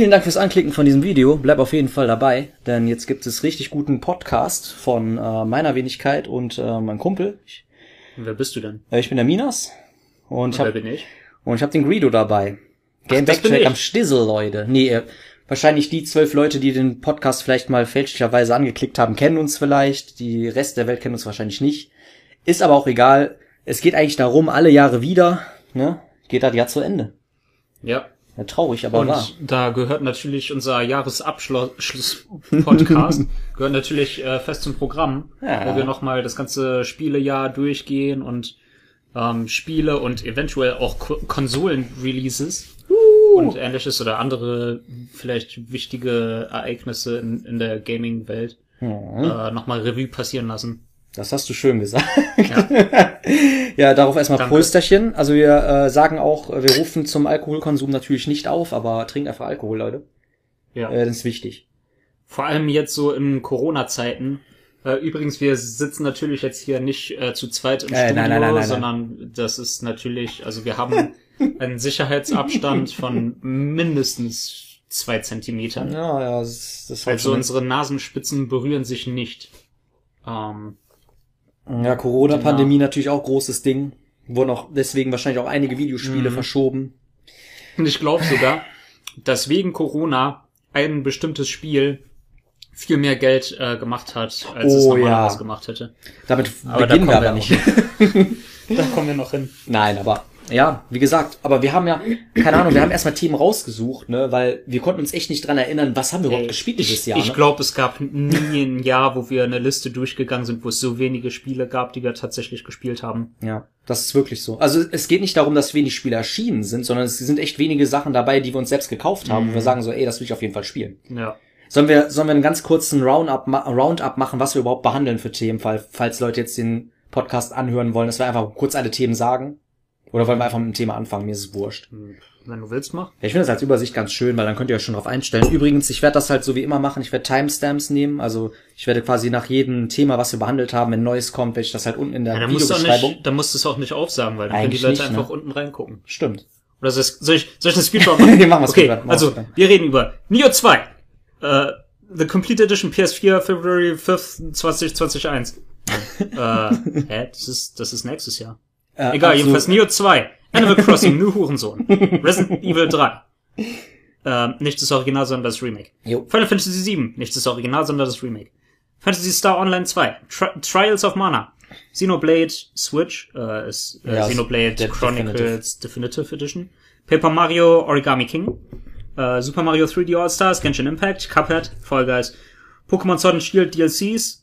Vielen Dank fürs Anklicken von diesem Video. Bleib auf jeden Fall dabei, denn jetzt gibt es richtig guten Podcast von äh, meiner Wenigkeit und äh, meinem Kumpel. Ich, Wer bist du denn? äh, ich bin der Minas und ich Wer habe bin ich? und ich habe den Greedo dabei. Game bin Backtrack ich. am Stissel, Leute. Nee, äh, wahrscheinlich die zwölf Leute, die den Podcast vielleicht mal fälschlicherweise angeklickt haben, kennen uns vielleicht. Die Rest der Welt kennt uns wahrscheinlich nicht. Ist aber auch egal. Es geht eigentlich darum, alle Jahre wieder, ne? Geht das Jahr zu Ende. Ja. Ja, traurig, aber Und wahr. da gehört natürlich unser Jahresabschluss-Podcast gehört natürlich äh, fest zum Programm, Ja. wo wir nochmal das ganze Spielejahr durchgehen und ähm, Spiele und eventuell auch Ko Konsolen-Releases und ähnliches oder andere vielleicht wichtige Ereignisse in, in der Gaming-Welt Mhm. äh, nochmal Revue passieren lassen. Das hast du schön gesagt. Ja. Ja, darauf erstmal Danke. Prösterchen. Also wir äh, sagen auch, wir rufen zum Alkoholkonsum natürlich nicht auf, aber trinkt einfach Alkohol, Leute. ja. Äh, das ist wichtig. Vor allem jetzt so in Corona-Zeiten. Äh, übrigens, wir sitzen natürlich jetzt hier nicht äh, zu zweit im Äh, Studio, nein, nein, nein, sondern das ist natürlich, also wir haben einen Sicherheitsabstand von mindestens zwei Zentimetern. Ja, ja, das, das war Also unsere Nasenspitzen berühren sich nicht. Ähm, Ja, Corona-Pandemie Genau. natürlich auch großes Ding. Wurden auch deswegen wahrscheinlich auch einige Videospiele Mhm. verschoben. und ich glaube sogar, dass wegen Corona ein bestimmtes Spiel viel mehr Geld äh, gemacht hat, als es Oh, normalerweise ja. gemacht hätte. Damit Aber da beginnen wir kommen aber wir nicht. Da kommen wir noch hin. Nein, aber ja, wie gesagt, aber wir haben ja, keine Ahnung, wir haben erstmal Themen rausgesucht, ne, weil wir konnten uns echt nicht dran erinnern, was haben wir überhaupt Ey, gespielt dieses Jahr. Ich ne? glaube, es gab nie ein Jahr, wo wir eine Liste durchgegangen sind, wo es so wenige Spiele gab, die wir tatsächlich gespielt haben. Ja, das ist wirklich so. Also es geht nicht darum, dass wenig Spiele erschienen sind, sondern es sind echt wenige Sachen dabei, die wir uns selbst gekauft haben, wo Mhm. wir sagen so, ey, das will ich auf jeden Fall spielen. Ja. Sollen wir, sollen wir einen ganz kurzen Roundup, Roundup machen, was wir überhaupt behandeln für Themen, fall- falls Leute jetzt den Podcast anhören wollen, dass wir einfach kurz alle Themen sagen? Oder wollen wir einfach mit dem Thema anfangen? Mir ist es wurscht. Wenn du willst, mach. Ja, ich finde das als Übersicht ganz schön, weil dann könnt ihr euch schon drauf einstellen. Übrigens, ich werde das halt so wie immer machen. Ich werde Timestamps nehmen. Also ich werde quasi nach jedem Thema, was wir behandelt haben, wenn Neues kommt, werde ich das halt unten in der Ja, dann musst Videobeschreibung. nicht, dann musst du es auch nicht aufsagen, weil dann können die Eigentlich Leute nicht, ne? einfach unten reingucken. Stimmt. Oder soll ich, soll ich, soll ich einen Speedrun machen? Wir machen Okay, machen also, wir reden über Neo 2. Äh, The Complete Edition PS4, February 5th, 2021. äh, hä? Das ist, das ist nächstes Jahr. Äh, Egal, also- jedenfalls Neo 2. Animal Crossing, New Hurensohn. Resident Evil 3. Ähm, nicht das Original, sondern das Remake. Jo. Final Fantasy 7. Nicht das Original, sondern das Remake. Fantasy Star Online 2. Tri Trials of Mana. Xenoblade Switch. Äh, ist, äh, Ja, Xenoblade der Chronicles Definitive. Edition. Paper Mario Origami King. Äh, Super Mario 3D All-Stars. Genshin Impact. Cuphead. Fall Guys. Pokémon Sword and Shield DLCs.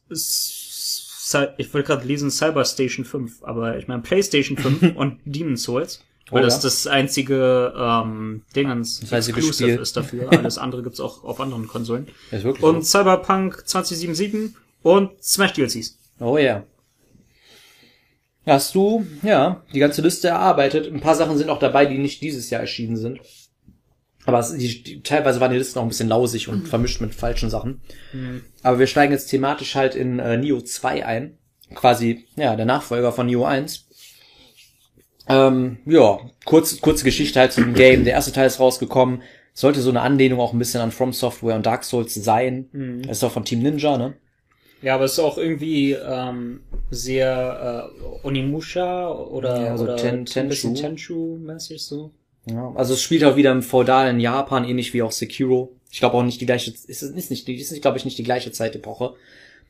Ich wollte gerade lesen Cyber Station 5, aber ich meine PlayStation 5 und Demon's Souls. Weil Oh, das ja. das einzige ähm, Dingens Das Exclusive ist dafür. Alles andere gibt's auch auf anderen Konsolen. Ist wirklich Und Cyberpunk 2077 und Smash DLCs. so. Oh ja. Hast du, ja, die ganze Liste erarbeitet. Ein paar Sachen sind auch dabei, die nicht dieses Jahr erschienen sind. Aber es, die, die, teilweise waren die Listen auch ein bisschen lausig und vermischt mit falschen Sachen. Aber wir steigen jetzt thematisch halt in äh, Neo 2 ein. Quasi, ja, der Nachfolger von Neo 1. Ähm, ja, kurz, kurze Geschichte halt zu dem Game. Der erste Teil ist rausgekommen. Sollte so eine Anlehnung auch ein bisschen an From Software und Dark Souls sein. Das ist auch von Team Ninja, ne? Ja, aber es ist auch irgendwie ähm, sehr äh, Onimusha oder, Ja, so oder Ten- ein bisschen Tenchu. Tenchu-mäßig so. Ja, also es spielt auch wieder im feudalen Japan, ähnlich wie auch Sekiro. Ich glaube auch nicht die gleiche, ist, ist nicht, ist nicht, glaube ich, nicht die gleiche Zeitepoche.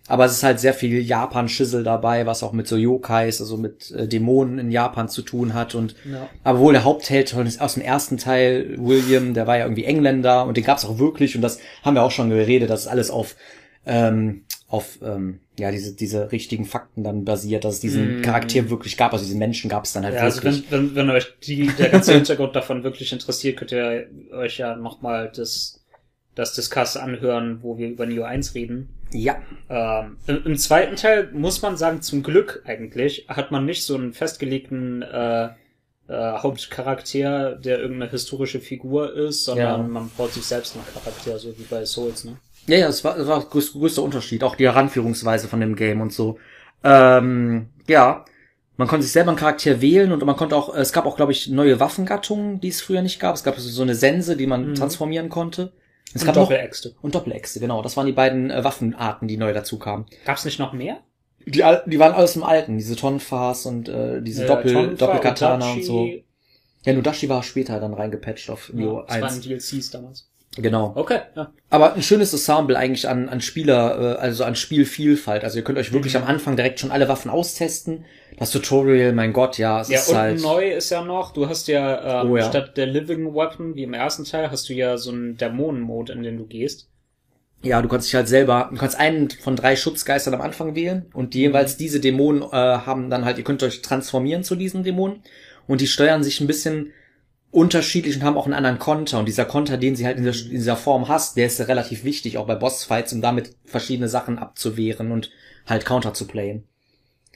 Aber es ist halt sehr viel Japan-Schissel dabei, was auch mit so Yokais, also mit äh, Dämonen in Japan zu tun hat. Und Ja. aber wohl der Hauptheld aus dem ersten Teil, William, der war ja irgendwie Engländer und den gab's auch wirklich und das haben wir auch schon geredet, dass es alles auf ähm, auf ähm, ja diese diese richtigen Fakten dann basiert, dass es diesen Charakter wirklich gab, also diesen Menschen gab es dann halt Ja, also wirklich. wenn, wenn, wenn euch die, der ganze Hintergrund davon wirklich interessiert, könnt ihr euch ja nochmal das, das Discuss anhören, wo wir über Neo 1 reden. ja, Ähm, im, Im zweiten Teil muss man sagen, zum Glück eigentlich, hat man nicht so einen festgelegten äh, äh, Hauptcharakter, der irgendeine historische Figur ist, sondern Ja. man baut sich selbst einen Charakter, so wie bei Souls, ne? Ja, ja, es war, es war größ, größter Unterschied, auch die Heranführungsweise von dem Game und so. Ähm, ja, Man konnte sich selber einen Charakter wählen und man konnte auch, es gab auch, glaube ich, neue Waffengattungen, die es früher nicht gab. Es gab so eine Sense, die man transformieren konnte. Es Und gab noch, Doppeläxte. und Doppeläxte, genau. Das waren die beiden äh, Waffenarten, die neu dazu kamen. Gab's nicht noch mehr? Die, die waren alles im Alten, diese Tonfas und äh, diese Doppel, Tonfa, Doppelkatana und so. Utachi, Ja, Nudashi war später dann reingepatcht auf Ja, Neo das waren 1. DLCs damals. Genau. Okay, ja. Aber ein schönes Ensemble eigentlich an, an Spieler, äh, also an Spielvielfalt. Also ihr könnt euch wirklich Mhm. am Anfang direkt schon alle Waffen austesten. Das Tutorial, mein Gott, ja, es Ja, ist und halt. neu ist ja noch, du hast ja, ähm, Oh ja. statt der Living Weapon, wie im ersten Teil, hast du ja so einen Dämonen-Mode, in den du gehst. Ja, du kannst dich halt selber, du kannst einen von drei Schutzgeistern am Anfang wählen und die jeweils Mhm. diese Dämonen äh, haben dann halt, ihr könnt euch transformieren zu diesen Dämonen und die steuern sich ein bisschen unterschiedlich und haben auch einen anderen Konter und dieser Konter, den sie halt in dieser, in dieser Form hast, der ist relativ wichtig, auch bei Bossfights, um damit verschiedene Sachen abzuwehren und halt Counter zu playen.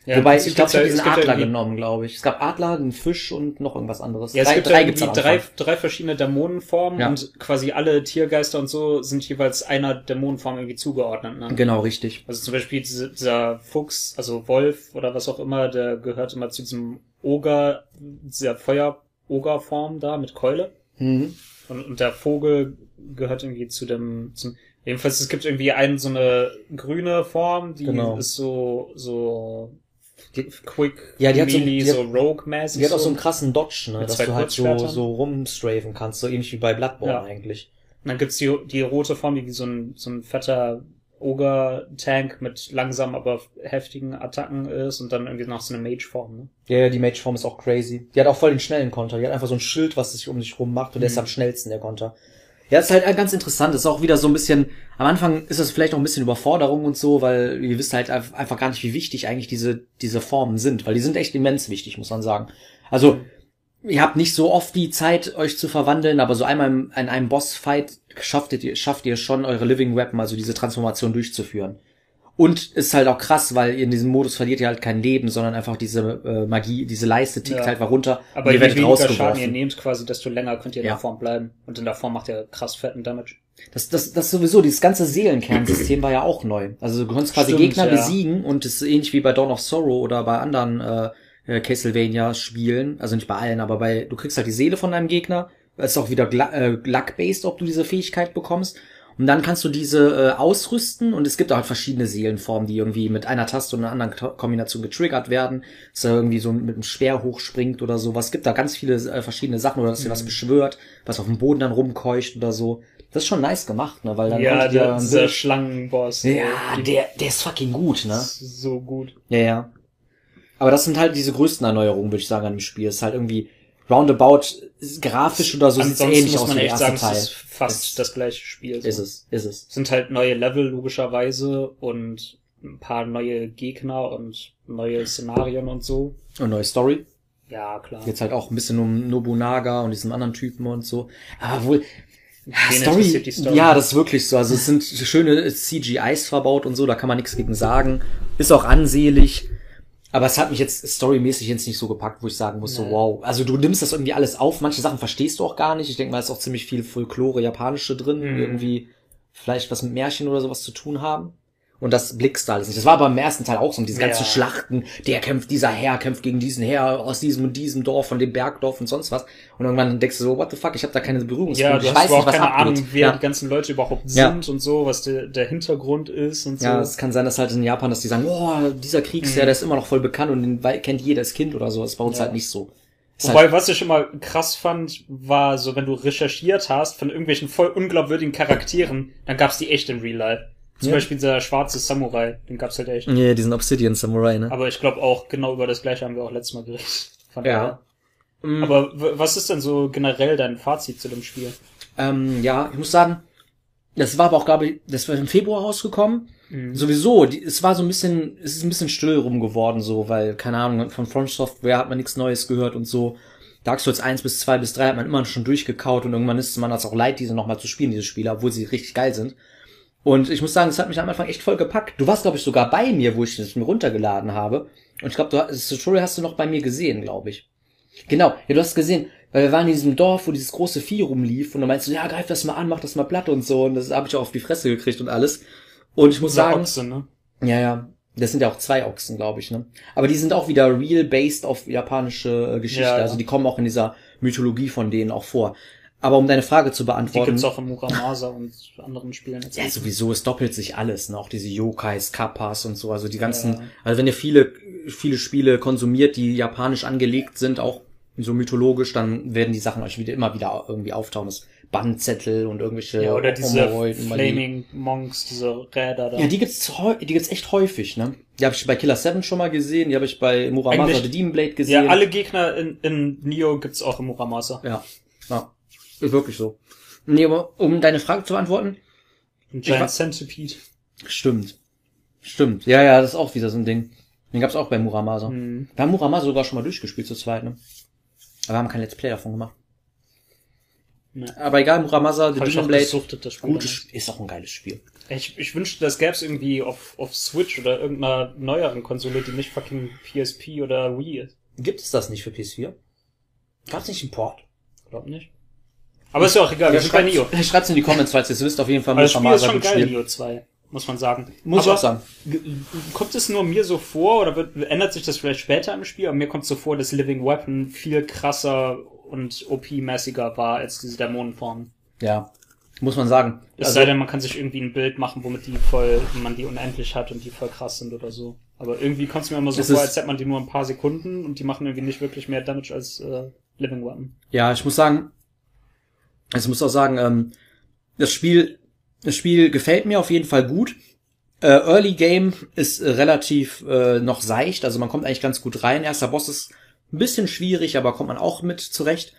Ja, Wobei, ich glaube, ich habe diesen ja- ja Adler genommen, glaube ich. Es gab Adler, einen Fisch und noch irgendwas anderes. Ja, es drei, gibt drei ja gibt's drei, drei verschiedene Dämonenformen Ja. und quasi alle Tiergeister und so sind jeweils einer Dämonenform irgendwie zugeordnet. Ne? Genau, richtig. Also zum Beispiel diese, dieser Fuchs, also Wolf oder was auch immer, der gehört immer zu diesem Oger, dieser Feuer-Oger-Form da mit Keule. Mhm. Und, und der Vogel gehört irgendwie zu dem, zum, jedenfalls es gibt irgendwie einen, so eine grüne Form, die Genau. ist so, so, quick, Ja, die hat so- melee, die so, hat- rogue-mäßig. Die hat auch so einen krassen Dodge, ne, dass du halt so, so rumstrafen kannst, so ähnlich wie bei Bloodborne Ja. eigentlich. Und dann gibt's die, die rote Form, die wie so ein, so ein fetter Ogre-Tank mit langsamen, aber heftigen Attacken ist und dann irgendwie noch so eine Mage-Form, ne? Ja, ja, die Mage-Form ist auch crazy. Die hat auch voll den schnellen Konter. Die hat einfach so ein Schild, was sich um sich rum macht und der ist Mhm. am schnellsten, der Konter. Ja, ist halt ganz interessant. Ist auch wieder so ein bisschen, am Anfang ist das vielleicht auch ein bisschen Überforderung und so, weil ihr wisst halt einf- einfach gar nicht, wie wichtig eigentlich diese, diese Formen sind, weil die sind echt immens wichtig, muss man sagen. Also, ihr habt nicht so oft die Zeit, euch zu verwandeln, aber so einmal in einem Bossfight schafft ihr, schafft ihr schon eure Living Weapon, also diese Transformation durchzuführen. Und ist halt auch krass, weil ihr in diesem Modus verliert ihr halt kein Leben, sondern einfach diese äh, Magie, diese Leiste tickt Ja. halt mal runter Aber ihr werdet weniger Schaden ihr rausgeworfen. nehmt quasi, desto länger könnt ihr in Ja. der Form bleiben. Und in der Form macht ihr krass fetten Damage. Das, das, das sowieso, dieses ganze Seelenkernsystem war ja auch neu. Also du konntest quasi Stimmt, Gegner ja. besiegen und das ist ähnlich wie bei Dawn of Sorrow oder bei anderen äh, äh, Castlevania-Spielen, also nicht bei allen, aber bei, du kriegst halt die Seele von deinem Gegner, es ist auch wieder äh, luck-based, ob du diese Fähigkeit bekommst. Und dann kannst du diese äh, ausrüsten und es gibt auch halt verschiedene Seelenformen, die irgendwie mit einer Taste und einer anderen Ko- Kombination getriggert werden. Dass er irgendwie so mit einem Speer hochspringt oder sowas. Es gibt da ganz viele äh, verschiedene Sachen oder dass ihr Mhm. was beschwört, was auf dem Boden dann rumkeucht oder so. Das ist schon nice gemacht, ne? Weil dann ja, der, dieser Bild- Schlangenboss. ja, der, der ist fucking gut, ne? so gut. Ja, ja. Aber das sind halt diese größten Erneuerungen, würde ich sagen, an dem Spiel. Es ist halt irgendwie roundabout ist grafisch oder so sieht's Ansonsten ähnlich aus wie der erste sagen, Teil. es ist fast Es- das gleiche Spiel. so. Ist es, ist es. Es sind halt neue Level logischerweise und ein paar neue Gegner und neue Szenarien und so. Und neue Story. Ja, klar. Jetzt halt auch ein bisschen um Nobunaga und diesen anderen Typen und so. Aber wohl, Story, Story? ja, das ist wirklich so. Also es sind schöne CGIs verbaut und so, da kann man nichts gegen sagen. Ist auch ansehlich. Aber es hat mich jetzt storymäßig jetzt nicht so gepackt, wo ich sagen muss, so Nee. wow. Also du nimmst das irgendwie alles auf. Manche Sachen verstehst du auch gar nicht. Ich denke mal, es ist auch ziemlich viel Folklore, japanische drin. Mhm. Irgendwie vielleicht was mit Märchen oder sowas zu tun haben. Und das blickst du alles nicht. Das war aber im ersten Teil auch so, diese ganzen Ja. Schlachten. Der kämpft, dieser Herr kämpft gegen diesen Herr aus diesem und diesem Dorf, von dem Bergdorf und sonst was. Und irgendwann denkst du so, what the fuck, ich habe da keine Berührungspunkte. Ja, du ich hast weiß nicht, was keine abgeht. Ahnung, wer ja. die ganzen Leute überhaupt Ja. sind und so, was der, der Hintergrund ist und so. Ja, es kann sein, dass halt in Japan, dass die sagen, oh, dieser Kriegsherr, der ist immer noch voll bekannt und den kennt jedes Kind oder so. Das ist bei uns Mhm. Ja. halt nicht so. Wobei, halt, was ich immer krass fand, war so, wenn du recherchiert hast von irgendwelchen voll unglaubwürdigen Charakteren, dann gab's die echt in Real Life. Zum Ja. Beispiel dieser schwarze Samurai, den gab's halt echt. ja, diesen Obsidian Samurai, ne? Aber ich glaube auch genau über das gleiche haben wir auch letztes Mal geredet. Von Ja. daher. Mm, Aber was ist denn so generell dein Fazit zu dem Spiel? ähm, ja, ich muss sagen, das war aber auch, glaube ich, das war im Februar rausgekommen. Mhm. Sowieso, die, es war so ein bisschen, es ist ein bisschen still rum geworden, so, weil, keine Ahnung, von Front Software hat man nichts Neues gehört und so. Dark Souls 1 bis 2 bis 3 hat man immer schon durchgekaut und irgendwann ist man das auch leid, diese nochmal zu spielen, diese Spiele, obwohl sie richtig geil sind. Und ich muss sagen, es hat mich am Anfang echt voll gepackt. Du warst, glaube ich, sogar bei mir, wo ich das mir runtergeladen habe. Und ich glaube, du das Tutorial hast du noch bei mir gesehen, glaube ich. Genau, ja, du hast gesehen, weil wir waren in diesem Dorf, wo dieses große Vieh rumlief und du meinst so, ja, greif das mal an, mach das mal platt und so. Und das habe ich auch auf die Fresse gekriegt und alles. Und ich muss Dieser sagen, Ochse, ne? ja, ja. Das sind ja auch zwei Ochsen, glaube ich, ne? Aber die sind auch wieder real based auf japanische äh, Geschichte. Ja, ja. Also die kommen auch in dieser Mythologie von denen auch vor. Aber um deine Frage zu Die beantworten. gibt's auch im Muramasa und anderen Spielen. jetzt. Ja, sowieso, es doppelt sich alles, ne? Auch diese Yokais, Kappas und so, also die ganzen, Ja. also wenn ihr viele, viele Spiele konsumiert, die japanisch angelegt sind, auch so mythologisch, dann werden die Sachen euch wieder immer wieder irgendwie auftauchen. Das Bandzettel und irgendwelche ja, oder diese Omeroiden, die- Flaming Monks, diese Räder da. Ja, die gibt's, die gibt's echt häufig, ne? Die habe ich bei Killer 7 schon mal gesehen, die habe ich bei Muramasa Eigentlich- The Demon Blade gesehen. ja, alle Gegner in, in Neo gibt's auch im Muramasa. Ja, ja. Ist wirklich so. Nee, aber um deine Frage zu beantworten, wa- Giant Centipede. stimmt. Stimmt. Ja, ja, das ist auch wieder so ein Ding. Den gab's auch bei Muramasa. Hm. Wir haben Muramasa sogar schon mal durchgespielt zu zweit, ne? Aber wir haben kein Let's Play davon gemacht. Nee. Aber egal, Muramasa, The Demon Blade, gesuchtet, das Spiel. gutes, ist auch ein geiles Spiel. Ich, ich wünschte, das gäb's irgendwie auf, auf Switch oder irgendeiner neueren Konsole, die nicht fucking PSP oder Wii ist. Gibt es das nicht für PS4? Gab's nicht einen Port? Glaub nicht. Aber ist ja auch egal, wir sind bei schreibt- Schreibt's in die Comments, falls ihr es wisst, auf jeden Fall Aber das Spiel ist schon geil. Neo 2, muss man sagen. Muss ich Aber auch sagen. Kommt es nur mir so vor oder wird, ändert sich das vielleicht später im Spiel? Aber mir kommt es so vor, dass Living Weapon viel krasser und OP-mäßiger war als diese Dämonenform. Ja. Muss man sagen. Es Also- sei denn, man kann sich irgendwie ein Bild machen, womit die voll, man die unendlich hat und die voll krass sind oder so. Aber irgendwie kommt es mir immer so vor, als hätte man die nur ein paar Sekunden und die machen irgendwie nicht wirklich mehr Damage als äh, Living Weapon. Ja, ich muss sagen, ich muss auch sagen, ähm, das Spiel, das Spiel gefällt mir auf jeden Fall gut. Äh, Early Game ist äh, relativ äh, noch seicht, also man kommt eigentlich ganz gut rein. Erster Boss ist ein bisschen schwierig, aber kommt man auch mit zurecht.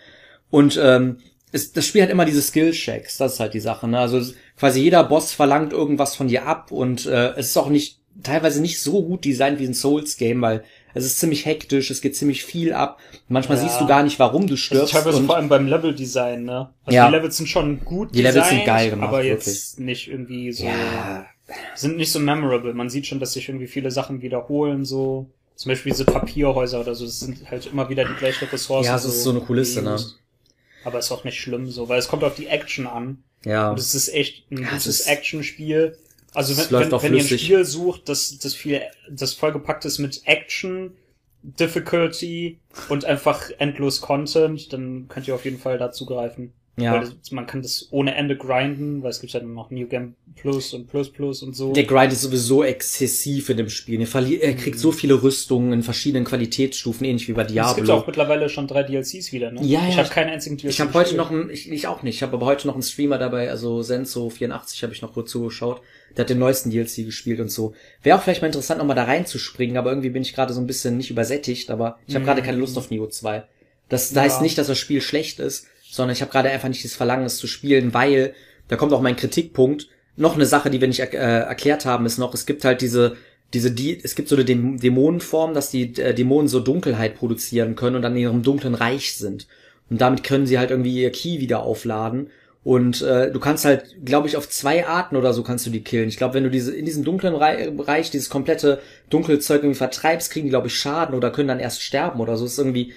Und ähm, es, das Spiel hat immer diese Skill-Checks, das ist halt die Sache. Ne? Also quasi jeder Boss verlangt irgendwas von dir ab und äh, es ist auch nicht teilweise nicht so gut designt wie ein Souls-Game, weil es ist ziemlich hektisch, es geht ziemlich viel ab. Manchmal Ja. siehst du gar nicht, warum du Also stirbst. teilweise und vor allem beim Level-Design, ne? Also Ja. die Levels sind schon gut Die Levels sind geil gemacht, aber jetzt nicht irgendwie so, ja, sind nicht so memorable. Man sieht schon, dass sich irgendwie viele Sachen wiederholen, so. Zum Beispiel diese Papierhäuser oder so, das sind halt immer wieder die gleichen Ressourcen. Ja, es ist so eine Kulisse, ne? Aber ist auch nicht schlimm so, weil es kommt auf die Action an. ja. Und es ist echt ein Ja, es gutes Actionspiel. Also wenn, wenn, wenn ihr ein. Spiel sucht, das, das viel, das vollgepackt ist mit Action, Difficulty und einfach endlos Content, dann könnt ihr auf jeden Fall dazu greifen. Ja. Weil das, man kann das ohne Ende grinden, weil es gibt ja noch New Game Plus und Plus Plus und so. Der Grind ist sowieso exzessiv in dem Spiel. Er, kriegt so viele Rüstungen in verschiedenen Qualitätsstufen, ähnlich wie bei es gibt auch Diablo. mittlerweile schon drei DLCs wieder, ne? Ja, ich ja, habe keinen einzigen DLC. Ich habe heute noch einen, ich, ich auch nicht, ich habe aber heute noch einen Streamer dabei, also Senso84 habe ich noch kurz zugeschaut. Der hat den neuesten DLC gespielt und so. Wäre auch vielleicht mal interessant, nochmal da reinzuspringen, aber irgendwie bin ich gerade so ein bisschen nicht übersättigt, aber ich habe Mhm. gerade keine Lust auf Neo 2. Das Ja. heißt nicht, dass das Spiel schlecht ist, sondern ich habe gerade einfach nicht das Verlangen, es zu spielen, weil, da kommt auch mein Kritikpunkt, noch eine Sache, die wir nicht äh, erklärt haben, ist noch, es gibt halt diese, diese, die, es gibt so eine Däm- Dämonenform, dass die äh, Dämonen so Dunkelheit produzieren können und an ihrem dunklen Reich sind. Und damit können sie halt irgendwie ihr Key wieder aufladen. Und äh, du kannst halt, glaube ich, auf zwei Arten oder so kannst du die killen. Ich glaube, wenn du diese in diesem dunklen Rei- Bereich dieses komplette dunkle Zeug irgendwie vertreibst, kriegen die, glaube ich, Schaden oder können dann erst sterben oder so. Das ist irgendwie,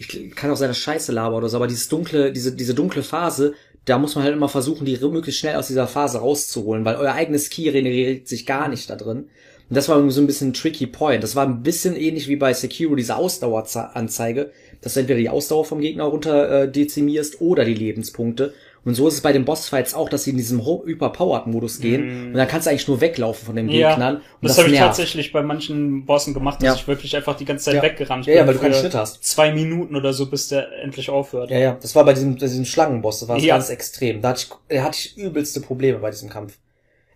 ich kann auch sein, dass Scheiße laber oder so, aber dieses dunkle, diese, diese dunkle Phase, da muss man halt immer versuchen, die möglichst schnell aus dieser Phase rauszuholen, weil euer eigenes Key regeneriert sich gar nicht da drin. Und das war irgendwie so ein bisschen ein tricky point. Das war ein bisschen ähnlich wie bei Sekiro, diese Ausdaueranzeige, dass du entweder die Ausdauer vom Gegner runter äh, dezimierst oder die Lebenspunkte. Und so ist es bei den Bossfights auch, dass sie in diesem Überpowered-Modus gehen. Und dann kannst du eigentlich nur weglaufen von den Ja, Gegnern. Und das, habe ich tatsächlich bei manchen Bossen gemacht, dass Ja. ich wirklich einfach die ganze Zeit Ja. weggerannt Ja, ja, bin weil du keinen Schnitt hast. Zwei Minuten oder so, bis der endlich aufhört. Ja, ja, das war bei diesem, diesem Schlangenboss, das war Ja. ganz extrem. Da hatte ich, da hatte ich übelste Probleme bei diesem Kampf.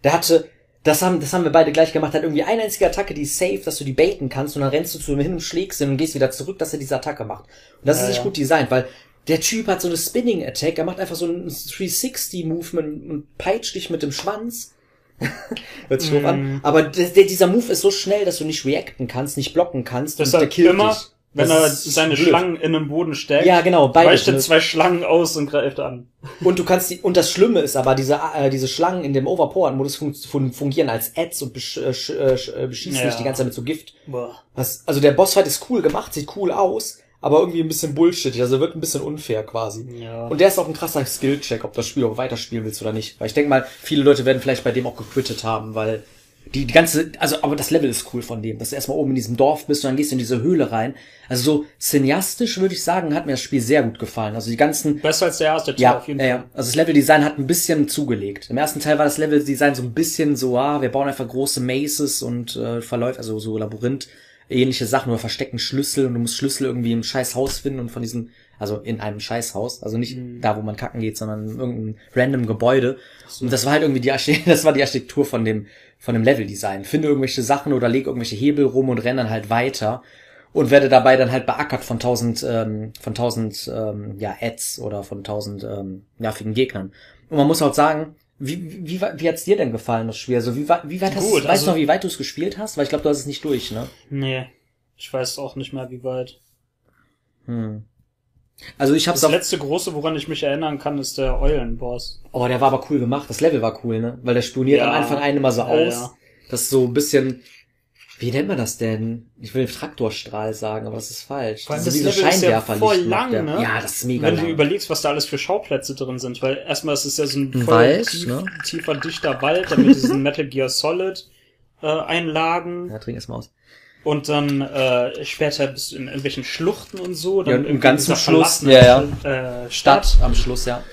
Der hatte, das haben, das haben wir beide gleich gemacht, hat irgendwie eine einzige Attacke, die ist safe, dass du die baiten kannst und dann rennst du zu ihm hin und schlägst ihn und gehst wieder zurück, dass er diese Attacke macht. Und das Ja, ist nicht ja. gut designt, weil der Typ hat so eine Spinning Attack, er macht einfach so ein 360 Movement und peitscht dich mit dem Schwanz. Hört sich Mm. an. Aber der, dieser Move ist so schnell, dass du nicht reacten kannst, nicht blocken kannst und der killt immer, dich. wenn Das er seine blöd. Schlangen in den Boden steckt, Ja, genau, weicht er ne? zwei Schlangen aus und greift an. Und du kannst die, und das Schlimme ist aber, diese, äh, diese Schlangen in dem Overpowered-Modus fun fun fungieren als Ads und besch äh, äh, äh, beschießen Ja. dich die ganze Zeit mit so Gift. Das, also der Bossfight ist cool gemacht, sieht cool aus, aber irgendwie ein bisschen bullshittig, also wirkt ein bisschen unfair quasi. Ja. Und der ist auch ein krasser Skill-Check, ob das Spiel auch weiterspielen willst oder nicht. Weil ich denke mal, viele Leute werden vielleicht bei dem auch gequittet haben, weil Die, die ganze, also, aber das Level ist cool von dem, dass du erstmal oben in diesem Dorf bist und dann gehst du in diese Höhle rein. Also so cineastisch würde ich sagen, hat mir das Spiel sehr gut gefallen. Also die ganzen, Besser als der erste Teil ja, auf jeden Fall. ja. Also das Leveldesign hat ein bisschen zugelegt. Im ersten Teil war das Leveldesign so ein bisschen so, ah, wir bauen einfach große Maces und äh, verläuft, also so Labyrinth ähnliche Sachen oder verstecken Schlüssel und du musst Schlüssel irgendwie im scheiß Haus finden und von diesem, also in einem Scheißhaus, also nicht da, wo man kacken geht, sondern in irgendeinem random Gebäude. Und das war halt irgendwie die Architektur, das war die Architektur von dem, von dem Leveldesign. Finde irgendwelche Sachen oder leg irgendwelche Hebel rum und renn dann halt weiter und werde dabei dann halt beackert von tausend, ähm, von tausend, ähm, ja, Ads oder von tausend, ähm, nervigen Gegnern. Und man muss auch sagen, wie, wie, wie, hat's dir denn gefallen, das Spiel? Also wie, weit- wie weit hast Gut, du, weißt also- du noch, wie weit du es gespielt hast? Weil ich glaube, du hast es nicht durch, ne? Nee. Ich weiß auch nicht mehr, wie weit. Hm. Also ich hab's Das letzte große, woran ich mich erinnern kann, ist der Eulenboss. oh, der war aber cool gemacht. Das Level war cool, ne? Weil der spioniert Ja. am Anfang einen immer so Ja, aus. ja. Das ist so ein bisschen, wie nennt man das denn? Ich will Traktorstrahl sagen, aber das ist falsch. Vor allem Das ist das so Level ist ja voll lang, der. ne? Ja, das ist mega Wenn du lang. überlegst, was da alles für Schauplätze drin sind, weil erstmal ist es ja so ein Ein voll Wald, tief, ne? tiefer, dichter Wald, dann mit diesen Metal Gear Solid äh, Einlagen ja, trink erst mal aus. und dann äh, später bist du in irgendwelchen Schluchten und so. Dann Ja, im irgendwie ganz dieser zum Schluss, verlassenen, ja, Äh, Stadt. Stadt am Schluss, ja.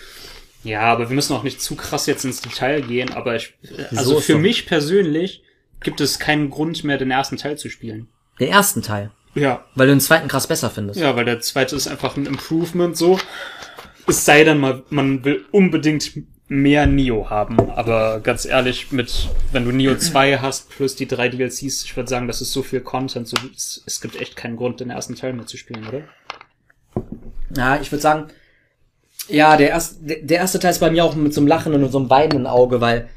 Ja, aber wir müssen auch nicht zu krass jetzt ins Detail gehen, aber ich, also ist für mich persönlich gibt es keinen Grund mehr, den ersten Teil zu spielen. Den ersten Teil. Ja. Weil du den zweiten krass besser findest. Ja, weil der zweite ist einfach ein Improvement so. Es sei denn mal, man will unbedingt mehr Neo haben. Aber ganz ehrlich, mit, wenn du Neo 2 hast plus die drei DLCs, ich würde sagen, das ist so viel Content, so, es, es gibt echt keinen Grund, den ersten Teil mehr zu spielen, oder? Ja, ich würde sagen, ja, der erste, der erste Teil ist bei mir auch mit so einem lachenden und so einem weinenden Auge, weil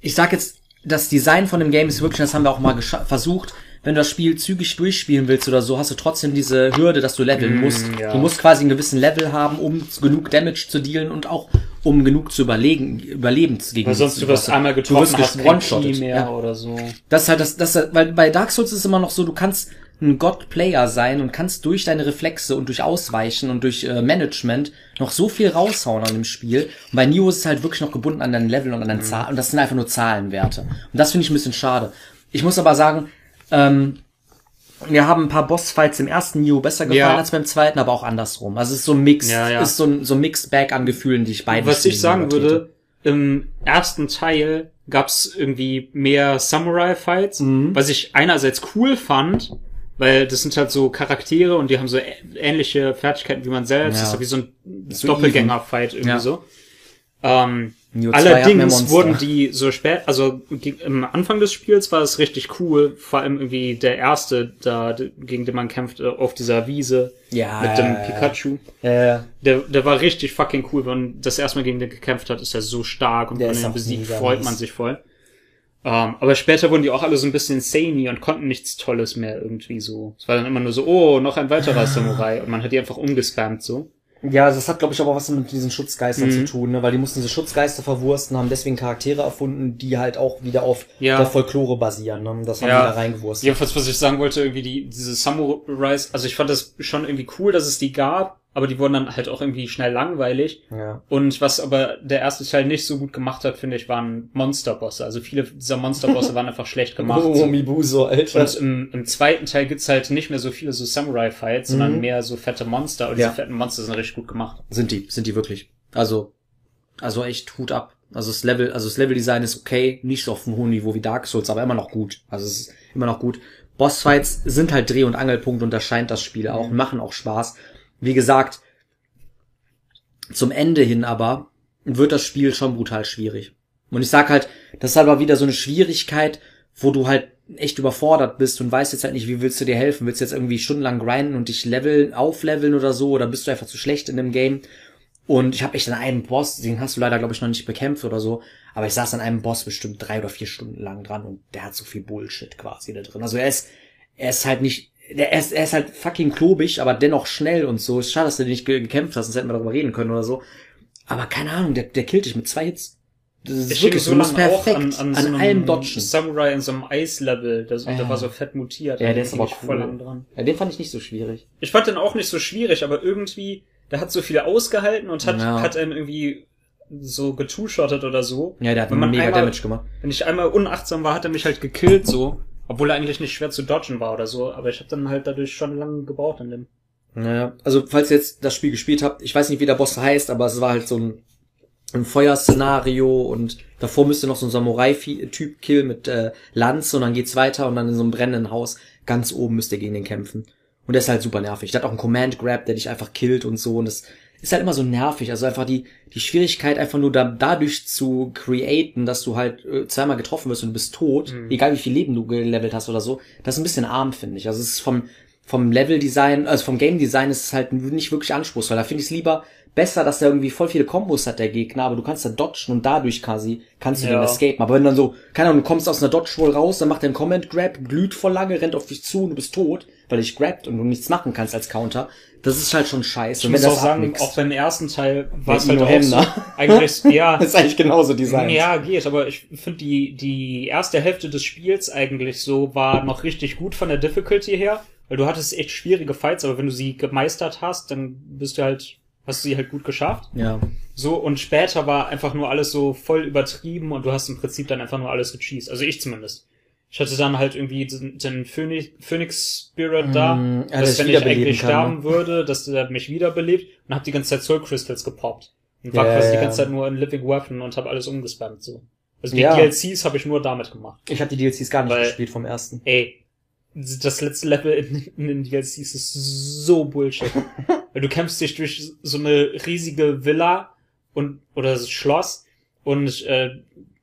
ich sag jetzt, das Design von dem Game ist wirklich, das haben wir auch mal versucht, wenn du das Spiel zügig durchspielen willst oder so, hast du trotzdem diese Hürde, dass du leveln musst. ja. Du musst quasi einen gewissen Level haben, um genug Damage zu dealen und auch um genug zu überlegen, überleben gegen Weil sonst du wirst einmal du getroffen, wirst hast mehr ja. oder so. Das ist halt das, das, weil bei Dark Souls ist es immer noch so, du kannst ein God-Player sein und kannst durch deine Reflexe und durch Ausweichen und durch äh, Management noch so viel raushauen an dem Spiel. Und bei Neo ist es halt wirklich noch gebunden an deinen Level und an deinen Zahlen. Und das sind einfach nur Zahlenwerte. Und das finde ich ein bisschen schade. Ich muss aber sagen, ähm, mir haben ein paar Bossfights im ersten Neo besser gefallen Ja. als beim zweiten, aber auch andersrum. Also es ist so ein Mix, Ja, ja. ist so ein, so ein Mixed Bag an Gefühlen, die ich beiden Was ich sagen würde, im ersten Teil gab's irgendwie mehr Samurai-Fights, Mhm. was ich einerseits cool fand, weil das sind halt so Charaktere und die haben so ähnliche Fertigkeiten wie man selbst. Ja. Das ist so wie so ein So Doppelgänger-Fight irgendwie Ja. so. Ähm, Neo 2 hat mehr allerdings wurden die so spät, also im Anfang des Spiels war es richtig cool, vor allem irgendwie der erste, da, gegen den man kämpft, äh, auf dieser Wiese Ja, mit dem ja, ja. Pikachu. Äh, Der, der war richtig fucking cool. Wenn man das erste Mal gegen den gekämpft hat, ist er so stark und Der wenn er ihn besiegt, freut man sich voll. Ähm, aber später wurden die auch alle so ein bisschen samey und konnten nichts Tolles mehr irgendwie so. Es war dann immer nur so, oh, noch ein weiterer Samurai. Und man hat die einfach umgespammt so. Ja, das hat, glaube ich, aber was mit diesen Schutzgeistern Mhm. zu tun, ne? weil die mussten diese Schutzgeister verwursten, haben deswegen Charaktere erfunden, die halt auch wieder auf Ja. der Folklore basieren. Ne? Das haben Ja. die da reingewurstet. Jedenfalls, was ich sagen wollte, irgendwie die, diese Samurais, also ich fand das schon irgendwie cool, dass es die gab, aber die wurden dann halt auch irgendwie schnell langweilig. Ja. Und was aber der erste Teil nicht so gut gemacht hat, finde ich, waren Monsterbosse. Also viele dieser Monsterbosse waren einfach schlecht gemacht. Oh, Mibuso, Alter. Und im, im zweiten Teil gibt's halt nicht mehr so viele so Samurai-Fights, sondern mehr so fette Monster. Und Ja. diese fetten Monster sind richtig gut gemacht. sind die, sind die wirklich. Also, also echt Hut ab. Also das Level, also das Leveldesign ist okay, nicht so auf einem hohen Niveau wie Dark Souls, aber immer noch gut. Also es ist immer noch gut. Bossfights sind halt Dreh- und Angelpunkt und da scheint das Spiel auch, machen auch Spaß. Wie gesagt, zum Ende hin aber wird das Spiel schon brutal schwierig. Und ich sag halt, das ist halt aber wieder so eine Schwierigkeit, wo du halt echt überfordert bist und weißt jetzt halt nicht, wie willst du dir helfen? Willst du jetzt irgendwie stundenlang grinden und dich leveln, aufleveln oder so? Oder bist du einfach zu schlecht in dem Game? Und ich habe echt an einem Boss, den hast du leider, glaube ich, noch nicht bekämpft oder so, aber ich saß an einem Boss bestimmt drei oder vier Stunden lang dran und der hat so viel Bullshit quasi da drin. Also er ist, er ist halt nicht, der, er, ist, er ist halt fucking klobig, aber dennoch schnell und so. Ist schade, dass du nicht ge- gekämpft hast, sonst hätten wir darüber reden können oder so. Aber keine Ahnung, der, der killt dich mit zwei Hits. Das ist Ich wirklich so auch perfekt an, an, an so allem dodgen. Samurai in so einem Eislevel. Der, der Ja. war so fett mutiert. Ja, Da der ist aber cool. voll lang dran. Ja, den fand ich nicht so schwierig. Ich fand den auch nicht so schwierig, aber irgendwie, der hat so viel ausgehalten und hat, Ja. hat einen irgendwie so getwo-shottet oder so. Ja, der hat Wenn man mega einmal- Damage gemacht. Wenn ich einmal unachtsam war, hat er mich halt gekillt so. Obwohl er eigentlich nicht schwer zu dodgen war oder so. Aber ich habe dann halt dadurch schon lange gebraucht in dem. Naja, also falls ihr jetzt das Spiel gespielt habt, ich weiß nicht, wie der Boss heißt, aber es war halt so ein, ein Feuerszenario und davor müsste noch so ein Samurai-Typ killen mit äh, Lanze und dann geht's weiter und dann in so einem brennenden Haus ganz oben müsst ihr gegen den kämpfen. Und der ist halt super nervig. Der hat auch einen Command-Grab, der dich einfach killt und so und das ist halt immer so nervig. Also einfach die, die Schwierigkeit einfach nur da, dadurch zu createn, dass du halt äh, zweimal getroffen wirst und du bist tot, egal wie viel Leben du gelevelt hast oder so, das ist ein bisschen arm, finde ich. Also es ist vom, vom Level-Design, also vom Game-Design ist es halt nicht wirklich anspruchsvoll. Da finde ich es lieber besser, dass der irgendwie voll viele Kombos hat, der Gegner, aber du kannst da dodgen und dadurch quasi kannst du Ja. den escapen. Aber wenn dann so, keine Ahnung, du kommst aus einer Dodge-Roll raus, dann macht der einen Comment-Grab, glüht voll lange, rennt auf dich zu und du bist tot, weil dich grabt und du nichts machen kannst als Counter. Das ist halt schon scheiße. Ich muss auch sagen, auch beim ersten Teil war es halt auch Ino so, Hemner. eigentlich, ja, ist eigentlich genauso Design. Ja, geht, aber ich finde die, die erste Hälfte des Spiels eigentlich so war noch richtig gut von der Difficulty her, weil du hattest echt schwierige Fights, aber wenn du sie gemeistert hast, dann bist du halt, hast du sie halt gut geschafft. Ja. So, und später war einfach nur alles so voll übertrieben und du hast im Prinzip dann einfach nur alles gecheased. Also ich zumindest. Ich hatte dann halt irgendwie den, den Phoenix, Phoenix Spirit da, Mm, ja, dass wenn ich eigentlich kann, ne? sterben würde, dass der mich wiederbelebt und hab die ganze Zeit Soul Crystals gepoppt. Und war Ja, quasi ja, die ganze Zeit nur in Living Weapon und hab alles umgespammt so. Also die. DLCs habe ich nur damit gemacht. Ich habe die DLCs gar nicht Weil- gespielt vom ersten. Ey, das letzte Level in, in den DLCs ist so Bullshit. Weil du kämpfst dich durch so eine riesige Villa und oder so Schloss und äh,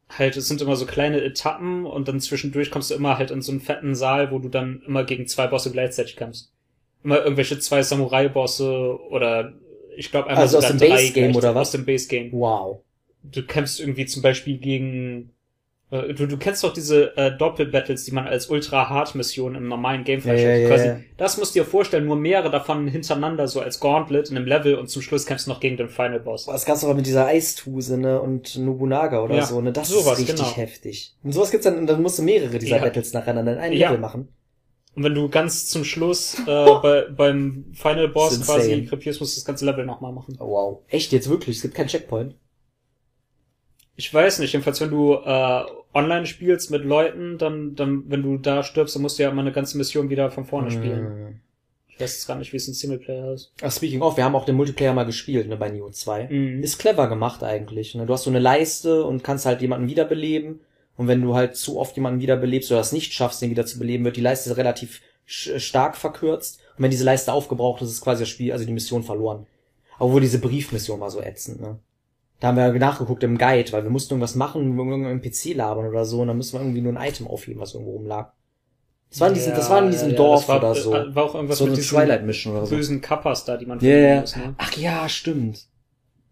halt es sind immer so kleine Etappen und dann zwischendurch kommst du immer halt in so einen fetten Saal, wo du dann immer gegen zwei Bosse gleichzeitig kämpfst. Immer irgendwelche zwei Samurai-Bosse oder ich glaube einmal Also aus sogar dem drei Base-Game gleich- oder was? Aus dem Base-Game Wow. du kämpfst irgendwie zum Beispiel gegen du, du kennst doch diese äh, Doppel-Battles, die man als Ultra-Hard-Mission im normalen Game Ja, ja, freischaltet. ja, Quasi, ja. Das musst du dir vorstellen, nur mehrere davon hintereinander, so als Gauntlet in einem Level und zum Schluss kämpfst du noch gegen den Final Boss. Boah, Das gab's aber mit dieser Eistuse, ne, und Nobunaga oder so, ne, das sowas, ist richtig genau. heftig. Und sowas gibt's dann, dann musst du mehrere dieser. Battles nacheinander in einem. Level machen. Und wenn du ganz zum Schluss äh, bei, beim Final Boss Das ist quasi krepierst, musst du das ganze Level nochmal machen. Oh, wow. Echt, jetzt wirklich? Es gibt keinen Checkpoint? Ich weiß nicht, jedenfalls wenn du äh, online spielst mit Leuten, dann, dann, wenn du da stirbst, dann musst du ja immer eine ganze Mission wieder von vorne spielen. Mm. Ich weiß jetzt gar nicht, wie es in Singleplayer ist. Ach, speaking of, wir haben auch den Multiplayer mal gespielt, ne, bei Neo 2. Mhm. Ist clever gemacht eigentlich, ne. Du hast so eine Leiste und kannst halt jemanden wiederbeleben. Und wenn du halt zu oft jemanden wiederbelebst oder es nicht schaffst, den wieder zu beleben, wird die Leiste relativ sch- stark verkürzt. Und wenn diese Leiste aufgebraucht ist, ist quasi das Spiel, also die Mission verloren. Obwohl diese Briefmission war so ätzend, ne. Da haben wir nachgeguckt im Guide, weil wir mussten irgendwas machen, irgendeinem PC labern oder so, und dann mussten wir irgendwie nur ein Item aufheben, was irgendwo rumlag. Das war in diesem, das war in diesem ja, Dorf war, oder so. War auch irgendwas so mit eine Twilight Mission oder so. bösen Kappas da, die man Ja, finden ja. muss. Ne? Ach ja, stimmt.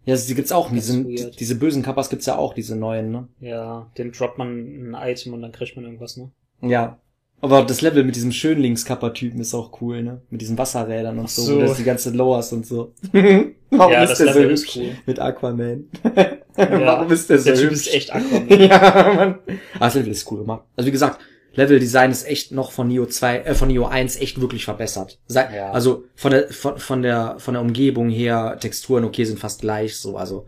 Ja, die gibt's auch. Diese, diese bösen Kappas gibt's ja auch, diese neuen, ne? Ja, den droppt man ein Item und dann kriegt man irgendwas, ne? Ja. Aber das Level mit diesem Schönlingskapper-Typen ist auch cool, ne? Mit diesen Wasserrädern und so, so. wo das die ganze Lowers und so. Warum Ja, ist das der so Level ist hübsch cool. mit Aquaman? Ja, Warum ist der so Der Typ hübsch? ist echt Aquaman. ja, Mann. Ah, das Level ist cool gemacht. Also wie gesagt, Level-Design ist echt noch von Neo 2, äh, von Neo 1 echt wirklich verbessert. Sei, Ja. Also von der, von, von der, von der Umgebung her, Texturen okay sind fast gleich, so, also.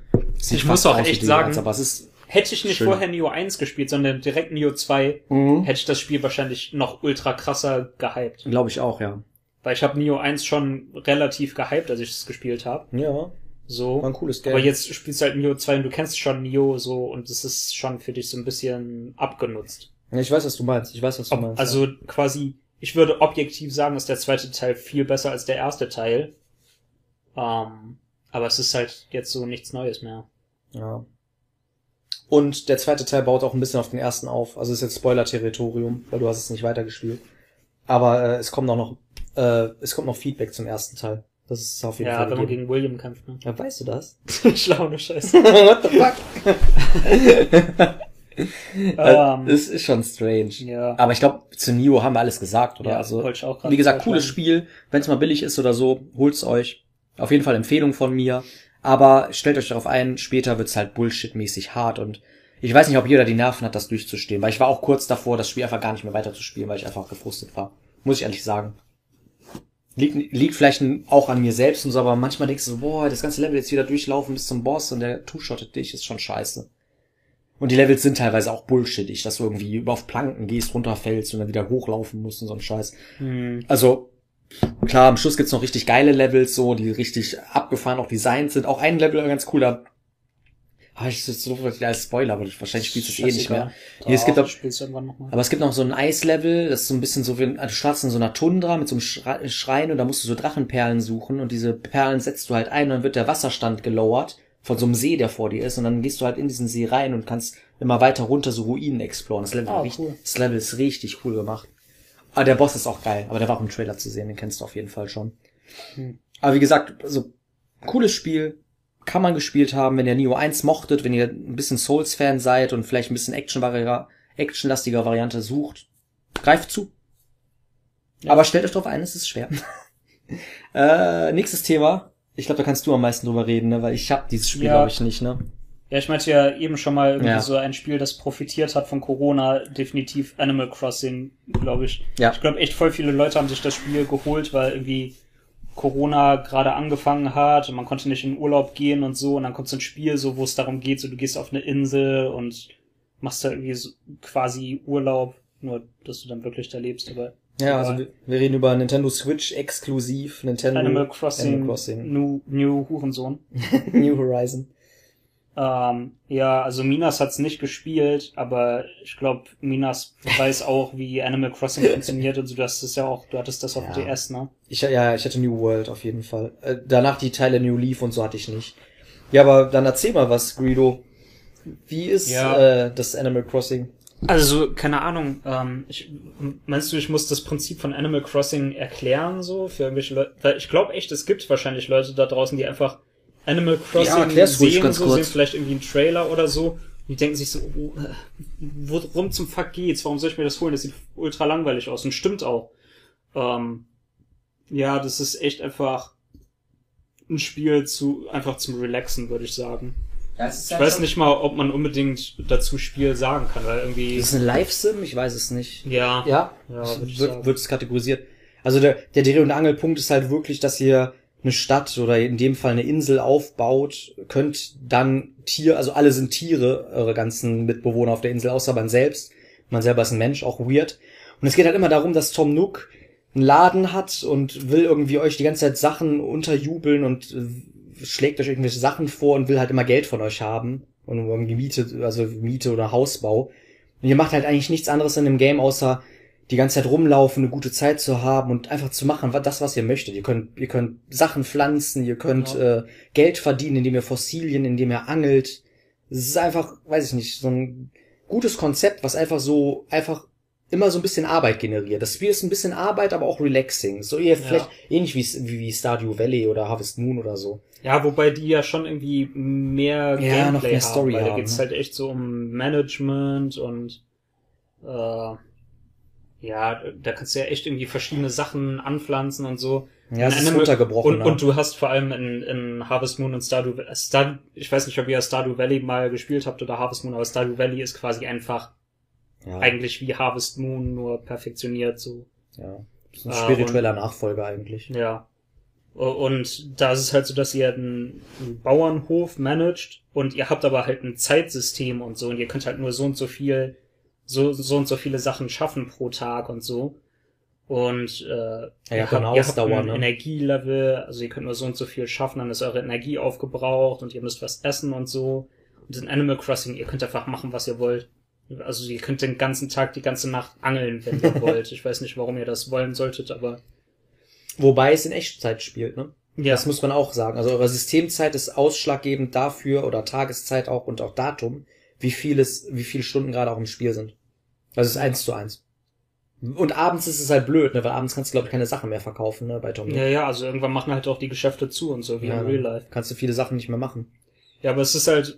Ich muss auch echt sagen, Eins, aber es ist, Hätte ich nicht Schön. vorher Neo 1 gespielt, sondern direkt Neo 2, mhm. hätte ich das Spiel wahrscheinlich noch ultra krasser gehypt. glaube ich auch, ja. Weil ich habe Neo 1 schon relativ gehypt, als ich es gespielt habe. Ja, So. war ein cooles Game. Aber jetzt spielst du halt Neo 2 und du kennst schon Neo so und es ist schon für dich so ein bisschen abgenutzt. ja, ich weiß, was du meinst. Ich weiß, was du Ob, meinst. also quasi, ich würde objektiv sagen, ist der zweite Teil viel besser als der erste Teil. Ähm, aber es ist halt jetzt so nichts Neues mehr. ja. Ja. Und der zweite Teil baut auch ein bisschen auf den ersten auf. Also ist jetzt Spoiler-Territorium, weil du hast es nicht weitergespielt. Aber äh, es kommt auch noch, äh, es kommt noch Feedback zum ersten Teil. Das ist auf jeden Ja, Fall wenn man gegen William kämpft, ne? Ja, weißt du das? Schlaune Scheiße. What the fuck? Ähm, das ist schon strange. ja. Aber ich glaube, zu Nio haben wir alles gesagt, oder? Ja, also, ich auch wie gesagt, cooles. Spiel. Wenn es mal billig ist oder so, holt's euch. Auf jeden Fall Empfehlung von mir. Aber stellt euch darauf ein, später wird's halt Bullshit-mäßig hart und ich weiß nicht, ob jeder die Nerven hat, das durchzustehen, weil ich war auch kurz davor, das Spiel einfach gar nicht mehr weiterzuspielen, weil ich einfach gefrustet war. Muss ich ehrlich sagen. Liegt, liegt vielleicht auch an mir selbst und so, aber manchmal denkst du so, boah, das ganze Level jetzt wieder durchlaufen bis zum Boss und der two-shottet dich, ist schon scheiße. Und die Levels sind teilweise auch bullshittig, dass du irgendwie über auf Planken gehst, runterfällst und dann wieder hochlaufen musst und so ein Scheiß. Hm. Also, klar, am Schluss gibt's noch richtig geile Levels, so, die richtig abgefahren auch designt sind. Auch ein Level ganz cool, da Ah, ich so viel als Spoiler, aber wahrscheinlich spielst du es eh nicht mehr. Nee, es gibt auch, aber es gibt noch so ein Eislevel, das ist so ein bisschen so wie, ein- also du startest in so einer Tundra mit so einem Schre- Schrein und da musst du so Drachenperlen suchen und diese Perlen setzt du halt ein und dann wird der Wasserstand gelowert von so einem See, der vor dir ist und dann gehst du halt in diesen See rein und kannst immer weiter runter so Ruinen exploren. Das Level, richtig, cool. das Level ist richtig cool gemacht. Aber der Boss ist auch geil, aber der war auch im Trailer zu sehen, den kennst du auf jeden Fall schon. Hm. Aber wie gesagt, also cooles Spiel, kann man gespielt haben, wenn ihr Neo 1 mochtet, wenn ihr ein bisschen Souls-Fan seid und vielleicht ein bisschen Action actionlastiger Variante sucht, greift zu. Aber stellt euch drauf ein, es ist schwer. äh, nächstes Thema. Ich glaube, da kannst du am meisten drüber reden, ne? weil ich habe dieses Spiel, Ja. glaube ich, nicht, ne? Ja, ich meinte ja eben schon mal irgendwie Ja. so ein Spiel, das profitiert hat von Corona, definitiv Animal Crossing, glaube ich. Ja. Ich glaube echt voll viele Leute haben sich das Spiel geholt, weil irgendwie Corona gerade angefangen hat und man konnte nicht in Urlaub gehen und so und dann kommt so ein Spiel, so wo es darum geht, so du gehst auf eine Insel und machst da irgendwie so quasi Urlaub, nur dass du dann wirklich da lebst, aber Ja, also wir, wir reden über Nintendo Switch exklusiv, Nintendo Animal Crossing, Animal Crossing. New, New Hurensohn. New Horizon. Ähm, ja, also Minas hat's nicht gespielt, aber ich glaube, Minas weiß auch, wie Animal Crossing funktioniert und so, du hast es ja auch, du hattest das auf Ja. DS, ne? Ich, ja, ich hatte New World auf jeden Fall. Äh, danach die Teile New Leaf und so hatte ich nicht. Ja, aber dann erzähl mal was, Greedo. Wie ist Ja. äh, das Animal Crossing? Also, keine Ahnung, ähm, ich, meinst du, ich muss das Prinzip von Animal Crossing erklären, so, für irgendwelche Leute? Weil ich glaube echt, es gibt wahrscheinlich Leute da draußen, die einfach Animal Crossing ruhig sehen, ganz so, kurz. sehen vielleicht irgendwie einen Trailer oder so, und die denken sich so, oh, äh, worum zum Fuck geht's? Warum soll ich mir das holen? Das sieht ultra langweilig aus und stimmt auch. Ähm, ja, das ist echt einfach ein Spiel zu, einfach zum Relaxen, würde ich sagen. Ich weiß nicht mal, ob man unbedingt dazu Spiel sagen kann, weil irgendwie, Ist es ein Live-Sim? Ich weiß es nicht. ja, Ja, Ja, wird, wird es kategorisiert. Also der, der Dreh- und Angelpunkt ist halt wirklich, dass ihr eine Stadt oder in dem Fall eine Insel aufbaut, könnt dann Tier, also alle sind Tiere, eure ganzen Mitbewohner auf der Insel, außer man selbst. Man selber ist ein Mensch, auch weird. Und es geht halt immer darum, dass Tom Nook einen Laden hat und will irgendwie euch die ganze Zeit Sachen unterjubeln und äh, schlägt euch irgendwelche Sachen vor und will halt immer Geld von euch haben. Und irgendwie Miete, also Miete oder Hausbau. Und ihr macht halt eigentlich nichts anderes in dem Game, außer die ganze Zeit rumlaufen, eine gute Zeit zu haben und einfach zu machen, das, was ihr möchtet. Ihr könnt, ihr könnt Sachen pflanzen, ihr könnt äh, Geld verdienen, indem ihr Fossilien, indem ihr angelt. Es ist einfach, weiß ich nicht, so ein gutes Konzept, was einfach so, einfach immer so ein bisschen Arbeit generiert. Das Spiel ist ein bisschen Arbeit, aber auch relaxing. So eher vielleicht ähnlich wie, wie, wie Stardew Valley oder Harvest Moon oder so. Ja, wobei die ja schon irgendwie mehr Ja, Gameplay noch mehr haben, Story weil da haben, geht's ne? halt echt so um Management und äh, ja, da kannst du ja echt irgendwie verschiedene Sachen anpflanzen und so. Ja, es ist runtergebrochen. Und, ne? und du hast vor allem in, in Harvest Moon und Stardew Valley, Star, ich weiß nicht, ob ihr Stardew Valley mal gespielt habt oder Harvest Moon, aber Stardew Valley ist quasi einfach ja, eigentlich wie Harvest Moon, nur perfektioniert so. ja. Das ist ein Ah, spiritueller Nachfolger eigentlich. Ja. Und da ist es halt so, dass ihr einen einen Bauernhof managt und ihr habt aber halt ein Zeitsystem und so und ihr könnt halt nur so und so viel, so, so und so viele Sachen schaffen pro Tag und so. Und äh, Ja, ihr, habt ihr habt ein ne? Energielevel, also ihr könnt nur so und so viel schaffen, dann ist eure Energie aufgebraucht und ihr müsst was essen und so. Und in Animal Crossing, ihr könnt einfach machen, was ihr wollt. Also ihr könnt den ganzen Tag, die ganze Nacht angeln, wenn ihr wollt. Ich weiß nicht, warum ihr das wollen solltet, aber Wobei es in Echtzeit spielt, ne? ja. Das muss man auch sagen. Also eure Systemzeit ist ausschlaggebend dafür, oder Tageszeit auch und auch Datum, wie viel es, wie viele Stunden gerade auch im Spiel sind. Also es ist eins zu eins. Und abends ist es halt blöd, ne? Weil abends kannst du, glaube ich, keine Sachen mehr verkaufen, ne, bei Tom. Nook. Ja, ja, also irgendwann machen halt auch die Geschäfte zu und so, wie Ja, in Real Life. Kannst du viele Sachen nicht mehr machen. Ja, aber es ist halt,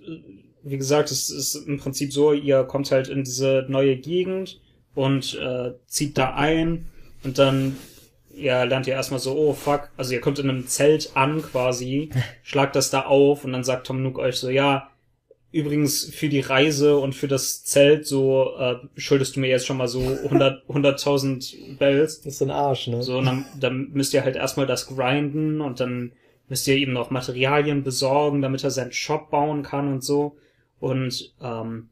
wie gesagt, es ist im Prinzip so, ihr kommt halt in diese neue Gegend und äh, zieht da ein und dann ja, lernt ihr erstmal so, oh fuck, also ihr kommt in einem Zelt an quasi, schlagt das da auf und dann sagt Tom Nook euch so, ja, übrigens für die Reise und für das Zelt so äh, schuldest du mir jetzt schon mal so 100 100.000 Bells. Das ist ein Arsch, ne? So, und dann, dann müsst ihr halt erstmal das grinden und dann müsst ihr ihm noch Materialien besorgen, damit er seinen Shop bauen kann und so. Und ähm,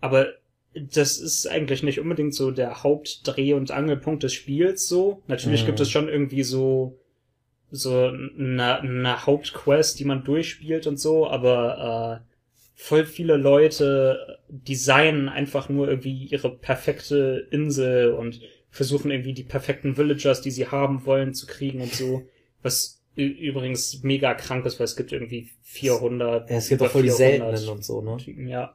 aber das ist eigentlich nicht unbedingt so der Hauptdreh- und Angelpunkt des Spiels so. Natürlich Mhm. gibt es schon irgendwie so so eine, eine Hauptquest, die man durchspielt und so, aber äh, voll viele Leute designen einfach nur irgendwie ihre perfekte Insel und versuchen irgendwie die perfekten Villagers, die sie haben wollen, zu kriegen und so. Was übrigens mega krank ist, weil es gibt irgendwie 400. Ja, es gibt auch voll die 400 seltenen und so, ne? Typen, ja.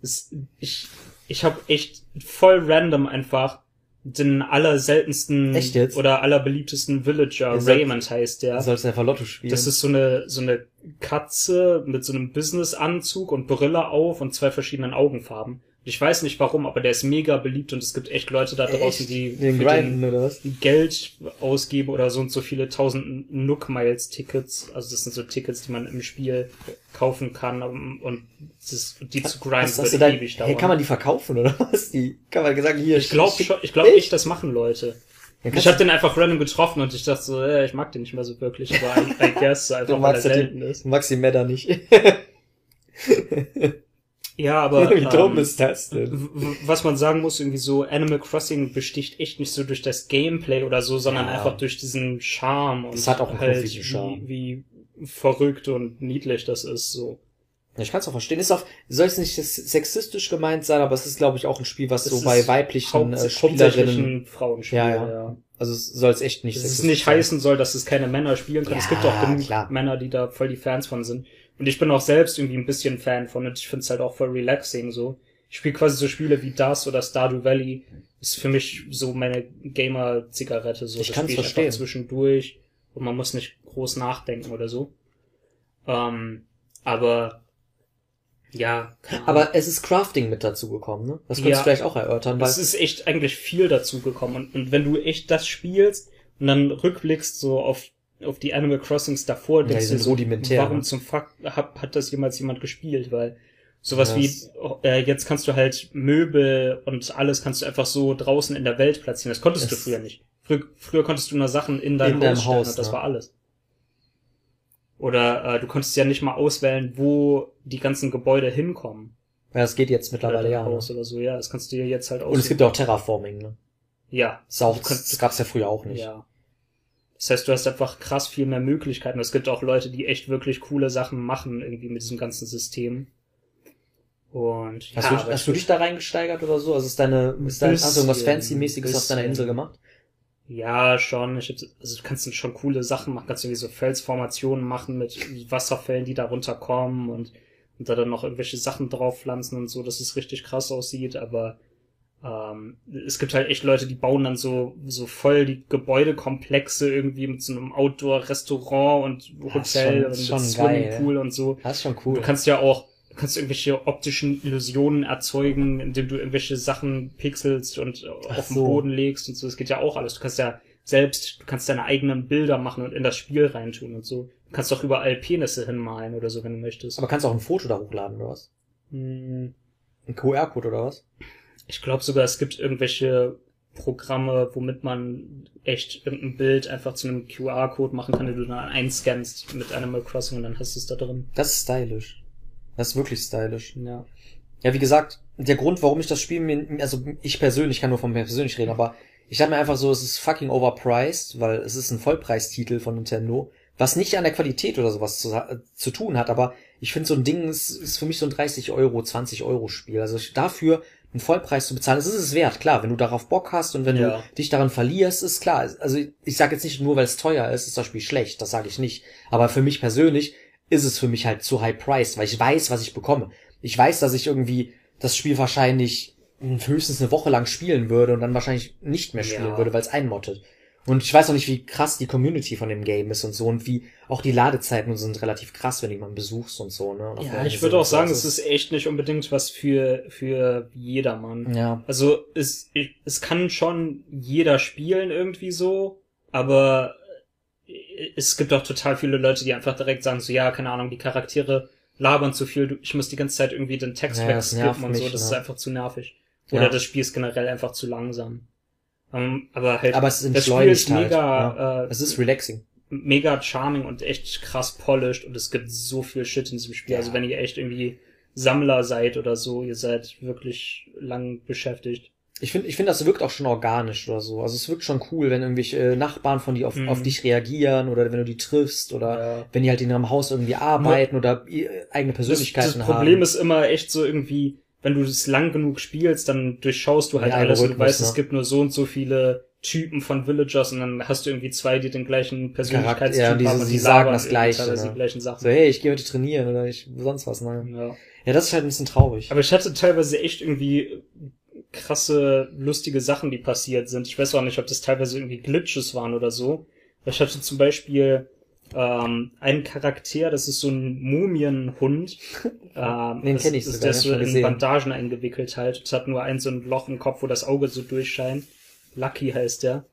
Es, ich ich habe echt voll random einfach den allerseltensten Echt jetzt? oder allerbeliebtesten Villager, Ihr sollt- Raymond heißt der. Sollst einfach Lotto spielen. Das ist so eine, so eine Katze mit so einem Businessanzug und Brille auf und zwei verschiedenen Augenfarben. Ich weiß nicht warum, aber der ist mega beliebt und es gibt echt Leute da draußen, Echt? die den grinden den oder was? Geld ausgeben oder so und so viele tausend Nook Miles Tickets. Also das sind so Tickets, die man im Spiel kaufen kann um, und das, die zu grinden Hast, hast du wird dein, ewig hey, dauern. kann man die verkaufen oder was? Die kann man sagen hier. ich glaube ich glaube echt, das machen Leute. Ja, Ich habe den einfach random getroffen und ich dachte so, äh, ich mag den nicht mehr so wirklich, aber I, I guess du einfach weil er selten die, ist. du magst die Meta nicht. Ja, aber Wie dumm ähm, ist das denn? was man sagen muss, irgendwie so Animal Crossing besticht echt nicht so durch das Gameplay oder so, sondern Ja. einfach durch diesen Charme und Das hat auch einen halt Charme. wie, wie verrückt und niedlich das ist so. Ja, Ich kann es auch verstehen. Ist auch, soll es nicht sexistisch gemeint sein, aber es ist, glaube ich, auch ein Spiel, was Es so ist bei weiblichen äh, Spielerinnen. Frauenspiel, Ja, ja. ja. Also es soll es echt nicht Dass es sexistisch nicht sein. heißen soll, dass es keine Männer spielen können. es Ja, gibt auch genug klar. Männer, die da voll die Fans von sind. Und ich bin auch selbst irgendwie ein bisschen Fan von und ich finde es halt auch voll relaxing so. Ich spiele quasi so Spiele wie das oder Stardew Valley. Ist für mich so meine Gamer-Zigarette. So. Ich Das kann's spiel verstehen. einfach zwischendurch und man muss nicht groß nachdenken oder so. Ähm, aber ja. Aber es ist Crafting mit dazu gekommen, ne? Das könntest Ja. du vielleicht auch erörtern, weil Es ist echt eigentlich viel dazu gekommen. Und, und wenn du echt das spielst und dann rückblickst so auf, auf die Animal Crossings davor, die denkst du sind so, warum ne? zum Fuck hat, hat das jemals jemand gespielt? Weil sowas Ja, wie, das- äh, jetzt kannst du halt Möbel und alles kannst du einfach so draußen in der Welt platzieren. Das konntest du früher nicht. Früher, früher konntest du nur Sachen in deinem In deinem Haus stellen Haus, und das ne? war alles. Oder äh, du konntest ja nicht mal auswählen, wo die ganzen Gebäude hinkommen. ja, das geht jetzt mittlerweile ja. dein Ne? Haus oder so, ja, das kannst du dir jetzt halt Und es gibt auch Terraforming, ne? ja, Das, auch, das gab's ja früher auch nicht. Ja. Das heißt, du hast einfach krass viel mehr Möglichkeiten. Es gibt auch Leute, die echt wirklich coole Sachen machen, irgendwie mit diesem ganzen System. Und Hast, ja, du, aber hast du dich da reingesteigert oder so? Also ist deine, ist dein, hast du irgendwas Bisschen, Fancy-mäßiges auf deiner. Insel gemacht? Ja, schon. Ich hab, also du kannst schon coole Sachen machen. Kannst irgendwie so Felsformationen machen mit Wasserfällen, die da runterkommen und, und da dann noch irgendwelche Sachen drauf pflanzen und so, dass es richtig krass aussieht. Aber ähm, es gibt halt echt Leute, die bauen dann so so voll die Gebäudekomplexe irgendwie mit so einem Outdoor-Restaurant und Hotel und Swimmingpool und so. Das ist schon cool. Du kannst ja auch, du kannst irgendwelche optischen Illusionen erzeugen, indem du irgendwelche Sachen pixelst und Ach auf den so. Boden legst und so. Das geht ja auch alles. Du kannst ja selbst, du kannst deine eigenen Bilder machen und in das Spiel reintun und so. Du kannst doch überall Penisse hinmalen oder so, wenn du möchtest. Aber kannst du auch ein Foto da hochladen oder was? Hm, Ein QR-Code oder was? Ich glaube sogar, es gibt irgendwelche Programme, womit man echt irgendein Bild einfach zu einem QR-Code machen kann, den du dann einscannst mit Animal Crossing und dann hast du es da drin. Das ist stylisch. Das ist wirklich stylisch. Ja. Ja, wie gesagt, der Grund, warum ich das Spiel mir, also ich persönlich kann nur von mir persönlich reden, aber ich dachte mir einfach so, es ist fucking overpriced, weil es ist ein Vollpreistitel von Nintendo, was nicht an der Qualität oder sowas zu, äh, zu tun hat, aber ich finde so ein Ding ist, ist für mich so ein 30 Euro, 20 Euro Spiel. Also ich, dafür einen Vollpreis zu bezahlen, das ist es wert, klar, wenn du darauf Bock hast und wenn Ja. du dich daran verlierst, ist klar. Also ich sage jetzt nicht nur, weil es teuer ist, ist das Spiel schlecht, das sage ich nicht. Aber für mich persönlich ist es für mich halt zu high priced, weil ich weiß, was ich bekomme. Ich weiß, dass ich irgendwie das Spiel wahrscheinlich höchstens eine Woche lang spielen würde und dann wahrscheinlich nicht mehr spielen Ja. würde, weil es einmottet. Und ich weiß auch nicht, wie krass die Community von dem Game ist und so und wie auch die Ladezeiten sind relativ krass, wenn du jemanden besuchst und so, ne? Und Ja, ich würde auch sagen, es ist echt nicht unbedingt was für, für jedermann. ja. Also es, es kann schon jeder spielen irgendwie so, aber es gibt auch total viele Leute, die einfach direkt sagen, so ja, keine Ahnung, die Charaktere labern zu viel, ich muss die ganze Zeit irgendwie den Text Ja, wegskippen und so, das ne? ist einfach zu nervig. Oder Ja. das Spiel ist generell einfach zu langsam. Ähm, aber halt, Aber es ist das Spiel ist halt. mega, ja. äh, Es ist relaxing. mega charming und echt krass polished und es gibt so viel Shit in diesem Spiel. Ja. Also wenn ihr echt irgendwie Sammler seid oder so, ihr seid wirklich lang beschäftigt. Ich finde, ich finde, das wirkt auch schon organisch oder so. Also es wirkt schon cool, wenn irgendwelche äh, Nachbarn von dir auf, Mhm. auf dich reagieren oder wenn du die triffst oder Ja. wenn die halt in ihrem Haus irgendwie arbeiten oder ihr- eigene Das, Persönlichkeiten das haben. Problem ist immer echt so irgendwie, wenn du das lang genug spielst, dann durchschaust du halt Der alles und du weißt, ne? es gibt nur so und so viele Typen von Villagers und dann hast du irgendwie zwei, die den gleichen Persönlichkeitstyp ja, haben und die sagen das Gleiche, ne? die gleichen Sachen. so, hey, ich gehe heute trainieren oder ich sonst was. Ne? Ja. Ja, das ist halt ein bisschen traurig. Aber ich hatte teilweise echt irgendwie krasse, lustige Sachen, die passiert sind. Ich weiß auch nicht, ob das teilweise irgendwie Glitches waren oder so. Ich hatte zum Beispiel ähm, einen Charakter, das ist so ein Mumienhund. Ähm, Den das- kenn ich sogar, Der ist so in. Bandagen eingewickelt halt. Es hat nur ein so ein Loch im Kopf, wo das Auge so durchscheint. Lucky heißt der.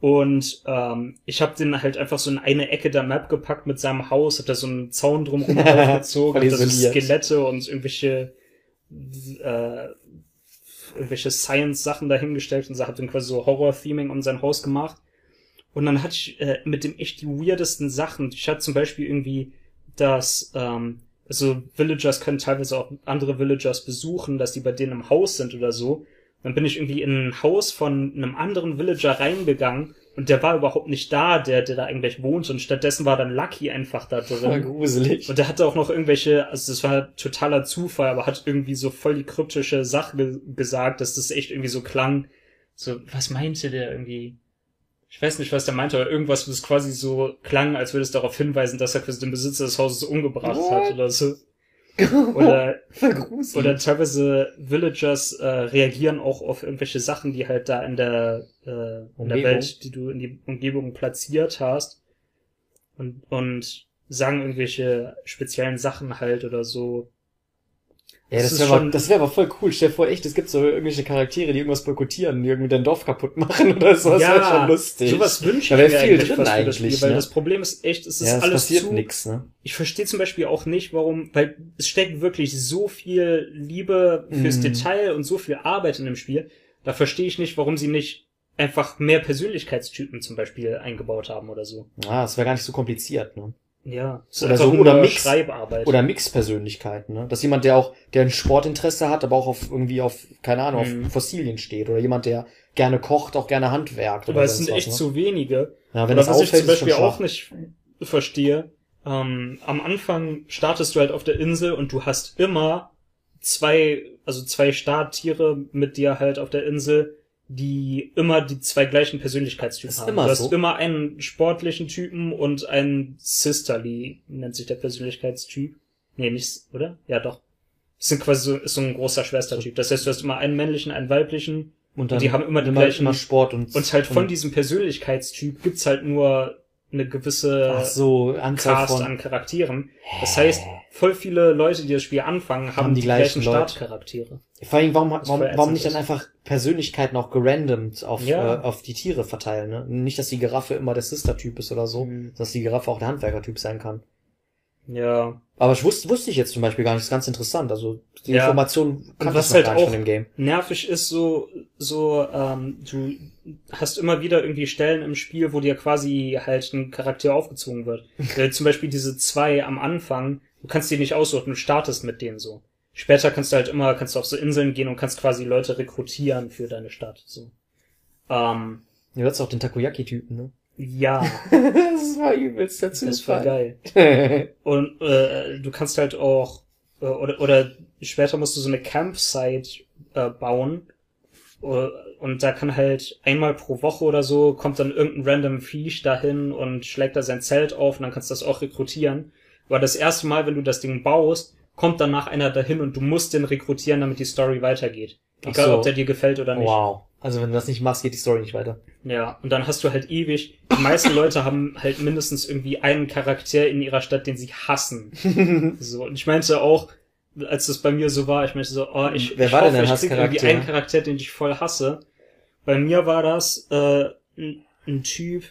Und ähm, ich habe den halt einfach so in eine Ecke der Map gepackt mit seinem Haus, hab da so einen Zaun drumherum aufgezogen, hab da so. Skelette und irgendwelche äh, irgendwelche Science-Sachen dahingestellt und so hat dann quasi so Horror-Theming um sein Haus gemacht. Und dann hatte ich äh, mit dem echt die weirdesten Sachen. Ich hatte zum Beispiel irgendwie, dass ähm, also Villagers können teilweise auch andere Villagers besuchen, dass die bei denen im Haus sind oder so. Dann bin ich irgendwie in ein Haus von einem anderen Villager reingegangen und der war überhaupt nicht da, der, der da eigentlich wohnt und stattdessen war dann Lucky einfach da Voll drin. gruselig. Und der hatte auch noch irgendwelche, also das war totaler Zufall, aber hat irgendwie so voll die kryptische Sache ge gesagt, dass das echt irgendwie so klang. So, was meinte der irgendwie? Ich weiß nicht, was der meinte, aber irgendwas, das quasi so klang, als würde es darauf hinweisen, dass er quasi den Besitzer des Hauses umgebracht hat oder so. Oder, oder teilweise Villagers äh, reagieren auch auf irgendwelche Sachen, die halt da in der, äh, in der Umgebung. Welt, die du in die Umgebung platziert hast und, und sagen irgendwelche speziellen Sachen halt oder so. Ja, Das wäre aber, das wär aber voll cool. Stell dir vor, echt, es gibt so irgendwelche Charaktere, die irgendwas boykottieren, die irgendwie dein Dorf kaputt machen oder so. Das wäre schon lustig. sowas wünsche ich Da mir viel eigentlich drin fast für das eigentlich, Spiel, weil ne? das Problem ist echt, es ist ja, es alles passiert zu, nix, ne? ich verstehe zum Beispiel auch nicht, warum, weil es steckt wirklich so viel Liebe fürs Mhm. Detail und so viel Arbeit in dem Spiel. Da verstehe ich nicht, warum sie nicht einfach mehr Persönlichkeitstypen zum Beispiel eingebaut haben oder so. Ah, das wäre gar nicht so kompliziert, ne? Ja. Ist Oder einfach so- oder Mix- Schreibarbeit. Oder Mix-Persönlichkeiten, ne? Dass jemand, der auch, der ein Sportinteresse hat, aber auch auf irgendwie auf, keine Ahnung, Mhm. auf Fossilien steht. Oder jemand, der gerne kocht, auch gerne handwerkt. aber es sind echt was, ne? zu wenige. Ja, wenn Oder das was ich auffällt, zum ist schon Beispiel auch nicht verstehe, ähm, am Anfang startest du halt auf der Insel und du hast immer zwei, also zwei Starttiere mit dir halt auf der Insel, die immer die zwei gleichen Persönlichkeitstypen Ist haben. immer du hast so? immer einen sportlichen Typen und einen Sisterly, nennt sich der Persönlichkeitstyp. Nee, nicht, oder? Ja, doch. Das sind quasi so, ist so ein großer Schwestertyp. Das heißt, du hast immer einen männlichen, einen weiblichen Und dann die haben immer die immer, gleichen- immer Sport und, und halt von diesem Persönlichkeitstyp gibt's halt nur eine gewisse ach so, Anzahl Cast von, an Charakteren. Das heißt, voll viele Leute, die das Spiel anfangen, haben, die die, gleichen gleichen Leute. Startcharaktere. vor allem, warum, warum, warum nicht dann einfach Persönlichkeiten auch gerandomt auf, Ja. äh, auf die Tiere verteilen, ne? Nicht, dass die Giraffe immer der Sister-Typ ist oder so, Mhm. dass die Giraffe auch der Handwerker-Typ sein kann. Ja. Aber ich wusste, wusste ich jetzt zum Beispiel gar nicht, das ist ganz interessant. Also, die Ja. Information kannte was halt gar nicht auch- von dem Game. Nervig ist so, so, ähm, du hast immer wieder irgendwie Stellen im Spiel, wo dir quasi halt ein Charakter aufgezogen wird. äh, zum Beispiel diese zwei am Anfang, du kannst die nicht aussuchen, du startest mit denen so. Später kannst du halt immer, kannst du auf so Inseln gehen und kannst quasi Leute rekrutieren für deine Stadt, so. Ähm, Ja, du hast auch den Takoyaki-Typen, ne? Ja, das war übelst der das ist voll geil. Und äh, du kannst halt auch äh, oder oder später musst du so eine Campsite äh, bauen äh, und da kann halt einmal pro Woche oder so kommt dann irgendein random Viech dahin und schlägt da sein Zelt auf und dann kannst du das auch rekrutieren. Aber das erste Mal, wenn du das Ding baust, kommt danach einer dahin und du musst den rekrutieren, damit die Story weitergeht. Egal, so. ob der dir gefällt oder nicht. wow. Also, wenn du das nicht machst, geht die Story nicht weiter. Ja, und dann hast du halt ewig, die meisten Leute haben halt mindestens irgendwie einen Charakter in ihrer Stadt, den sie hassen. so, und ich meinte auch, als das bei mir so war, ich meinte so, oh, ich, Wer ich war denn hoffe, ich krieg irgendwie einen Charakter, den ich voll hasse. Bei mir war das äh, ein, ein Typ,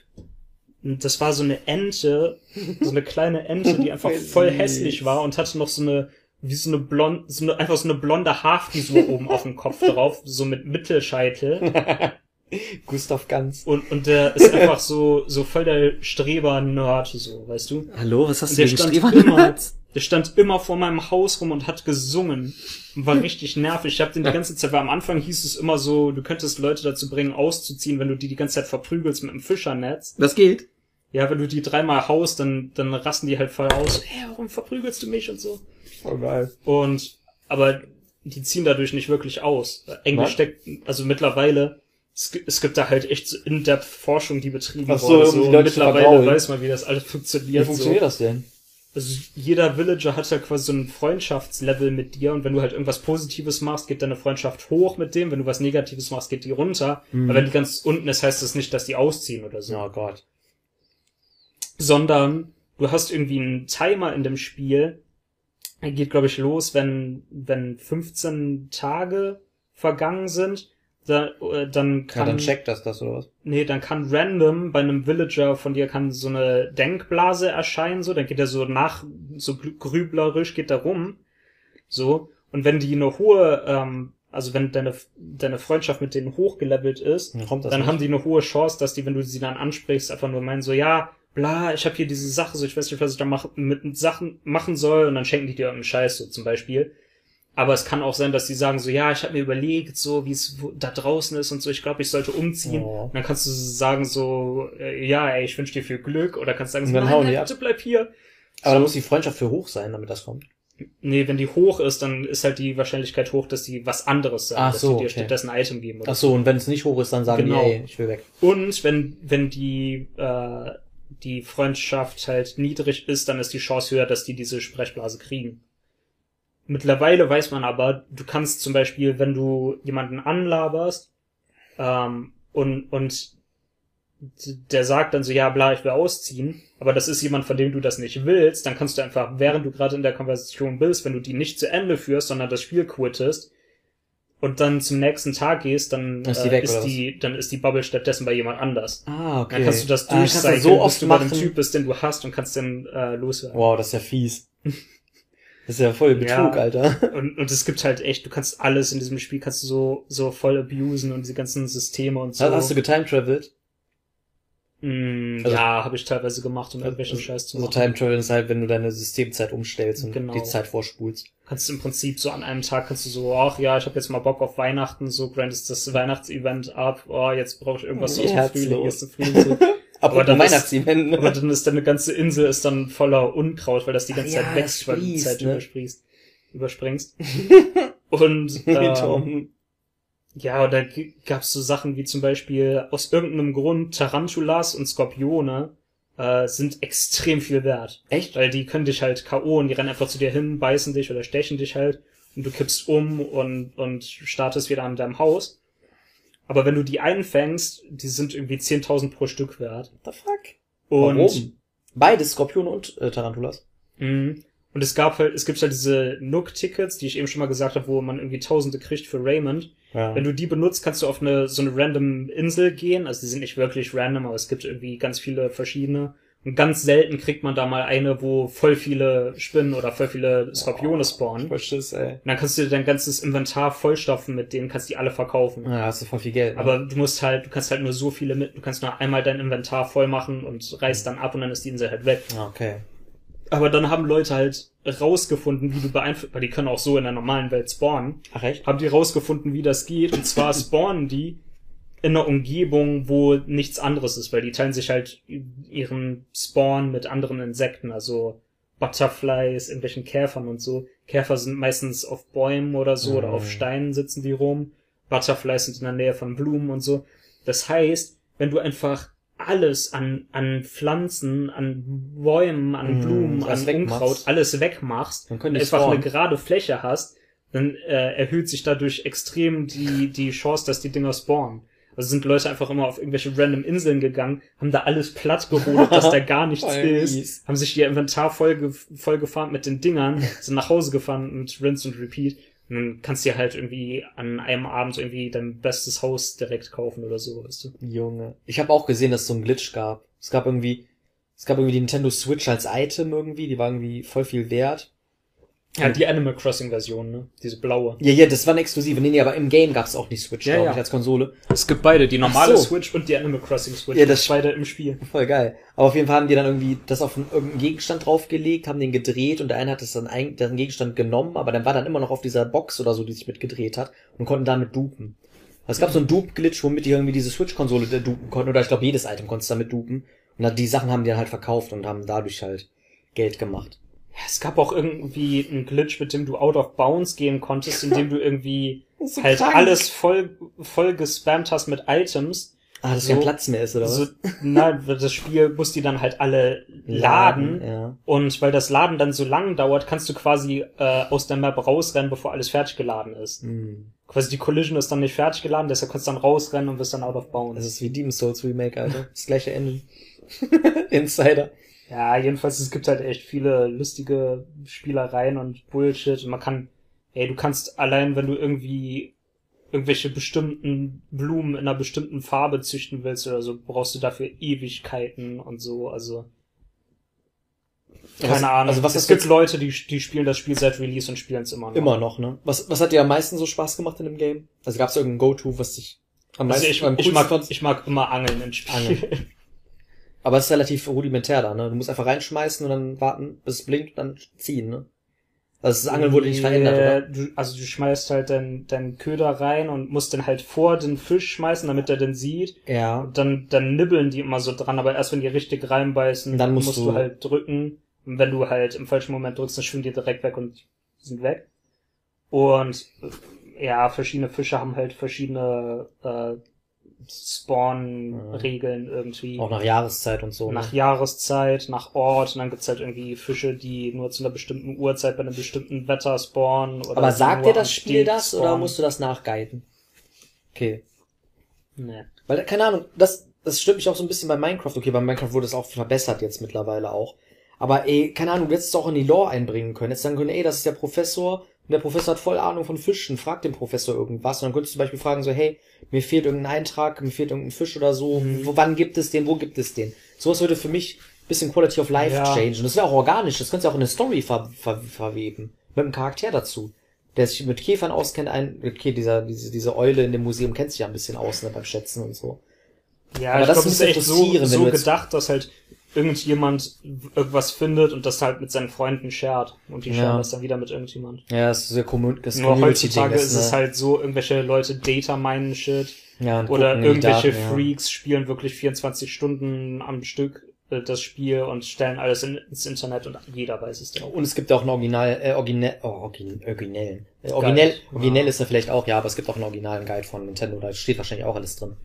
das war so eine Ente, so eine kleine Ente, die einfach voll hässlich war und hatte noch so eine, wie so eine blond, so eine, einfach so eine blonde Haarfrisur oben auf dem Kopf drauf, so mit Mittelscheitel. Gustav Ganz. Und, und der ist einfach so, so voll der Streber-Nerd, so, weißt du? Hallo, was hast du der gegen stand Streber immer, der stand immer vor meinem Haus rum und hat gesungen. Und war richtig nervig. Ich hab den die ganze Zeit, weil am Anfang hieß es immer so, du könntest Leute dazu bringen, auszuziehen, wenn du die die ganze Zeit verprügelst mit einem Fischernetz. Das geht. Ja, wenn du die dreimal haust, dann, dann rasten die halt voll aus. Hey, warum verprügelst du mich und so? Oh, geil. Und, aber die ziehen dadurch nicht wirklich aus. Englisch Was? steckt, also mittlerweile, es, gi- es gibt da halt echt so in-depth Forschung, die betrieben Ach so, wurde. So, zu mittlerweile weiß man, wie das alles Wie funktioniert. funktioniert so. das denn? Also jeder Villager hat ja quasi so ein Freundschaftslevel mit dir und wenn du halt irgendwas Positives machst, geht deine Freundschaft hoch mit dem. Wenn du was Negatives machst, geht die runter. Mhm. Aber wenn die ganz unten ist, heißt das nicht, dass die ausziehen oder so Oh Gott. sondern du hast irgendwie einen Timer in dem Spiel. Geht, glaube ich, los, wenn, wenn 15 Tage vergangen sind. Da, äh, dann Ja, kann, dann checkt das das oder was? nee, dann kann random bei einem Villager von dir kann so eine Denkblase erscheinen, so, dann geht er so nach, so grü- grüblerisch geht er rum, so. Und wenn die eine hohe, ähm, also wenn deine, deine Freundschaft mit denen hochgelevelt ist, Dann dann haben die eine hohe Chance, dass die, wenn du sie dann ansprichst, einfach nur meinen so, ja, bla, ich habe hier diese Sache, so ich weiß nicht, was ich da mach, mit Sachen machen soll und dann schenken die dir irgendeinen Scheiß, so zum Beispiel. Aber es kann auch sein, dass die sagen so, ja, ich habe mir überlegt, so wie es da draußen ist und so, ich glaube, ich sollte umziehen. Oh. Und dann kannst du sagen so, äh, ja, ey, ich wünsche dir viel Glück oder kannst sagen so, nein, nein, bitte bleib hier. Aber da muss die Freundschaft für hoch sein, damit das kommt. Nee, wenn die hoch ist, dann ist halt die Wahrscheinlichkeit hoch, dass die was anderes sagen, Ach dass so, die dir okay. stattdessen ein Item geben oder Ach so, und wenn es nicht hoch ist, dann sagen Genau. die, ey, ich will weg. Und wenn, wenn die, äh, die Freundschaft halt niedrig ist, dann ist die Chance höher, dass die diese Sprechblase kriegen. Mittlerweile weiß man aber, du kannst zum Beispiel, wenn du jemanden anlaberst, ähm, und, und der sagt dann so, ja, bla, ich will ausziehen, aber das ist jemand, von dem du das nicht willst, dann kannst du einfach, während du gerade in der Konversation bist, wenn du die nicht zu Ende führst, sondern das Spiel quittest, und dann zum nächsten Tag gehst, dann Ist die äh, weg, ist die, dann ist die Bubble stattdessen bei jemand anders. Ah, okay. Dann kannst du das ah, kannst durchcyclen, du so bis oft du bei machen. dem Typ bist, den du hast und kannst den äh, loswerden. Wow, das ist ja fies. Das ist ja voll Betrug, Ja. Alter. Und, und es gibt halt echt, du kannst alles in diesem Spiel, kannst du so, so voll abusen und diese ganzen Systeme und so. Hast du getimtraveled? Mm, Also- ja, habe ich teilweise gemacht, um irgendwelchen Scheiß zu So machen. Time Travel ist halt, wenn du deine Systemzeit umstellst und Genau. die Zeit vorspulst. kannst im Prinzip so an einem Tag kannst du so, ach ja, ich habe jetzt mal Bock auf Weihnachten, so grandest das Weihnachtsevent ab, oh, jetzt brauche ich irgendwas so Herzlos. Frühling, jetzt ist Frühling so. Aber, Aber dann Weihnachtsevent. Aber dann ist deine ganze Insel ist dann voller Unkraut, weil das die ganze Ach ja, Zeit wächst, das weil du die Zeit ne? überspringst. überspringst. Und ähm. Ja, oder gab's so Sachen wie zum Beispiel aus irgendeinem Grund Tarantulas und Skorpione äh, sind extrem viel wert. Echt? Weil die können dich halt K.O. und die rennen einfach zu dir hin, beißen dich oder stechen dich halt und du kippst um und, und startest wieder an deinem Haus. Aber wenn du die einfängst, die sind irgendwie 10.000 pro Stück wert. What the fuck? Und Warum? Beides, Skorpione und äh, Tarantulas. Mhm. Und es gab halt, es gibt halt diese Nook-Tickets, die ich eben schon mal gesagt habe, wo man irgendwie Tausende kriegt für Raymond. Ja. Wenn du die benutzt, kannst du auf eine so eine random Insel gehen. Also die sind nicht wirklich random, aber es gibt irgendwie ganz viele verschiedene. Und ganz selten kriegt man da mal eine, wo voll viele Spinnen oder voll viele Skorpione spawnen. Und Schiss, ey. dann kannst du dir dein ganzes Inventar vollstopfen mit denen, kannst die alle verkaufen. Ja, hast du voll viel Geld. ne? Aber du musst halt, du kannst halt nur so viele mit, du kannst nur einmal dein Inventar voll machen und reißt dann ab und dann ist die Insel halt weg. Ah, okay. Aber dann haben Leute halt rausgefunden, wie du beeinflusst, weil die können auch so in der normalen Welt spawnen, Ach echt? haben die rausgefunden, wie das geht. Und zwar spawnen die in einer Umgebung, wo nichts anderes ist, weil die teilen sich halt ihren Spawn mit anderen Insekten, also Butterflies, irgendwelchen Käfern und so. Käfer sind meistens auf Bäumen oder so oder auf Mhm. Steinen sitzen die rum. Butterflies sind in der Nähe von Blumen und so. Das heißt, wenn du einfach alles an, an Pflanzen, an Bäumen, an Mhm, Blumen, an wegmachst. Unkraut, alles wegmachst, Dann einfach spawnen. eine gerade Fläche hast, dann äh, erhöht sich dadurch extrem die, die Chance, dass die Dinger spawnen. Also sind Leute einfach immer auf irgendwelche random Inseln gegangen, haben da alles platt gerodet, dass da gar nichts ist, mies. haben sich ihr Inventar voll, voll gefahren mit den Dingern, sind nach Hause gefahren und rinse und repeat. Dann kannst du dir halt irgendwie an einem Abend irgendwie dein bestes Haus direkt kaufen oder so, weißt du. Junge. Ich habe auch gesehen, dass es so einen Glitch gab. Es gab irgendwie, es gab irgendwie die Nintendo Switch als Item irgendwie, die war irgendwie voll viel wert. Ja, die Animal Crossing Version, ne? Diese blaue. Ja, ja, das war eine exklusive. Nee, nee, aber im Game gab's auch die Switch, Ja, glaube ja. ich, als Konsole. Es gibt beide, die normale so. Switch und die Animal Crossing Switch. Ja, das- beide im Spiel. Voll geil. Aber auf jeden Fall haben die dann irgendwie das auf einen, irgendeinen Gegenstand draufgelegt, haben den gedreht und der eine hat das dann ein, den Gegenstand genommen, aber dann war dann immer noch auf dieser Box oder so, die sich mitgedreht hat und konnten damit dupen. Also es gab so einen Dupe-Glitch, womit die irgendwie diese Switch-Konsole dupen konnten, oder ich glaube jedes Item konntest du damit dupen. Und dann die Sachen haben die dann halt verkauft und haben dadurch halt Geld gemacht. Ja, es gab auch irgendwie einen Glitch, mit dem du out of bounds gehen konntest, indem du irgendwie Das so halt krank. alles voll, voll gespammt hast mit Items. Ah, dass so- kein Platz mehr ist, oder was? So, na, das Spiel muss die dann halt alle laden. Ja. Und weil das Laden dann so lang dauert, kannst du quasi äh, aus der Map rausrennen, bevor alles fertig geladen ist. Hm. Quasi die Collision ist dann nicht fertig geladen, deshalb kannst du dann rausrennen und bist dann out of Das bounds. ist wie Demon's Souls Remake, Alter. Das gleiche Ende. Insider. Ja, jedenfalls, es gibt halt echt viele lustige Spielereien und Bullshit. Und man kann, ey, du kannst allein, wenn du irgendwie irgendwelche bestimmten Blumen in einer bestimmten Farbe züchten willst oder so, brauchst du dafür Ewigkeiten und so, also. Keine Was- Ahnung. Also was es gibt Leute, die, die spielen das Spiel seit Release und spielen es immer noch. immer noch, ne? Was, was hat dir am meisten so Spaß gemacht in dem Game? Also gab's irgendein Go-To, was dich am Also meisten ich, am ich, mag, ich mag immer Angeln in Spielen. Angeln. Aber es ist relativ rudimentär da, ne? Du musst einfach reinschmeißen und dann warten, bis es blinkt und dann ziehen, ne? Also das Angeln wurde nicht verändert, oder? Du, also du schmeißt halt deinen deinen Köder rein und musst den halt vor den Fisch schmeißen, damit er den sieht. Ja. Und dann, dann nibbeln die immer so dran, aber erst wenn die richtig reinbeißen, Dann musst musst du- du halt drücken. Und wenn du halt im falschen Moment drückst, dann schwimmen die direkt weg und sind weg. Und ja, verschiedene Fische haben halt verschiedene äh, Spawn-Regeln irgendwie. Auch nach Jahreszeit und so. Nach ne? Jahreszeit, nach Ort, und dann gibt's halt irgendwie Fische, die nur zu einer bestimmten Uhrzeit bei einem bestimmten Wetter spawnen. Oder Aber sagt dir das Spiel das oder spawnen. musst du das nachguiden? Okay. Nee. Weil, keine Ahnung, das, das stört mich auch so ein bisschen bei Minecraft. Okay, bei Minecraft wurde es auch verbessert jetzt mittlerweile auch. Aber ey, keine Ahnung, du hättest es auch in die Lore einbringen können. Jetzt sagen können, ey, das ist der Professor und der Professor hat voll Ahnung von Fischen. Frag den Professor irgendwas. Und dann könntest du zum Beispiel fragen so, hey, mir fehlt irgendein Eintrag, mir fehlt irgendein Fisch oder so. Mhm. Wo, wann gibt es den? Wo gibt es den? Sowas würde für mich ein bisschen Quality of Life Ja. change. Und das wäre auch organisch. Das könntest du auch in eine Story ver ver verweben. Mit einem Charakter dazu. Der sich mit Käfern auskennt, ein, okay, dieser, diese, diese Eule in dem Museum kennt sich ja ein bisschen aus, ne, beim Schätzen und so. Ja, Aber ich das glaube, ist echt so, so gedacht, dass halt irgendjemand irgendwas findet und das halt mit seinen Freunden shared. Und die Ja. sharen das dann wieder mit irgendjemand. Ja, das ist sehr commun das Nur heutzutage das, ist es ne? halt so, irgendwelche Leute data minen Shit. ja, und Oder irgendwelche Daten, ja. Freaks spielen wirklich 24 Stunden am Stück äh, das Spiel und stellen alles in, ins Internet und jeder weiß es dann. Und es gibt auch einen Original, äh, Originell, oh, Origin, originellen. Äh, originell, Guide. originell ist er vielleicht auch, ja, aber es gibt auch einen originalen Guide von Nintendo, da steht wahrscheinlich auch alles drin.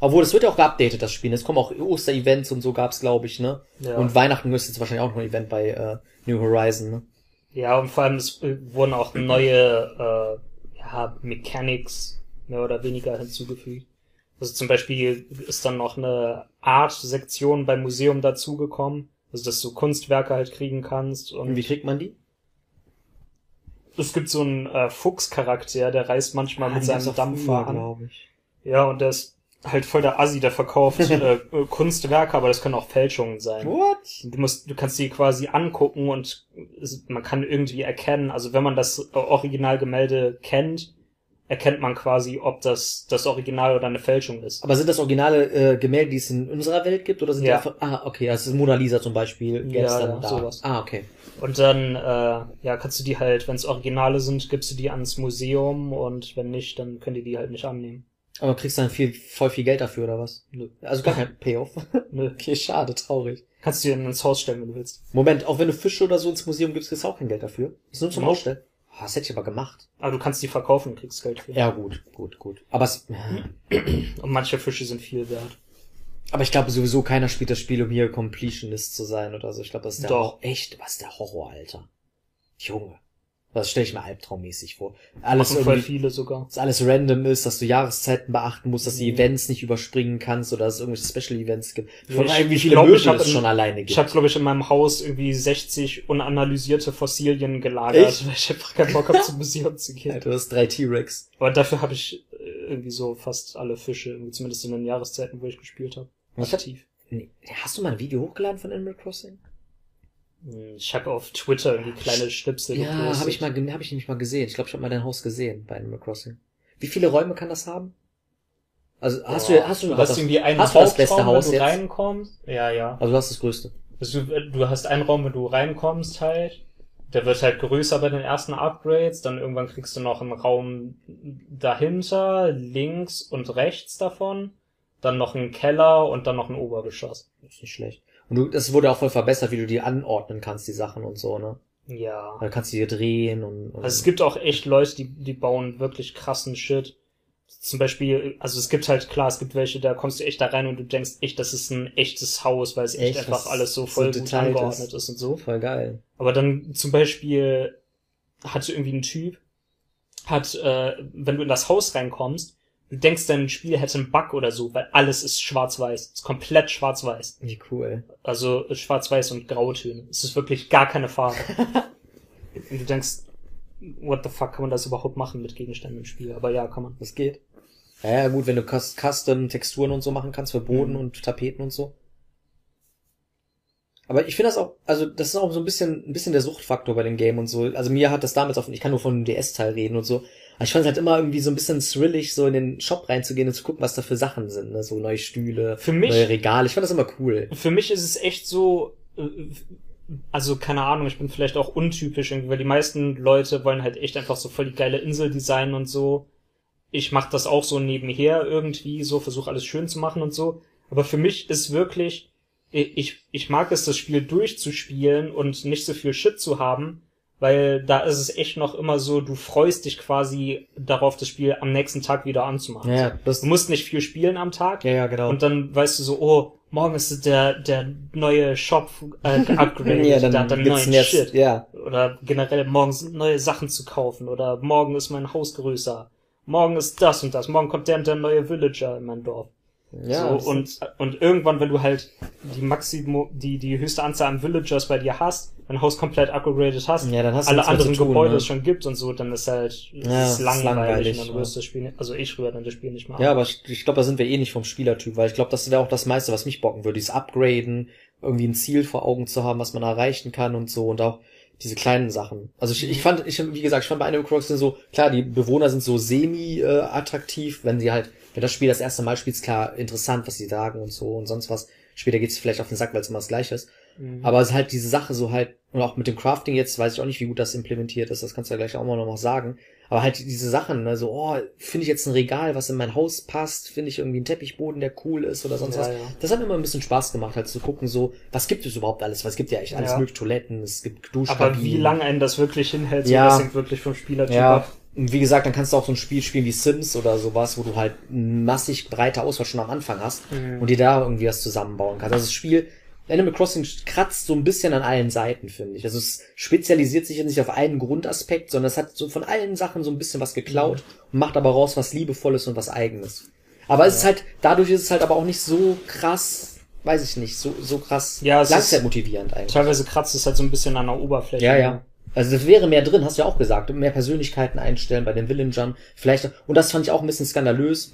Obwohl, es wird ja auch geupdatet, das Spiel. Es kommen auch Oster-Events und so gab's, glaube ich, ne? Ja. Und Weihnachten ist jetzt wahrscheinlich auch noch ein Event bei äh, New Horizon, ne? Ja, und vor allem es äh, wurden auch neue äh, ja, Mechanics mehr oder weniger hinzugefügt. Also zum Beispiel ist dann noch eine Art-Sektion beim Museum dazugekommen, also dass du Kunstwerke halt kriegen kannst. Und Und wie kriegt man die? es gibt so einen äh, Fuchscharakter, der reist manchmal mit Ah, gab's seinem Dampfer früher, an. Ja, und der ist halt voll der Assi, der verkauft äh, Kunstwerke, aber das können auch Fälschungen sein. What? Du musst, du kannst die quasi angucken und man kann irgendwie erkennen, also wenn man das Originalgemälde kennt, erkennt man quasi, ob das das Original oder eine Fälschung ist. Aber sind das originale äh, Gemälde, die es in unserer Welt gibt, oder sind die Ja. einfach, ah, okay, das ist Mona Lisa zum Beispiel, Ja, dann da. sowas. Ah, okay. Und dann, äh, ja, kannst du die halt, wenn es Originale sind, gibst du die ans Museum und wenn nicht, dann können die die halt nicht annehmen. Aber kriegst du dann viel, voll viel Geld dafür, oder was? Nö. Also gar kein Payoff. Nö. okay, schade, traurig. Kannst du dir ins Haus stellen, wenn du willst. Moment, auch wenn du Fische oder so ins Museum gibst, kriegst du auch kein Geld dafür. Das ist nur zum Nope. Ausstellen. Ah, das hätte ich aber gemacht. Aber du kannst die verkaufen und kriegst Geld für. Ja, gut, gut, gut. Aber es, Und manche Fische sind viel wert. aber ich glaube sowieso keiner spielt das Spiel, um hier Completionist zu sein oder so. Ich glaube, das ist der Doch. Horror. Echt, was ist der Horror, Alter? Junge. Das stelle ich mir albtraummäßig vor. Alles Machen voll viele sogar. dass alles random ist, dass du Jahreszeiten beachten musst, dass du die Mhm. Events nicht überspringen kannst oder dass es irgendwelche Special Events gibt. Ja, Von ich- allem, wie ich viele glaub, Möbel ich hab es in- schon alleine gibt. Ich habe, glaube ich, in meinem Haus irgendwie 60 unanalysierte Fossilien gelagert, Echt? weil ich einfach keinen Bock habe, zum Museum zu gehen. Alter, du hast drei T-Rex. Aber dafür habe ich äh, irgendwie so fast alle Fische, irgendwie zumindest in den Jahreszeiten, wo ich gespielt habe. Ich hab- Aktiv. Nee, hast du mal ein Video hochgeladen von Animal Crossing? Ich habe auf Twitter irgendwie kleine Schnipsel Ja, gepostet. habe ich mal, hab ich nämlich mal gesehen. Ich glaube, ich habe mal dein Haus gesehen bei Animal Crossing. Wie viele Räume kann das haben? Also hast du, hast du, hast das, irgendwie einen hast du das beste Hauptraum, Haus wenn du jetzt? reinkommst. Ja, ja. Also du hast das größte. Also, du, hast einen Raum, wenn du reinkommst halt. Der wird halt größer bei den ersten Upgrades. Dann irgendwann kriegst du noch einen Raum dahinter, links und rechts davon. Dann noch einen Keller und dann noch ein Obergeschoss. Das ist nicht schlecht. Und du, das wurde auch voll verbessert, wie du die anordnen kannst, die Sachen und so, ne? Ja. Da kannst du die drehen und, und Also es gibt auch echt Leute, die, die bauen wirklich krassen Shit. Zum Beispiel, also es gibt halt, klar, es gibt welche, da kommst du echt da rein und du denkst echt, das ist ein echtes Haus, weil es echt, Echt, einfach alles so so voll gut detailliert angeordnet ist. ist und so. voll geil. Aber dann zum Beispiel hat irgendwie ein Typ, hat, äh, wenn du in das Haus reinkommst, du denkst, dein Spiel hätte einen Bug oder so, weil alles ist schwarz-weiß. Ist komplett schwarz-weiß. Wie cool. Also schwarz-weiß und Grautöne. Es ist wirklich gar keine Farbe. und du denkst, what the fuck kann man das überhaupt machen mit Gegenständen im Spiel? Aber ja, kann man. Das geht. Ja, gut, wenn du Cus- Custom-Texturen und so machen kannst für Boden Mhm. und Tapeten und so. Aber ich finde das auch, also das ist auch so ein bisschen, ein bisschen der Suchtfaktor bei dem Game und so. Also mir hat das damals auf, ich kann nur von dem DS-Teil reden und so. Aber ich fand es halt immer irgendwie so ein bisschen thrillig, so in den Shop reinzugehen und zu gucken, was da für Sachen sind, ne? So neue Stühle, Für mich- neue Regale. Ich fand das immer cool. Für mich ist es echt so, äh, also keine Ahnung, ich bin vielleicht auch untypisch irgendwie, weil die meisten Leute wollen halt echt einfach so voll die geile Insel designen und so. Ich mache das auch so nebenher irgendwie, so versuche alles schön zu machen und so. Aber für mich ist wirklich, ich, ich mag es, das Spiel durchzuspielen und nicht so viel Shit zu haben, weil da ist es echt noch immer so, du freust dich quasi darauf, das Spiel am nächsten Tag wieder anzumachen. Ja, das, Du musst nicht viel spielen am Tag, ja, ja, genau. und dann weißt du so, oh, morgen ist der, der neue Shop äh, geupgradet, ja, der dann hat dann neuen jetzt, Shit. ja. Oder generell morgen sind neue Sachen zu kaufen. Oder morgen ist mein Haus größer. Morgen ist das und das. Morgen kommt der und der neue Villager in mein Dorf. Ja, so, und, und irgendwann, wenn du halt die Maximum, die, die höchste Anzahl an Villagers bei dir hast, dein Haus komplett upgraded hast, Ja, dann hast du alle anderen tun, Gebäude ne? es schon gibt und so, dann ist halt es Ja, ist es ist langweilig, langweilig, und dann ja. rührst du das Spiel nicht, also ich rühre dann das Spiel nicht mehr Ja, an. aber ich, ich glaube, da sind wir eh nicht vom Spielertyp, weil ich glaube, das wäre auch das meiste, was mich bocken würde. Dieses Upgraden, irgendwie ein Ziel vor Augen zu haben, was man erreichen kann und so und auch diese kleinen Sachen. Also ich, ich fand, ich, wie gesagt, ich fand bei Animal Crossing so, klar, die Bewohner sind so semi-attraktiv, wenn sie halt, wenn das Spiel das erste Mal spielt, ist klar interessant, was sie sagen und so und sonst was. Später geht's vielleicht auf den Sack, weil es immer das gleiche ist. Mhm. Aber es ist halt diese Sache so halt, und auch mit dem Crafting jetzt weiß ich auch nicht, wie gut das implementiert ist, das kannst du ja gleich auch mal noch mal sagen. Aber halt diese Sachen, ne, so, oh, finde ich jetzt ein Regal, was in mein Haus passt, finde ich irgendwie einen Teppichboden, der cool ist oder sonst Ja, was. ja. Das hat mir immer ein bisschen Spaß gemacht, halt zu gucken, so, was gibt es überhaupt alles? Was gibt ja echt alles Ja. mögliche Toiletten, es gibt Duschkabinen. Aber wie lange einen das wirklich hinhält, so, Ja. das hängt wirklich vom Spielertyp Ja, ab. und wie gesagt, dann kannst du auch so ein Spiel spielen wie Sims oder sowas, wo du halt massig breite Auswahl schon am Anfang hast Mhm. und dir da irgendwie was zusammenbauen kannst. Also das Spiel, Animal Crossing kratzt so ein bisschen an allen Seiten, finde ich. Also es spezialisiert sich nicht auf einen Grundaspekt, sondern es hat so von allen Sachen so ein bisschen was geklaut und macht aber raus was Liebevolles und was Eigenes. Aber es ist halt, dadurch ist es halt aber auch nicht so krass, weiß ich nicht, so, so krass Ja, es ist- langzeitmotivierend eigentlich. Teilweise kratzt es halt so ein bisschen an der Oberfläche. Ja, ja. Also das wäre mehr drin, hast du ja auch gesagt. Mehr Persönlichkeiten einstellen bei den Villagern. Vielleicht, und das fand ich auch ein bisschen skandalös.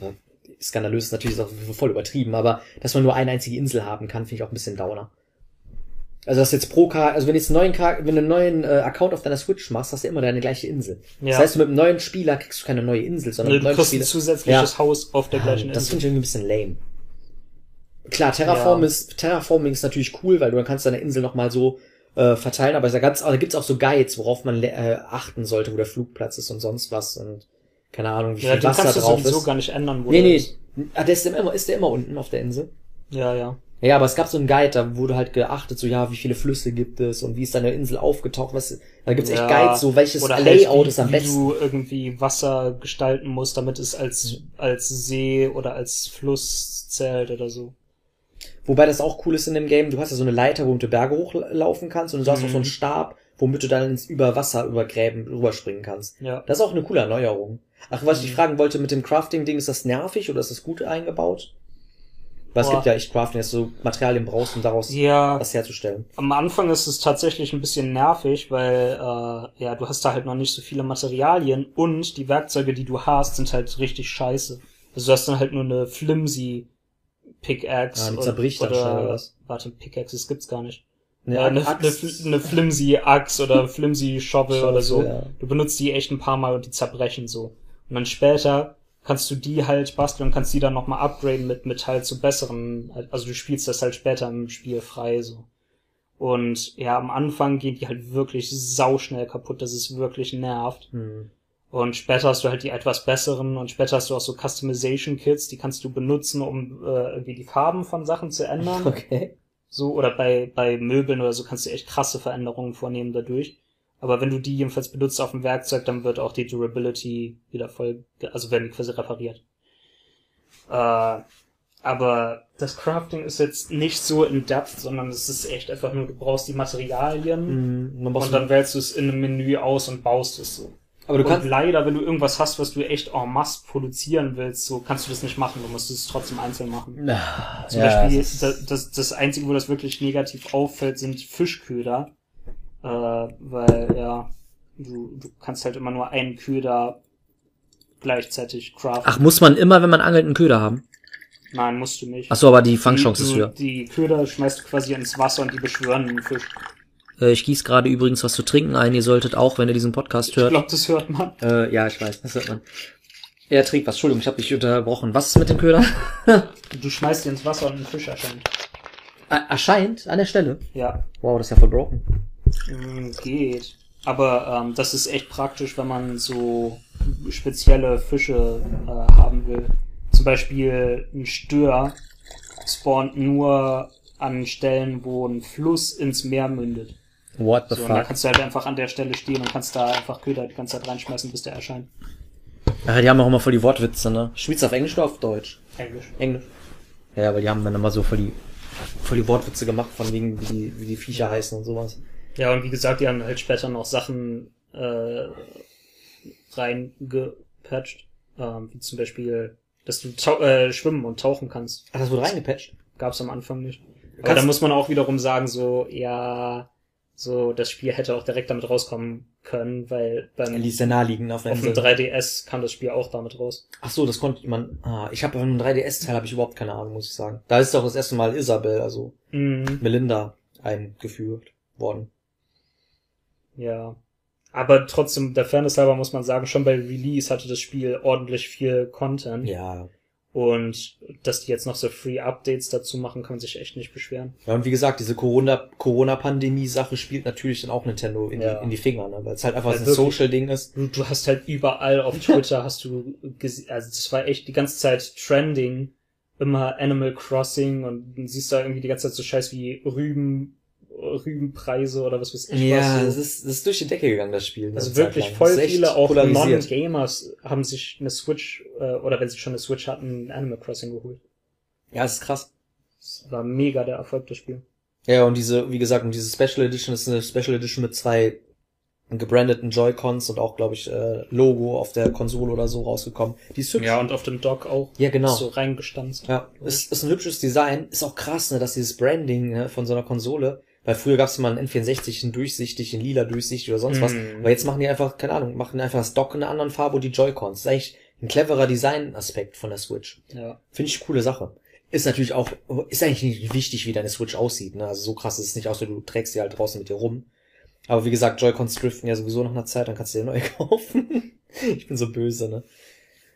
Ja, Skandalös ist natürlich auch voll übertrieben, aber dass man nur eine einzige Insel haben kann, finde ich auch ein bisschen downer. Also das jetzt pro Char also wenn du jetzt einen neuen Char wenn du einen neuen äh, Account auf deiner Switch machst, hast du immer deine gleiche Insel. Ja. Das heißt, mit einem neuen Spieler kriegst du keine neue Insel, sondern Nee, mit du kriegst ein zusätzliches Haus auf der gleichen Das Insel. finde ich irgendwie ein bisschen lame. Klar, Terraform Ja. ist, Terraforming ist natürlich cool, weil du dann kannst deine Insel nochmal so äh, verteilen, aber da, ganz, aber da gibt's auch so Guides, worauf man äh, achten sollte, wo der Flugplatz ist und sonst was und keine Ahnung, wie viel Ja, du Wasser kannst es drauf sowieso ist. gar nicht ändern, wo nee, nee. ist. Ah, der ist immer, ist der immer unten auf der Insel? Ja, ja. Ja, aber es gab so einen Guide, da wurde halt geachtet, so ja, wie viele Flüsse gibt es und wie ist deine Insel aufgetaucht, was, da gibt's echt Ja. Guides, so welches Layout halt, wie, ist am wie besten. du irgendwie Wasser gestalten musst, damit es als, als See oder als Fluss zählt oder so. Wobei das auch cool ist in dem Game, du hast ja so eine Leiter, womit du Berge hochlaufen kannst und du hast auch so einen Mhm. Stab, womit du dann ins über Wasser, über Gräben rüberspringen kannst. Ja. Das ist auch eine coole Erneuerung. Ach, was ich Mhm. fragen wollte mit dem Crafting-Ding, ist das nervig oder ist das gut eingebaut? Weil es Boah. gibt ja echt Crafting, dass du Materialien brauchst, um daraus Ja, was herzustellen. am Anfang ist es tatsächlich ein bisschen nervig, weil äh, ja, du hast da halt noch nicht so viele Materialien und die Werkzeuge, die du hast, sind halt richtig scheiße. Also du hast dann halt nur eine flimsy Pickaxe. Ah, die und- zerbricht dann schnell, oder was? Warte, Pickaxes gibt's gar nicht. Ne, Ja, eine, eine, eine flimsy Axt oder flimsy Shovel oder so. ja. Du benutzt die echt ein paar Mal und die zerbrechen so. Und dann später kannst du die halt basteln und kannst die dann nochmal upgraden mit, mit halt zu besseren, also du spielst das halt später im Spiel frei so. Und ja, am Anfang gehen die halt wirklich sauschnell kaputt, dass es wirklich nervt. Hm. Und später hast du halt die etwas besseren und später hast du auch so Customization Kits, die kannst du benutzen, um äh, irgendwie die Farben von Sachen zu ändern. Okay. So, oder bei, bei Möbeln oder so kannst du echt krasse Veränderungen vornehmen dadurch. Aber wenn du die jedenfalls benutzt auf dem Werkzeug, dann wird auch die Durability wieder voll, also werden die quasi repariert. Äh, aber das Crafting ist jetzt nicht so in depth, sondern es ist echt einfach nur, du brauchst die Materialien Hm, dann und dann wählst du es in einem Menü aus und baust es so. aber du und kannst, leider, wenn du irgendwas hast, was du echt en masse produzieren willst, so kannst du das nicht machen, du musst es trotzdem einzeln machen. Na, Zum ja, Beispiel, das, das, das Einzige, wo das wirklich negativ auffällt, sind Fischköder. Äh, weil, ja, du, du kannst halt immer nur einen Köder gleichzeitig craften. Ach, muss man immer, wenn man angelt, einen Köder haben? Nein, musst du nicht. Ach so, aber die Fangchance die, ist höher. Die Köder schmeißt du quasi ins Wasser und die beschwören den Fisch. Äh, ich gieß gerade übrigens was zu trinken ein. Ihr solltet auch, wenn ihr diesen Podcast Ich hört. glaube, das hört man. Äh, ja, ich weiß, das hört man. Er trinkt was. Entschuldigung, ich habe dich unterbrochen. Was ist mit dem Köder? Du schmeißt die ins Wasser und ein Fisch erscheint. Er- Erscheint an der Stelle. Ja, Wow, das ist ja voll broken. Mm, geht. Aber ähm, das ist echt praktisch, wenn man so spezielle Fische äh, haben will. Zum Beispiel ein Stör spawnt nur an Stellen, wo ein Fluss ins Meer mündet. What the So, und da fuck? kannst du halt einfach an der Stelle stehen und kannst da einfach Köder die ganze Zeit reinschmeißen, bis der erscheint. Ja, die haben auch immer voll die Wortwitze, ne? Spielst du auf Englisch oder auf Deutsch? Englisch. Englisch. Ja, aber die haben dann immer so voll die, voll die Wortwitze gemacht, von wegen, wie die, wie die Viecher heißen und sowas. Ja, und wie gesagt, die haben halt später noch Sachen äh, reingepatcht. Ähm, wie zum Beispiel, dass du äh, schwimmen und tauchen kannst. Ach, das wurde reingepatcht? Gab's am Anfang nicht. Aber Kannst- da muss man auch wiederum sagen, so, ja, so, das Spiel hätte auch direkt damit rauskommen können, weil beim, ist sehr naheliegend auf auf dem Insel. 3DS kam das Spiel auch damit raus. Ach so, das konnte man, ah, ich habe einem 3DS-Teil habe ich überhaupt keine Ahnung, muss ich sagen. Da ist doch das erste Mal Isabel, also Mhm. Melinda, eingeführt worden. Ja. Aber trotzdem, der Fairness halber muss man sagen, schon bei Release hatte das Spiel ordentlich viel Content. Ja. Und dass die jetzt noch so Free Updates dazu machen, kann man sich echt nicht beschweren. Ja, und wie gesagt, diese Corona, Corona-Pandemie-Sache spielt natürlich dann auch Nintendo in, Ja. die, in die Finger, ne? Weil es halt einfach so ein Social-Ding ist. Du, du hast halt überall auf Twitter hast du also das war echt die ganze Zeit trending, immer Animal Crossing und siehst da irgendwie die ganze Zeit so Scheiß wie Rüben, Rübenpreise oder was weiß ich Ja, was. das So. ist, das ist durch die Decke gegangen, das Spiel. ne, Also wirklich voll Das viele, auch. Non-Gamers haben sich eine Switch, äh, oder wenn sie schon eine Switch hatten, Animal Crossing geholt. Ja, das ist krass. Das war mega der Erfolg, das Spiel. Ja, und diese, wie gesagt, und diese Special Edition ist eine Special Edition mit zwei gebrandeten Joy-Cons und auch, glaube ich, äh, Logo auf der Konsole oder so rausgekommen. Die ist hübsch. Ja, und auf dem Dock auch. Ja, genau. Ist so reingestanzt. Ja, ist, ist ein hübsches Design. Ist auch krass, ne, dass dieses Branding ne, von so einer Konsole, weil früher gab's immer einen N64 in durchsichtig, in lila durchsichtig oder sonst was. Mhm. Aber jetzt machen die einfach, keine Ahnung, machen einfach das Dock in einer anderen Farbe und die Joy-Cons. Das ist eigentlich ein cleverer Design-Aspekt von der Switch. Ja. Finde ich eine coole Sache. Ist natürlich auch, ist eigentlich nicht wichtig, wie deine Switch aussieht, ne? Also so krass ist es nicht, außer du trägst die halt draußen mit dir rum. Aber wie gesagt, Joy-Cons driften ja sowieso nach einer Zeit, dann kannst du dir neu kaufen. ich bin so böse, ne?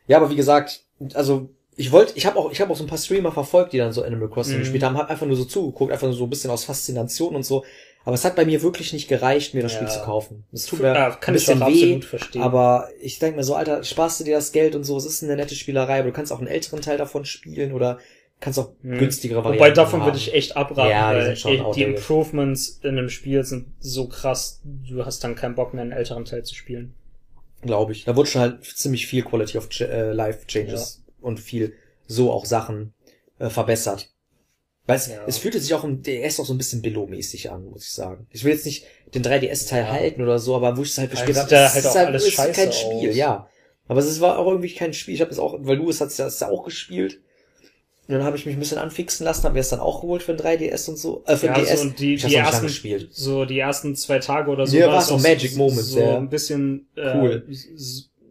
Ja, aber wie gesagt, also ich wollte, ich habe auch, ich habe auch so ein paar Streamer verfolgt, die dann so Animal Crossing Mhm. gespielt haben, hab einfach nur so zugeguckt, einfach nur so ein bisschen aus Faszination und so. Aber es hat bei mir wirklich nicht gereicht, mir das Ja. Spiel zu kaufen. Es tut mir Ja, ein kann ich bisschen weh, absolut verstehen. aber ich denke mir so, Alter, sparst du dir das Geld und so, es ist eine nette Spielerei, aber du kannst auch einen älteren Teil davon spielen oder kannst auch Mhm. günstigere Varianten Wobei davon haben. würde ich echt abraten, Ja, die weil die outdated. Improvements in einem Spiel sind so krass, du hast dann keinen Bock mehr, einen älteren Teil zu spielen. glaube ich. Da wurde schon halt ziemlich viel Quality of äh, Life Changes und viel so auch Sachen äh, verbessert. Weil es, Ja. es fühlte sich auch im DS auch so ein bisschen Billo-mäßig an, muss ich sagen. Ich will jetzt nicht den 3DS-Teil Ja. halten oder so, aber wo ich es halt gespielt habe, ja es halt ist auch alles es ist kein scheiße Spiel, aus. ja. Aber es war auch irgendwie kein Spiel. Ich habe es auch, weil du es hast ja auch gespielt. Und dann habe ich mich ein bisschen anfixen lassen, habe mir es dann auch geholt für den 3DS und so, äh, für den Ja, DS. so, und die, ich die ersten, gespielt. so die ersten zwei Tage oder so. Ja, war es so Magic Moments, so ja. ein bisschen äh, Cool.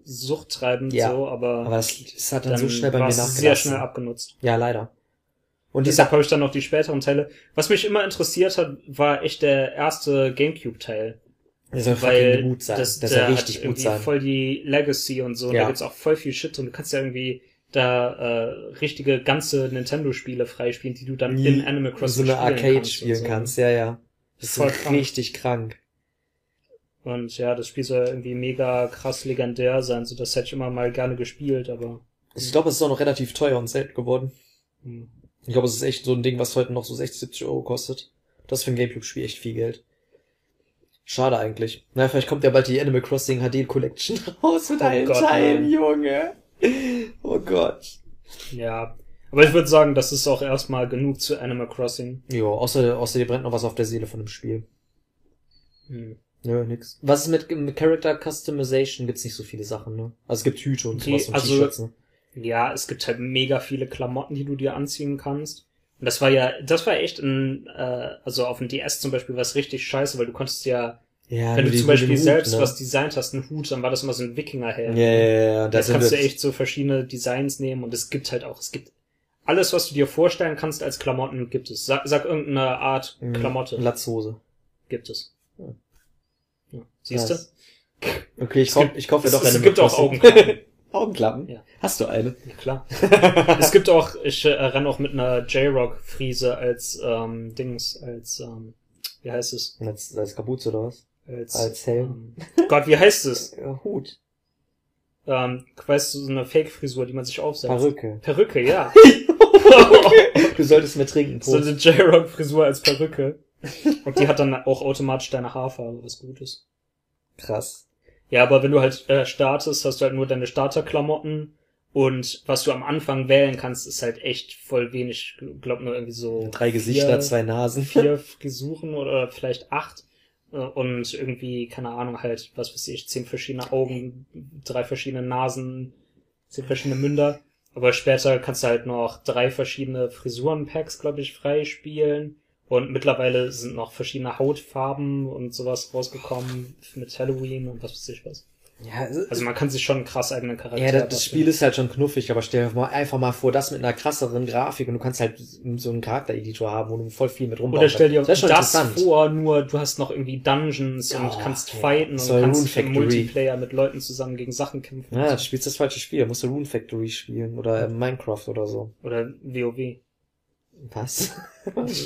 Suchttreibend Ja, so, aber, Aber das, das hat dann, dann so schnell bei mir nachgelassen. sehr schnell abgenutzt. Ja, leider. Und Deshalb habe ich dann noch die späteren Teile. Was mich immer interessiert hat, war echt der erste Gamecube-Teil. der soll Weil gut sein. das, Das, der soll hat richtig gut sein. voll die Legacy und so. Und Ja. da gibt's auch voll viel Shit und du kannst ja irgendwie da äh, richtige ganze Nintendo-Spiele freispielen, die du dann in Animal so Crossing eine spielen Arcade kannst und spielen so. kannst, ja, ja. Das ist Voll krank. richtig krank. Und ja, das Spiel soll irgendwie mega krass legendär sein, so das hätte ich immer mal gerne gespielt, aber Ich glaube, es ist auch noch relativ teuer und selten geworden. hm. Ich glaube, es ist echt so ein Ding, was heute noch so 60, 70 Euro kostet. Das ist für ein Gamecube-Spiel echt viel Geld. Schade eigentlich. Na, vielleicht kommt ja bald die Animal Crossing HD Collection raus mit Oh allen Gott, Teilen, nein. Junge. Oh Gott. ja. Aber ich würde sagen, das ist auch erstmal genug zu Animal Crossing. Jo, außer, außer dir brennt noch was auf der Seele von dem Spiel. Hm. Nö, nix. Was ist mit, mit Character Customization? Gibt's nicht so viele Sachen, ne? Also es gibt Hüte und sowas und also- T-Shirts, ne? Ja, es gibt halt mega viele Klamotten, die du dir anziehen kannst. Und das war ja, das war echt ein, äh, also auf dem DS zum Beispiel was richtig scheiße, weil du konntest ja, Ja, wenn du die- zum Beispiel Hut, selbst ne? was designt hast, einen Hut, dann war das immer so ein Wikingerhelm. Ja, ja, ja, sind kannst du echt so verschiedene Designs nehmen und es gibt halt auch, es gibt alles, was du dir vorstellen kannst als Klamotten, gibt es. Sag, sag irgendeine Art Mhm. Klamotte, Latzhose. gibt es. Ja. Siehst du? Nice. Okay, ich Es kauf, gibt- ich kauf mir es- doch es eine gibt auch. Augenklappen. Augenklappen? Ja. Hast du eine? Ja, klar. es gibt auch, ich äh, renne auch mit einer J-Rock-Friese als ähm, Dings, als, ähm, wie heißt es? Als, als Kapuze oder was? Als, Als Helm. Ähm, Gott, wie heißt es? Ja, Hut. Ähm, weißt du, so eine Fake-Frisur, die man sich aufsetzt. Perücke. Perücke, ja. Du solltest mehr trinken, so Prost. eine J-Rock-Frisur als Perücke. Und die hat dann auch automatisch deine Haarfarbe, was gut ist. Krass. Ja, aber wenn du halt äh, startest, hast du halt nur deine Starterklamotten und was du am Anfang wählen kannst, ist halt echt voll wenig. Ich glaub nur irgendwie so Drei Gesichter, vier, zwei Nasen. vier Frisuren oder vielleicht acht Äh, und irgendwie keine Ahnung halt was weiß ich zehn verschiedene Augen, drei verschiedene Nasen, zehn verschiedene Münder. Aber später kannst du halt noch drei verschiedene Frisurenpacks, glaube ich, freispielen. Und mittlerweile sind noch verschiedene Hautfarben und sowas rausgekommen mit Halloween und was weiß ich was. Ja, Also man kann sich schon krass eigenen Charakter ja das, das. Spiel ist halt schon knuffig, aber stell dir mal einfach mal vor, das mit einer krasseren Grafik und du kannst halt so einen Charaktereditor haben, wo du voll viel mit rumbauen Oder stell dir. Das das, vor, nur du hast noch irgendwie Dungeons und Oh, kannst ja. fighten und So ein kannst im. Multiplayer mit Leuten zusammen gegen Sachen kämpfen. Ja, du spielst das falsche Spiel. Musst du Rune Factory spielen oder äh, Minecraft oder so. Oder WoW. Was?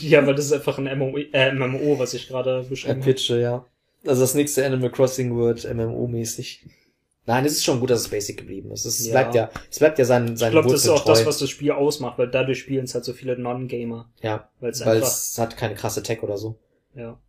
Ja, aber das ist einfach ein MMO, äh, MMO was ich gerade beschrieben habe. Pitche, ja. Also das nächste Animal Crossing wird MMO-mäßig. Nein, es ist schon gut, dass es basic geblieben ist. Es Ja. bleibt ja, es bleibt ja sein, Ich sein glaube, das ist auch treu. das, was das Spiel ausmacht, weil dadurch spielen es halt so viele Non-Gamer. ja, Weil es weil einfach, es hat keine krasse Tech oder so. ja.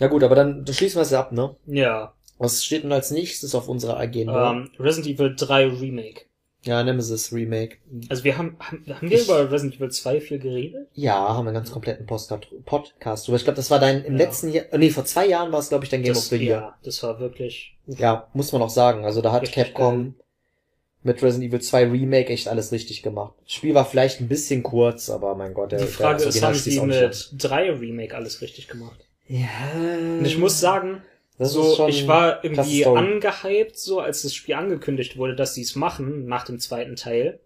Ja gut, aber dann, dann schließen wir es ja ab, ne? Ja, Was steht denn als nächstes auf unserer Agenda? ähm, Resident Evil 3 Remake. Ja, Nemesis Remake. Also wir haben, haben, haben wir Ich- über Resident Evil 2 viel geredet? Ja, haben wir einen ganz kompletten Postcard, Podcast drüber. Ich glaube, das war dein, im Ja. letzten Jahr, äh, nee, vor zwei Jahren war es, glaube ich, dein Game das, of the Year. Ja, das war wirklich, Ja, muss man auch sagen. Also da hat Capcom mit Resident Evil 2 Remake echt alles richtig gemacht. Das Spiel war vielleicht ein bisschen kurz, aber mein Gott, der, die Frage der ist, haben sie mit 3 Remake alles richtig gemacht? Ja. Und ich muss sagen, das so, ich war irgendwie angehypt, so als das Spiel angekündigt wurde, dass sie es machen nach dem zweiten Teil.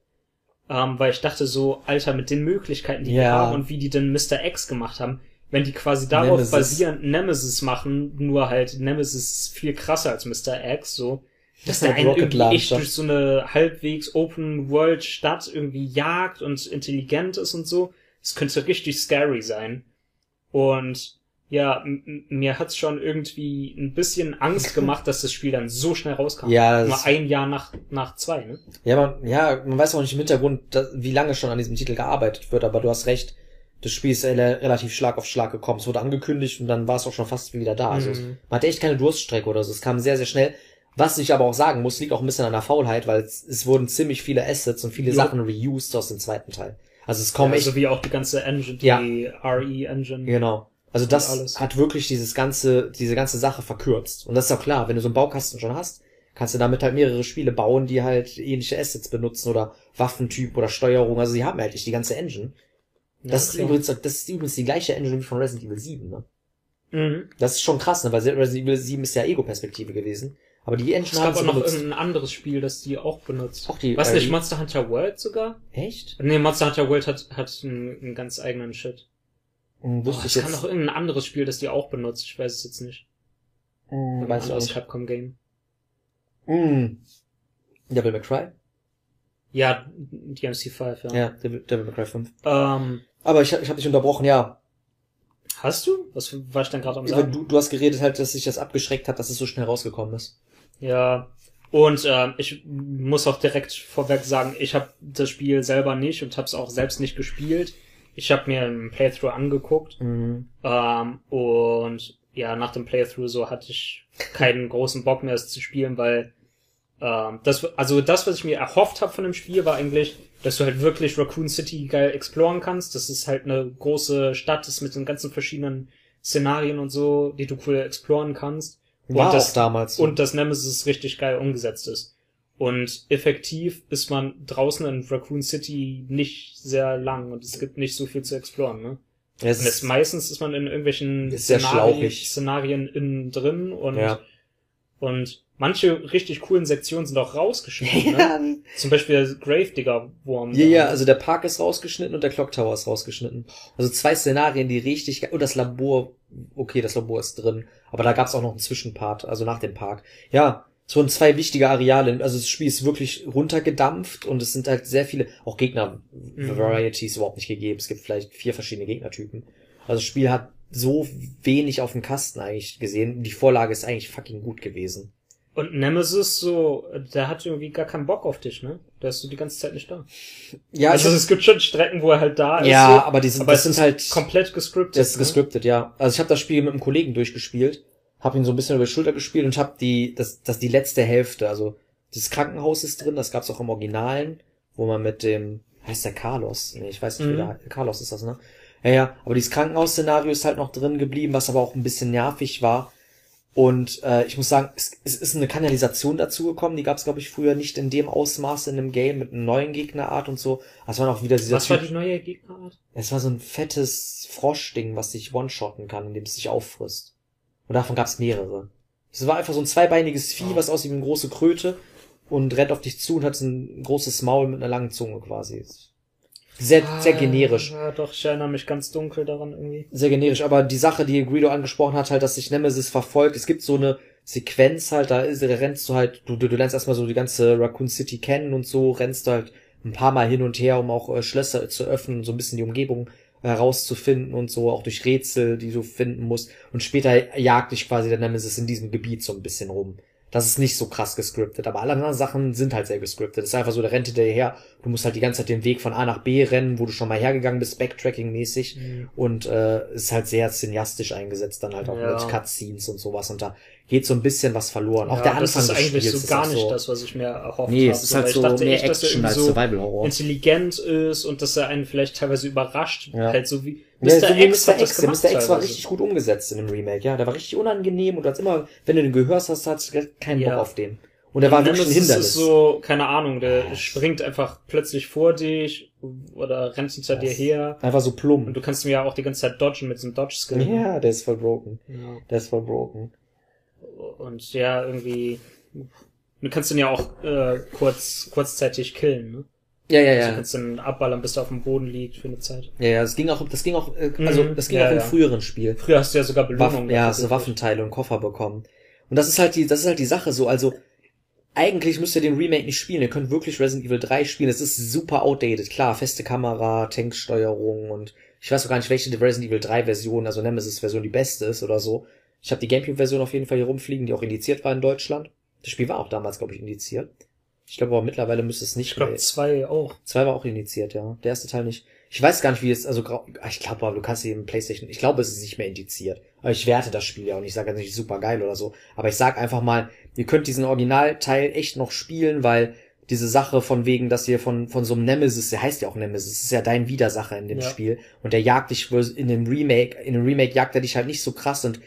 Ähm, weil ich dachte so, Alter, mit den Möglichkeiten, die Ja. haben und wie die denn Mr. X gemacht haben, wenn die quasi darauf Nemesis. basierend Nemesis machen, nur halt Nemesis viel krasser als Mr. X, so, dass der einen irgendwie echt durch so eine halbwegs Open World Stadt irgendwie jagt und intelligent ist und so. Das könnte richtig scary sein. Und ja, mir hat's schon irgendwie ein bisschen Angst gemacht, dass das Spiel dann so schnell rauskam. Ja, Nur ein Jahr nach, nach zwei, ne? Ja, man, ja, man weiß auch nicht im Hintergrund, da, wie lange schon an diesem Titel gearbeitet wird, aber du hast recht, das Spiel ist rela- relativ Schlag auf Schlag gekommen. Es wurde angekündigt und dann war es auch schon fast wieder da. Also Mhm. man hatte echt keine Durststrecke oder so. Es kam sehr, sehr schnell. Was ich aber auch sagen muss, liegt auch ein bisschen an der Faulheit, weil es, es wurden ziemlich viele Assets und viele Jo. Sachen reused aus dem zweiten Teil. Also es kommen Ja, echt so wie auch die ganze Engine, die Ja. RE-Engine. Genau. Also das alles. hat wirklich dieses ganze, diese ganze Sache verkürzt. Und das ist auch klar, wenn du so einen Baukasten schon hast, kannst du damit halt mehrere Spiele bauen, die halt ähnliche Assets benutzen oder Waffentyp oder Steuerung. Also sie haben halt nicht die ganze Engine. Ja, Das ist klar. übrigens, das ist übrigens die gleiche Engine wie von Resident Evil 7, ne? Mhm. Das ist schon krass, ne? Weil Resident Evil 7 ist ja Ego-Perspektive gewesen. Aber die Engine Es haben gab auch noch irgendein anderes Spiel, das die auch benutzt. Auch die, Was äh, nicht, Monster Hunter World sogar? Echt? Nee, Monster Hunter World hat, hat einen, einen ganz eigenen Shit. Hm, es ich kann noch irgendein anderes Spiel, das die auch benutzt. Ich weiß es jetzt nicht. Hm, Ein weiß ich auch anderes nicht. Capcom-Game. Hm. Devil May Cry? Ja, DMC5, ja. Ja, Devil, Devil May Cry 5. Ähm, Aber ich, ich habe dich unterbrochen, ja. hast du? Was war ich denn gerade am sagen? du, du hast geredet halt, dass sich das abgeschreckt hat, dass es so schnell rausgekommen ist. Ja. Und ähm, ich muss auch direkt vorweg sagen, ich habe das Spiel selber nicht und habe es auch selbst nicht gespielt. Ich habe mir einen Playthrough angeguckt Mhm. ähm, und ja, nach dem Playthrough so hatte ich keinen großen Bock mehr, es zu spielen, weil ähm, das, also das, was ich mir erhofft habe von dem Spiel, war eigentlich, dass du halt wirklich Raccoon City geil exploren kannst. Das ist halt eine große Stadt, ist mit den ganzen verschiedenen Szenarien und so, die du cool exploren kannst. War und das, damals und das Nemesis richtig geil umgesetzt ist. Und effektiv ist man draußen in Raccoon City nicht sehr lang und es gibt nicht so viel zu exploren, ne? Es ist, meistens ist man in irgendwelchen sehr Szenarien, innen drin und, ja. und manche richtig coolen Sektionen sind auch rausgeschnitten. Ne? ja, Zum Beispiel der Gravedigger Wurm. ja, ja, also der Park ist rausgeschnitten und der Clock Tower ist rausgeschnitten. Also zwei Szenarien, die richtig und das Labor, okay, das Labor ist drin, aber da gab's auch noch einen Zwischenpart, also nach dem Park. Ja, wurden zwei wichtige Areale, also das Spiel ist wirklich runtergedampft und es sind halt sehr viele, auch Gegner-Varieties überhaupt nicht gegeben. Es gibt vielleicht vier verschiedene Gegnertypen. Also das Spiel hat so wenig auf dem Kasten eigentlich gesehen. Die Vorlage ist eigentlich fucking gut gewesen. Und Nemesis so, der hat irgendwie gar keinen Bock auf dich, ne? Der ist so die ganze Zeit nicht da. Ja, also es gibt schon Strecken, wo er halt da ist. ja, so, aber die sind, aber das sind ist halt komplett gescriptet. Das ist ne? gescriptet, ja. Also ich habe das Spiel mit einem Kollegen durchgespielt, habe ihn so ein bisschen über die Schulter gespielt und habe die, das, das die letzte Hälfte, also das Krankenhaus ist drin, das gab's auch im Originalen, wo man mit dem, heißt der Carlos? Nee, ich weiß nicht, wie Mhm. der Carlos ist das, ne? Ja, ja, aber dieses Krankenhausszenario ist halt noch drin geblieben, was aber auch ein bisschen nervig war. Und äh, ich muss sagen, es, es ist eine Kanalisation dazugekommen, die gab's glaube ich früher nicht in dem Ausmaß in einem Game mit einer neuen Gegnerart und so. Das war auch wieder dieser Was war die neue Gegnerart? es war so ein fettes Froschding, was sich one-shotten kann, indem es sich auffrisst. Und davon gab es mehrere. Es war einfach so ein zweibeiniges Vieh, was aussieht wie eine große Kröte und rennt auf dich zu und hat so ein großes Maul mit einer langen Zunge quasi. Sehr, sehr generisch. Ah, Ja, doch, ich erinnere mich ganz dunkel daran irgendwie. Sehr generisch, aber die Sache, die Guido angesprochen hat, halt, dass sich Nemesis verfolgt. Es gibt so eine Sequenz halt, da ist, rennst du halt, du, du, du lernst erstmal so die ganze Raccoon City kennen und so, rennst du halt ein paar Mal hin und her, um auch äh, Schlösser zu öffnen, so ein bisschen die Umgebung herauszufinden und so, auch durch Rätsel, die du finden musst. Und später jagt dich quasi der Nemesis in diesem Gebiet so ein bisschen rum. Das ist nicht so krass gescriptet, aber alle anderen Sachen sind halt sehr gescriptet. Es ist einfach so, der rennt dir her, du musst halt die ganze Zeit den Weg von A nach B rennen, wo du schon mal hergegangen bist, Backtracking-mäßig. Und äh, ist halt sehr cineastisch eingesetzt, dann halt auch Ja. mit Cutscenes und sowas. Und da geht so ein bisschen was verloren. Auch ja, der Anfang das ist des eigentlich Spiels so gar nicht so, das, was ich mir erhofft Nee, habe. es ist halt so mehr echt, Action als irgendwie so Survival-Horror. intelligent ist und dass er einen vielleicht teilweise überrascht. Ja. Halt so wie Ja, so X Mr. hat das X. Gemacht Mr. X war richtig gut umgesetzt in dem Remake, ja. Der war richtig unangenehm und als immer, wenn du den gehörst hast, hast du keinen Bock Ja. auf den. Und er war wirklich ein Hindernis. ist so, keine Ahnung, der springt einfach plötzlich vor dich oder rennt hinter dir her. Einfach so Und plump. du kannst ihn ja auch die ganze Zeit dodgen mit diesem Dodge-Skill. Ja, der ist voll broken. Ja. Der ist voll broken. Und ja, irgendwie, du kannst ihn ja auch äh, kurz, kurzzeitig killen, ne? Ja, ja, Du ja. kannst ihn abballern, bis er auf dem Boden liegt für eine Zeit. Ja, ja, das ging auch, das ging auch, äh, also, Mhm. das ging Ja, auch im ja. früheren Spiel. Früher hast du ja sogar Waffen, Belohnungen. ja, dafür so. Waffenteile und Koffer bekommen. Und das ist halt die, das ist halt die Sache so, also, eigentlich müsst ihr den Remake nicht spielen. Ihr könnt wirklich Resident Evil 3 spielen. Es ist super outdated. Klar, feste Kamera, Tanksteuerung und ich weiß auch gar nicht, welche die Resident Evil 3 Version, also Nemesis Version die beste ist oder so. Ich habe die Gamecube Version auf jeden Fall hier rumfliegen, die auch indiziert war in Deutschland. Das Spiel war auch damals, glaube ich, indiziert. Ich glaube aber mittlerweile müsste es nicht Ich glaube, mehr. zwei auch. Zwei war auch indiziert, ja. Der erste Teil nicht. Ich weiß gar nicht, wie es, also grau- ich glaube, aber du kannst sie im Playstation, ich glaube, es ist nicht mehr indiziert. Aber ich werte das Spiel ja und ich sage jetzt nicht super geil oder so. Aber ich sag einfach mal, ihr könnt diesen Originalteil echt noch spielen, weil diese Sache von wegen, dass ihr von, von so einem Nemesis, der heißt ja auch Nemesis, ist ja dein Widersacher in dem Ja. Spiel. Und der jagt dich in dem Remake, in dem Remake jagt er dich halt nicht so krass und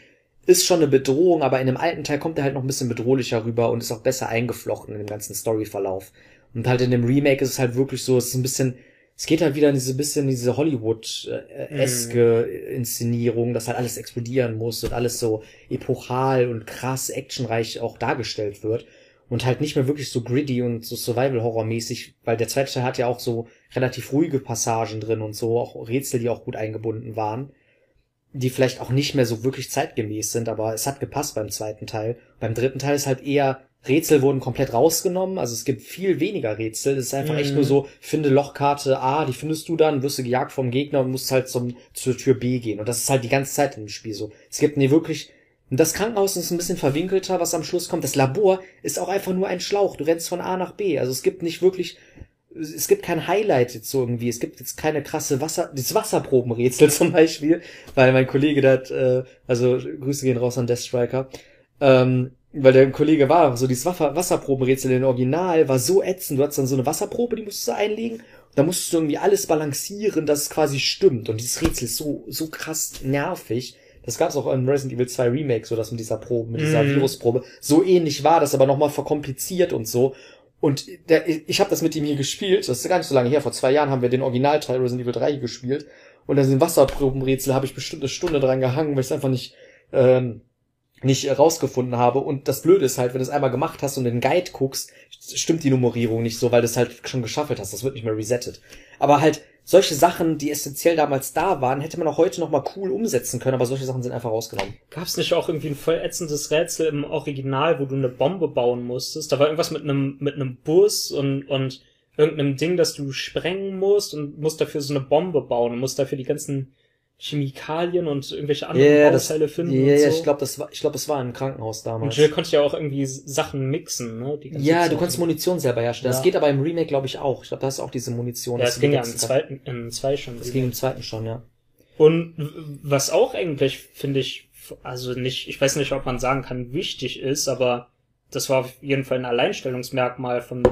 ist schon eine Bedrohung, aber in dem alten Teil kommt er halt noch ein bisschen bedrohlicher rüber und ist auch besser eingeflochten in dem ganzen Storyverlauf. Und halt in dem Remake ist es halt wirklich so, es ist ein bisschen es geht halt wieder in diese bisschen diese Hollywood-eske Inszenierung, dass halt alles explodieren muss und alles so epochal und krass actionreich auch dargestellt wird. Und halt nicht mehr wirklich so gritty und so Survival-Horror-mäßig, weil der zweite Teil hat ja auch so relativ ruhige Passagen drin und so, auch Rätsel, die auch gut eingebunden waren, die vielleicht auch nicht mehr so wirklich zeitgemäß sind, aber es hat gepasst beim zweiten Teil. Beim dritten Teil ist halt eher, Rätsel wurden komplett rausgenommen, also es gibt viel weniger Rätsel, es ist einfach echt nur so, finde Lochkarte A, die findest du dann, wirst du gejagt vom Gegner und musst halt zum, zur Tür B gehen und das ist halt die ganze Zeit im Spiel so. Es gibt nie wirklich das Krankenhaus ist ein bisschen verwinkelter, was am Schluss kommt. Das Labor ist auch einfach nur ein Schlauch. Du rennst von A nach B. Also es gibt nicht wirklich, es gibt kein Highlight jetzt so irgendwie. Es gibt jetzt keine krasse Wasser, das Wasserprobenrätsel zum Beispiel, weil mein Kollege da hat, äh, also Grüße gehen raus an Death Striker, ähm, weil der Kollege war, so dieses Wasser Wasserprobenrätsel in Original war so ätzend. Du hattest dann so eine Wasserprobe, die musstest du einlegen. Da musstest du irgendwie alles balancieren, dass es quasi stimmt. Und dieses Rätsel ist so, so krass nervig das gab es auch in Resident Evil 2 Remake, so dass mit dieser Probe, mit dieser mm. Virusprobe so ähnlich war, das aber nochmal verkompliziert und so. Und der, ich habe das mit ihm hier gespielt, das ist gar nicht so lange her, vor zwei Jahren haben wir den Originalteil Resident Evil 3 gespielt. Und da sind Wasserprobenrätsel, habe ich bestimmt eine Stunde dran gehangen, weil ich es einfach nicht, ähm, nicht rausgefunden habe. Und das Blöde ist halt, wenn du es einmal gemacht hast und den Guide guckst, stimmt die Nummerierung nicht so, weil du es halt schon geschaffelt hast. Das wird nicht mehr resettet. Aber halt, solche Sachen, die essentiell damals da waren, hätte man auch heute noch mal cool umsetzen können, aber solche Sachen sind einfach rausgenommen. Gab es nicht auch irgendwie ein voll ätzendes Rätsel im Original, wo du eine Bombe bauen musstest? Da war irgendwas mit einem mit einem Bus und und irgendeinem Ding, das du sprengen musst und musst dafür so eine Bombe bauen und musst dafür die ganzen Chemikalien und irgendwelche anderen yeah, Bauteile das, finden. Ja, yeah, so. ich glaube, das war, ich glaube, es war ein Krankenhaus damals. Und Jill konnte ja auch irgendwie Sachen mixen, ne? ja, du konntest Munition selber herstellen. Ja. Das geht aber im Remake, glaube ich, auch. Ich glaube, da ist auch diese Munition. Ja, das ging ja im zweiten, im zwei schon. Das ging im zweiten schon, ja. Und was auch eigentlich, finde ich, also nicht, ich weiß nicht, ob man sagen kann, wichtig ist, aber das war auf jeden Fall ein Alleinstellungsmerkmal vom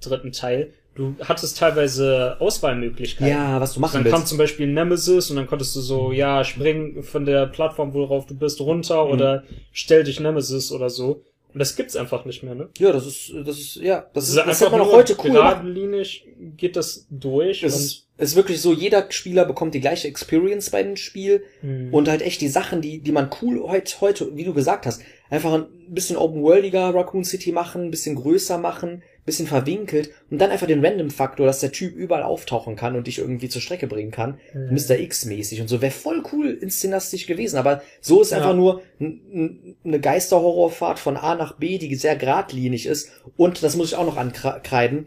dritten Teil, du hattest teilweise Auswahlmöglichkeiten. Ja, was du machen Dann willst. kam zum Beispiel Nemesis und dann konntest du so, ja, spring von der Plattform, worauf du bist, runter mhm. oder stell dich Nemesis oder so. Und das gibt's einfach nicht mehr, ne? Ja, das ist, das ist, ja, das, das ist, das hätte man auch heute cool Geradlinig geht das durch. Es ist, es ist wirklich so, jeder Spieler bekommt die gleiche Experience bei dem Spiel mhm. und halt echt die Sachen, die, die man cool heute, heute, wie du gesagt hast, einfach ein bisschen open-worldiger Raccoon City machen, ein bisschen größer machen, bisschen verwinkelt und dann einfach den Random-Faktor, dass der Typ überall auftauchen kann und dich irgendwie zur Strecke bringen kann. Mhm. Mr. X-mäßig und so. Wäre voll cool inszenastisch gewesen. Aber so ist ja. einfach nur eine Geisterhorrorfahrt von A nach B, die sehr geradlinig ist. Und das muss ich auch noch ankreiden.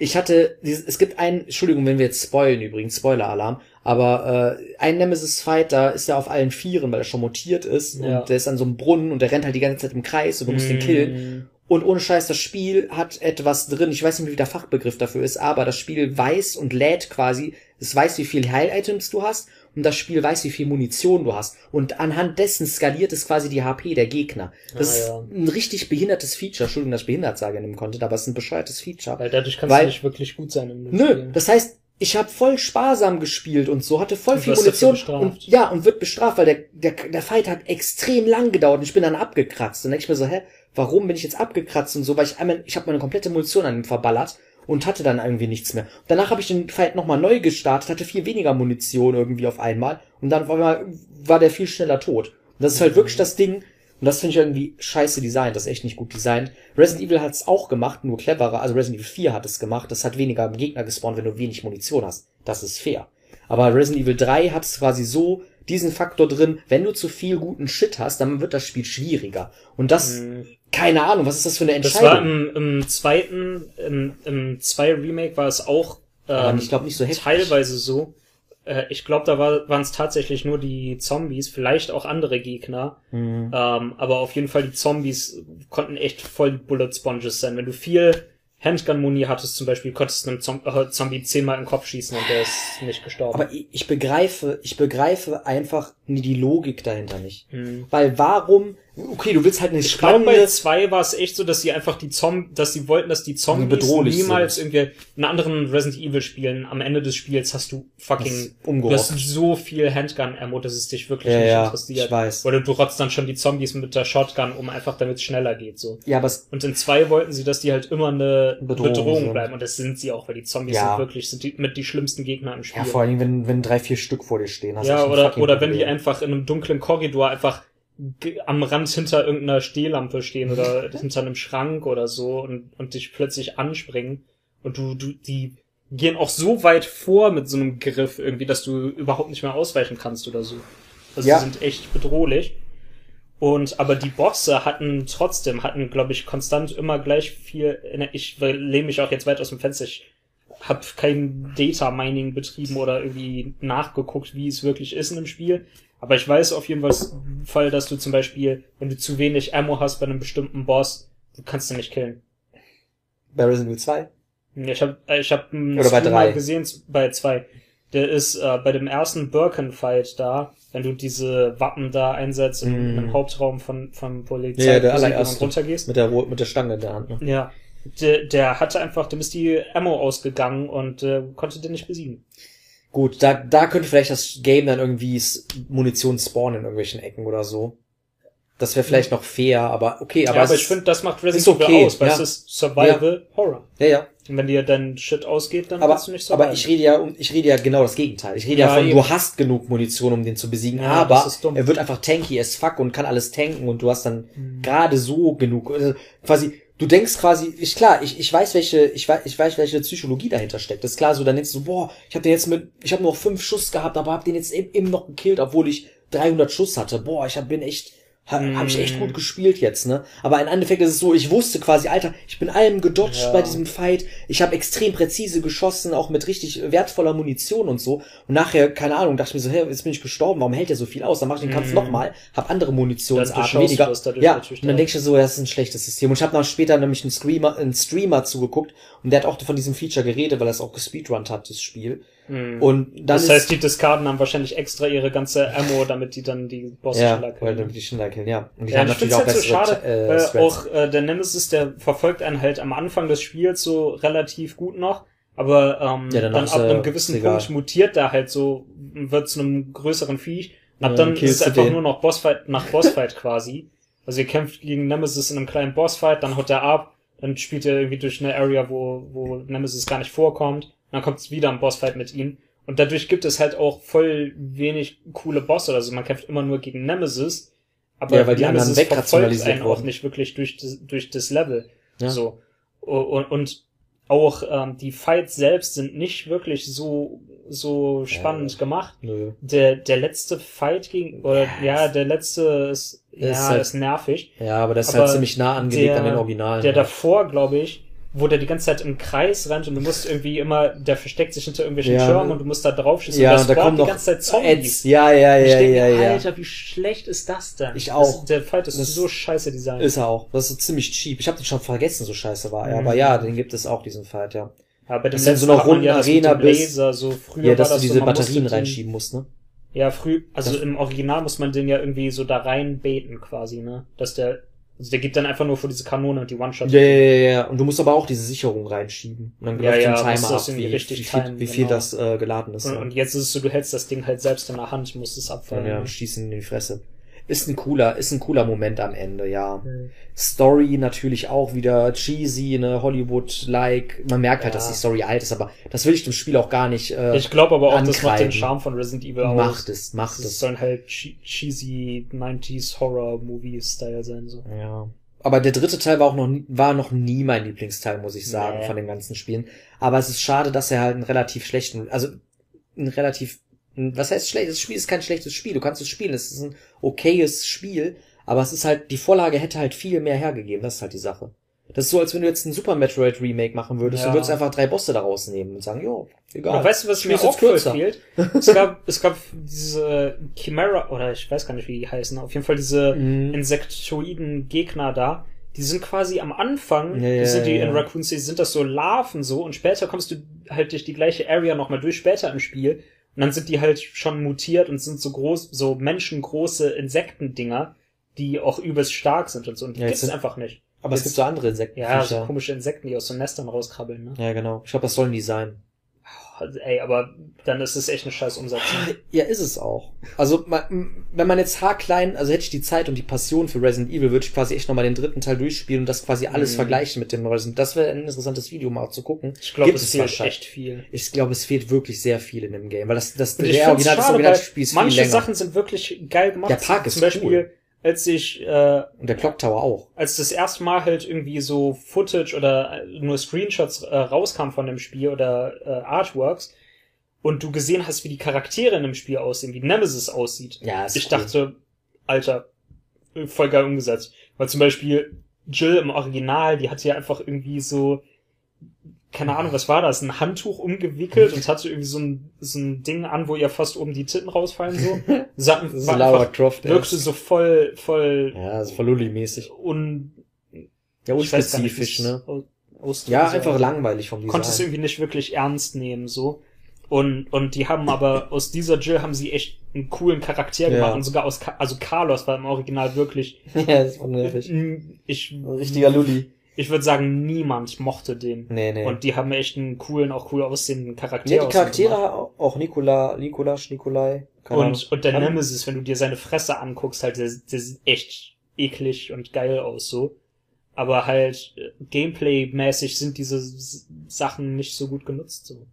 Ich hatte, es gibt einen, Entschuldigung, wenn wir jetzt spoilen übrigens, Spoiler-Alarm, aber äh, ein Nemesis-Fight, da ist er auf allen Vieren, weil er schon mutiert ist ja. und der ist an so einem Brunnen und der rennt halt die ganze Zeit im Kreis und du musst mm. den killen. Und ohne Scheiß, das Spiel hat etwas drin, ich weiß nicht, wie der Fachbegriff dafür ist, aber das Spiel weiß und lädt quasi, es weiß, wie viel Heil-Items du hast und das Spiel weiß, wie viel Munition du hast. Und anhand dessen skaliert es quasi die HP der Gegner. Das ah, ja. ist ein richtig behindertes Feature. Entschuldigung, dass ich behindert sage in dem Content, aber es ist ein bescheuertes Feature. Weil dadurch kannst weil, du nicht wirklich gut sein im Nö, Spiel. das heißt, ich habe voll sparsam gespielt und so, hatte voll und viel Munition und ja, und wird bestraft, weil der, der, der Fight hat extrem lang gedauert und ich bin dann abgekratzt. Und denke ich mir so, hä, warum bin ich jetzt abgekratzt und so, weil ich einmal, ich habe meine komplette Munition an ihm verballert und hatte dann irgendwie nichts mehr. danach habe ich den Fight nochmal neu gestartet, hatte viel weniger Munition irgendwie auf einmal und dann war, war der viel schneller tot. Und das ist halt wirklich das Ding, und das finde ich irgendwie scheiße designt, das ist echt nicht gut designt. Resident Evil hat es auch gemacht, nur cleverer. Also Resident Evil 4 hat es gemacht. Das hat weniger Gegner gespawnt, wenn du wenig Munition hast. Das ist fair. Aber Resident Evil 3 hat es quasi so diesen Faktor drin, wenn du zu viel guten Shit hast, dann wird das Spiel schwieriger. Und das mhm. Keine Ahnung, was ist das für eine Entscheidung? Das war im, im zweiten, im, im 2 Remake war es auch ähm, ich glaube nicht so heftig. teilweise so. Äh, ich glaube, da war, waren es tatsächlich nur die Zombies, vielleicht auch andere Gegner. Mhm. Ähm, aber auf jeden Fall die Zombies konnten echt voll Bullet Sponges sein. Wenn du viel Handgun-Muni hattest zum Beispiel, konntest du einem Zom äh, Zombie zehnmal in den Kopf schießen und der ist nicht gestorben. Aber ich, ich begreife, ich begreife einfach die Logik dahinter nicht. Weil warum, okay, du willst halt eine Ich glaube, bei zwei war es echt so, dass sie einfach die Zom dass sie wollten, dass die Zombies niemals sind. irgendwie in anderen Resident Evil Spielen, am Ende des Spiels hast du fucking, du hast so viel Handgun-Ammo, dass es dich wirklich Ja, nicht ja, interessiert. ich weiß. Oder du rotzt dann schon die Zombies mit der Shotgun, um einfach damit es schneller geht, so. ja, aber Und in zwei wollten sie, dass die halt immer eine Bedrohung Bedrohung, bleiben. Und das sind sie auch, weil die Zombies Ja. sind wirklich, sind die, mit die schlimmsten Gegner im Spiel. ja, vor allen Dingen, wenn, wenn drei, vier Stück vor dir stehen, hast Ja, oder, oder wenn die einfach in einem dunklen Korridor einfach am Rand hinter irgendeiner Stehlampe stehen oder hinter einem Schrank oder so und, und dich plötzlich anspringen und du, du, die gehen auch so weit vor mit so einem Griff irgendwie, dass du überhaupt nicht mehr ausweichen kannst oder so. Also Ja. die sind echt bedrohlich. Und aber die Bosse hatten trotzdem, hatten, glaube ich, konstant immer gleich viel. Ener- Ich lehne mich auch jetzt weit aus dem Fenster. Ich habe kein Data Mining betrieben oder irgendwie nachgeguckt, wie es wirklich ist in einem Spiel. Aber ich weiß auf jeden Fall, dass du zum Beispiel, wenn du zu wenig Ammo hast bei einem bestimmten Boss, du kannst ihn nicht killen. Bei Resident Evil 2? Ich habe ich hab einen Oder bei drei. gesehen bei zwei. Der ist äh, bei dem ersten Birken-Fight da, wenn du diese Wappen da einsetzt in, Mm. im Hauptraum von, von Polizei Ja, der und allererste. runtergehst. Mit der, mit der Stange in der Hand, ne? Ja. Der, der hatte einfach, dem ist die Ammo ausgegangen und äh, konnte den nicht besiegen. Gut, da, da könnte vielleicht das Game dann irgendwie Munition spawnen in irgendwelchen Ecken oder so. Das wäre vielleicht noch fair, aber okay, aber, ja, aber ich finde, das macht Resident ist okay, Evil aus, weil ja. es ist Survival Horror. ja, ja. Und wenn dir dann Shit ausgeht, dann Aber, kannst du nicht surviven. aber ich rede ja, um- ich rede ja genau das Gegenteil. Ich rede ja, Ja, von, eben. du hast genug Munition, um den zu besiegen, Ja, aber er wird einfach tanky as fuck und kann alles tanken und du hast dann Mhm. gerade so genug, also quasi, du denkst quasi, ich klar, ich, ich weiß welche, ich weiß, ich weiß welche Psychologie dahinter steckt. Das ist klar, so dann denkst du, boah, ich habe den jetzt mit, ich habe nur noch fünf Schuss gehabt, aber hab den jetzt eben, eben noch gekillt, obwohl ich 300 Schuss hatte. Boah, ich hab, bin echt, ha, hab ich echt gut gespielt jetzt, ne? Aber im Endeffekt ist es so, ich wusste quasi, Alter, ich bin allem gedodged Ja. bei diesem Fight. Ich habe extrem präzise geschossen, auch mit richtig wertvoller Munition und so. Und nachher, keine Ahnung, dachte ich mir so, hey, jetzt bin ich gestorben, warum hält der so viel aus? Dann mach ich den Kampf Mhm. nochmal, hab andere Munitionsarten Dann weniger. du das Ja, natürlich und dann denke ich so, das ist ein schlechtes System. Und ich habe noch später nämlich einen Streamer, einen Streamer zugeguckt und der hat auch von diesem Feature geredet, weil er es auch gespeedrunnt hat, das Spiel. Mhm. Und dann das heißt, die Diskarden haben wahrscheinlich extra ihre ganze Ammo, damit die dann die Bosse ja, schneller weil können. damit die schneller killen, ja. Und die Ja, haben ich natürlich auch halt so schade, äh, Strats. auch äh, der Nemesis, der verfolgt einen halt am Anfang des Spiels so relativ gut noch, aber ähm, Ja, dann ab einem gewissen egal. Punkt mutiert der halt so, wird zu einem größeren Viech. Und ab Ja, dann ist es einfach den. nur noch Bossfight nach Bossfight quasi. Also ihr kämpft gegen Nemesis in einem kleinen Bossfight, dann haut er ab, dann spielt er irgendwie durch eine Area, wo, wo Nemesis gar nicht vorkommt, dann kommt es wieder ein Bossfight mit ihm. Und dadurch gibt es halt auch voll wenig coole Bosse. Also man kämpft immer nur gegen Nemesis, aber Ja, weil die anderen Nemesis wegrationalisiert verfolgt einen auch wurden. nicht wirklich durch das, durch das Level. Ja. So. Und, und auch ähm, die Fights selbst sind nicht wirklich so so spannend gemacht. Nö. Der der letzte Fight gegen oder Ja, ja der letzte ist ja ist halt- ist nervig. Ja, aber das ist Aber halt ziemlich nah angelegt der- an den Originalen. Der ja. davor glaube ich wo der die ganze Zeit im Kreis rennt und du musst irgendwie immer, der versteckt sich hinter irgendwelchen Ja. Schirmen und du musst da drauf schießen ja, und und da kommen spawnt die noch ganze Zeit Zombies. Ads. Ja, ja, Und ich ja, denke, ja, ja. Alter, wie schlecht ist das denn? Ich Das, auch. der Fight ist Das so scheiße designt. Ist er auch. Das ist ziemlich cheap. Ich habe den schon vergessen, so scheiße war er. Mhm. Aber ja, den gibt es auch, diesen Fight, ja. ja, bei dem das so letzten noch hat man runden ja das Arena dem bis- Laser, so früher Ja, dass war du das diese so, Batterien musste reinschieben musst, ne? Ja, früh, also Das- im Original muss man den ja irgendwie so da rein beten quasi, ne? Dass der, also der gibt dann einfach nur vor diese Kanone und die One-Shot. Ja, ja, ja, ja. Und du musst aber auch diese Sicherung reinschieben. Und dann Ja, läuft ja, musst Timer das ab, wie, richtig wie viel, timen, wie viel genau. das äh, geladen ist. Und, ja. und jetzt ist es so, du hältst das Ding halt selbst in der Hand, musst es Ja, abfallen. ja, schießen in die Fresse. Ist ein cooler, ist ein cooler Moment am Ende, ja. Mhm. Story natürlich auch wieder cheesy, ne, Hollywood-like. Man merkt halt, Ja. dass die Story alt ist, aber das will ich dem Spiel auch gar nicht, äh, Ich glaube aber auch, das macht den ankreiden. Charme von Resident Evil aus. macht es, macht Das es. sollen halt che cheesy 90s Horror-Movie-Style sein, so. Ja. Aber der dritte Teil war auch noch nie, war noch nie mein Lieblingsteil, muss ich sagen, Nee. von den ganzen Spielen. Aber es ist schade, dass er halt einen relativ schlechten, also ein relativ, was heißt schlecht? Das Spiel ist kein schlechtes Spiel. Du kannst es spielen. Es ist ein okayes Spiel. Aber es ist halt, die Vorlage hätte halt viel mehr hergegeben. Das ist halt die Sache. Das ist so, als wenn du jetzt ein Super Metroid Remake machen würdest. Ja. Du würdest einfach drei Bosse daraus nehmen und sagen, jo, egal. Aber weißt du, was mir auch kürzer. fehlt? Es gab, es gab diese Chimera, oder ich weiß gar nicht, wie die heißen, auf jeden Fall diese Mhm. insektoiden Gegner da. Die sind quasi am Anfang, ja, sind die ja. in Raccoon City, sind das so Larven so und später kommst du halt durch die gleiche Area nochmal durch, später im Spiel Und dann sind die halt schon mutiert und sind so groß, so menschengroße Insektendinger, die auch übelst stark sind und so. Und die Ja, gibt's einfach nicht. Aber es gibt so andere Insekten. Ja, so komische Insekten, die aus so Nestern rauskrabbeln, ne? ja, genau. Ich glaube, das sollen die sein. Also, ey, aber dann ist es echt eine scheiß Umsetzung. Ja, ist es auch. Also, man, wenn man jetzt haarklein, also hätte ich die Zeit und die Passion für Resident Evil, würde ich quasi echt nochmal den dritten Teil durchspielen und das quasi alles Mhm. vergleichen mit dem Resident. Das wäre ein interessantes Video mal zu gucken. Ich glaube, es es fehlt echt viel. Ich glaube, es fehlt wirklich sehr viel in dem Game, weil das, das, der Original, das schade, Originalspiel weil ist viel manche länger. Sachen sind wirklich geil gemacht. Der Park ist Zum Beispiel, cool. Als ich, äh, und der Clock Tower auch. als das erste Mal halt irgendwie so Footage oder äh, nur Screenshots äh, rauskam von dem Spiel oder äh, Artworks und du gesehen hast, wie die Charaktere in dem Spiel aussehen, wie Nemesis aussieht. Ja, ist ich cool. dachte, Alter, voll geil umgesetzt. Weil zum Beispiel Jill im Original, die hatte ja einfach irgendwie so, keine Ahnung, was war das, ein Handtuch umgewickelt und hatte irgendwie so ein, so ein Ding an, wo ihr fast oben die Titten rausfallen so. Sa Das ist Lara Croft. wirkte so voll, voll Ja, so Verlulli-mäßig. un, Ja, ich weiß gar nicht, unspezifisch, ne? Ja, einfach langweilig vom Design. Konnte es irgendwie nicht wirklich ernst nehmen, so. Und, und die haben aber, aus dieser Jill haben sie echt einen coolen Charakter Ja. gemacht und sogar aus, also Carlos war im Original wirklich, ja, das war nervig. ich, Ein richtiger Lulli. Ich würde sagen, niemand mochte den. Nee, nee. Und die haben echt einen coolen, auch cool aussehenden Charakter. ja, die. Charaktere, auch Nikola, Nikolasch, Nikolai. Ahnung. Und, und der Nemesis, wenn du dir seine Fresse anguckst, halt, der, der sieht echt eklig und geil aus, so. Aber halt, äh, Gameplay-mäßig sind diese Sachen nicht so gut genutzt, so.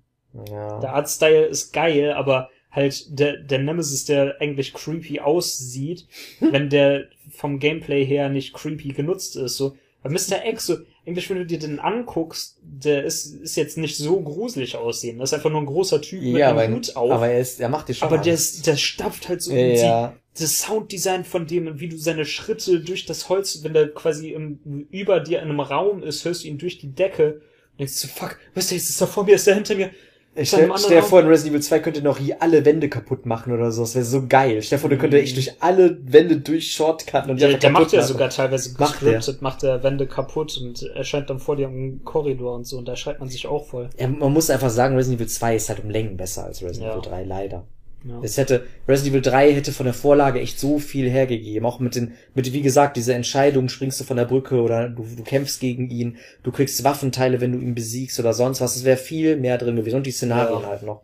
Ja. Der Artstyle ist geil, aber halt der, der Nemesis, der eigentlich creepy aussieht, wenn der vom Gameplay her nicht creepy genutzt ist, so. Bei Mr. X, so, eigentlich, wenn du dir den anguckst, der ist, ist jetzt nicht so gruselig aussehen. Das ist einfach nur ein großer Typ mit ja, einem aber, Hut auf. aber er ist, er macht dir schon Aber der, ist- der stapft halt so ja, die, das Sounddesign von dem und wie du seine Schritte durch das Holz, wenn der quasi im, über dir in einem Raum ist, hörst du ihn durch die Decke und denkst so, fuck, was ist? Ist der vor mir? Ist der hinter mir? Ich stell, stell dir vor, in Resident Evil 2 könnte noch hier alle Wände kaputt machen oder so. Das wäre so geil. Stell dir vor, der könnte Mhm. echt durch alle Wände durch Shortcutten und die Der, macht ja sogar teilweise gescriptet, macht der Wände kaputt und erscheint dann vor dir im Korridor und so und da schreit man sich auch voll. Ja, man muss einfach sagen, Resident Evil 2 ist halt um Längen besser als Resident Ja. Evil 3, leider. Ja. Es hätte, Resident Evil 3 hätte von der Vorlage echt so viel hergegeben. Auch mit den, mit, wie gesagt, diese Entscheidung, springst du von der Brücke oder du, du kämpfst gegen ihn, du kriegst Waffenteile, wenn du ihn besiegst oder sonst was. Es wäre viel mehr drin gewesen. Und die Szenarien Ja. halt noch.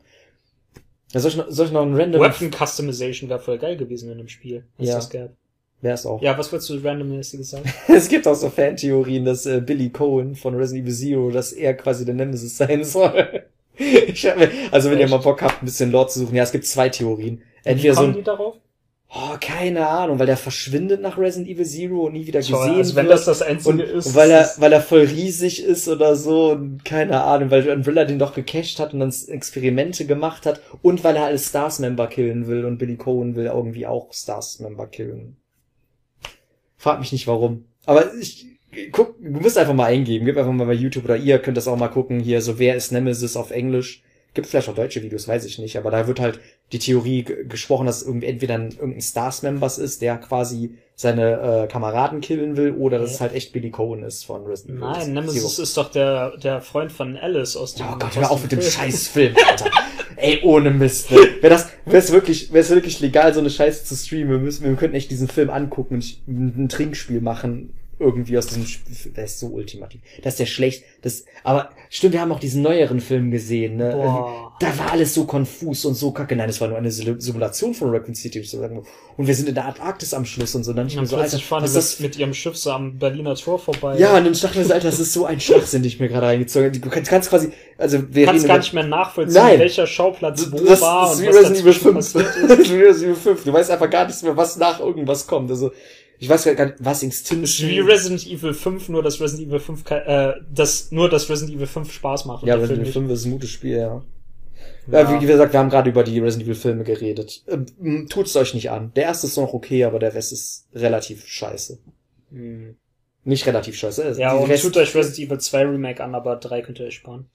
Ja, soll ich noch, soll ich noch ein random, Weapon Customization wäre voll geil gewesen in dem Spiel, wenn Ja. das gab. wäre es auch. Ja, was wolltest du randommäßiges sagen? Es gibt auch so Fantheorien, dass äh, Billy Cohen von Resident Evil Zero, dass er quasi der Nemesis sein soll. ich hab, also wenn ihr Echt? mal Bock habt, ein bisschen Lore zu suchen, ja, es gibt zwei Theorien. Wie Entweder so kommen ein, die darauf? oh, keine Ahnung, weil der verschwindet nach Resident Evil Zero und nie wieder Toll, gesehen also wenn wird. das das Einzige und, ist. und weil er, weil er voll riesig ist oder so und keine Ahnung, weil Umbrella den doch gecached hat und dann Experimente gemacht hat und weil er alle Stars-Member killen will und Billy Cohen will irgendwie auch Stars-Member killen. Frag mich nicht warum. Aber ich, guck, du musst einfach mal eingeben, gib einfach mal bei YouTube oder ihr könnt das auch mal gucken, hier so, wer ist Nemesis auf Englisch. Gibt vielleicht auch deutsche Videos, weiß ich nicht, aber da wird halt die Theorie gesprochen, dass irgendwie entweder ein, irgendein Stars-Members ist, der quasi seine äh, Kameraden killen will, oder dass Ja. es halt echt Billy Cohen ist von Resident Evil Nein. Nemesis ist doch der, der Freund von Alice aus dem Oh Gott, hör auf mit dem Film. Scheißfilm, Alter. Ey, ohne Mist. Ne? Wäre das, wär's wirklich, wär's wirklich legal, so eine Scheiße zu streamen, wir müssen, wir könnten echt diesen Film angucken und ein Trinkspiel machen, irgendwie aus diesem Spiel. Der ist so ultimativ. Das ist der schlecht, das, aber stimmt, wir haben auch diesen neueren Film gesehen, ne? Boah. Da war alles so konfus und so kacke. Nein, das war nur eine Simulation von Raccoon City. Ich so sagen. Und wir sind in der Antarktis am Schluss und so. Und dann ich mir so, Alter, fahren was das mit, ihrem Schiff so am Berliner Tor vorbei. ja, und dann dachte ich mir so, Alter, das ist so ein Schwachsinn, den ich mir gerade reingezogen habe. Du kannst, kannst quasi, also wir du kannst gar nicht mehr nachvollziehen, Nein. welcher Schauplatz wo das, war das und was Resident Evil dazwischen 5. passiert ist. Das ist wie Resident Evil 5. Du weißt einfach gar nichts mehr, was nach irgendwas kommt. Also, ich weiß gar nicht, was Extinction... wie Resident Evil 5, nur dass Resident Evil 5, ke- äh, das, nur dass Resident Evil 5 Spaß macht. ja, Resident Evil nicht. 5 ist ein gutes Spiel, ja. Ja. Ja. wie gesagt, wir haben gerade über die Resident Evil Filme geredet. Ähm, Tut's euch nicht an. Der erste ist noch okay, aber der Rest ist relativ scheiße. Hm. Nicht relativ scheiße. Ja, Die und Rest- tut euch Resident Evil 2 Remake an, aber 3 könnt ihr euch sparen.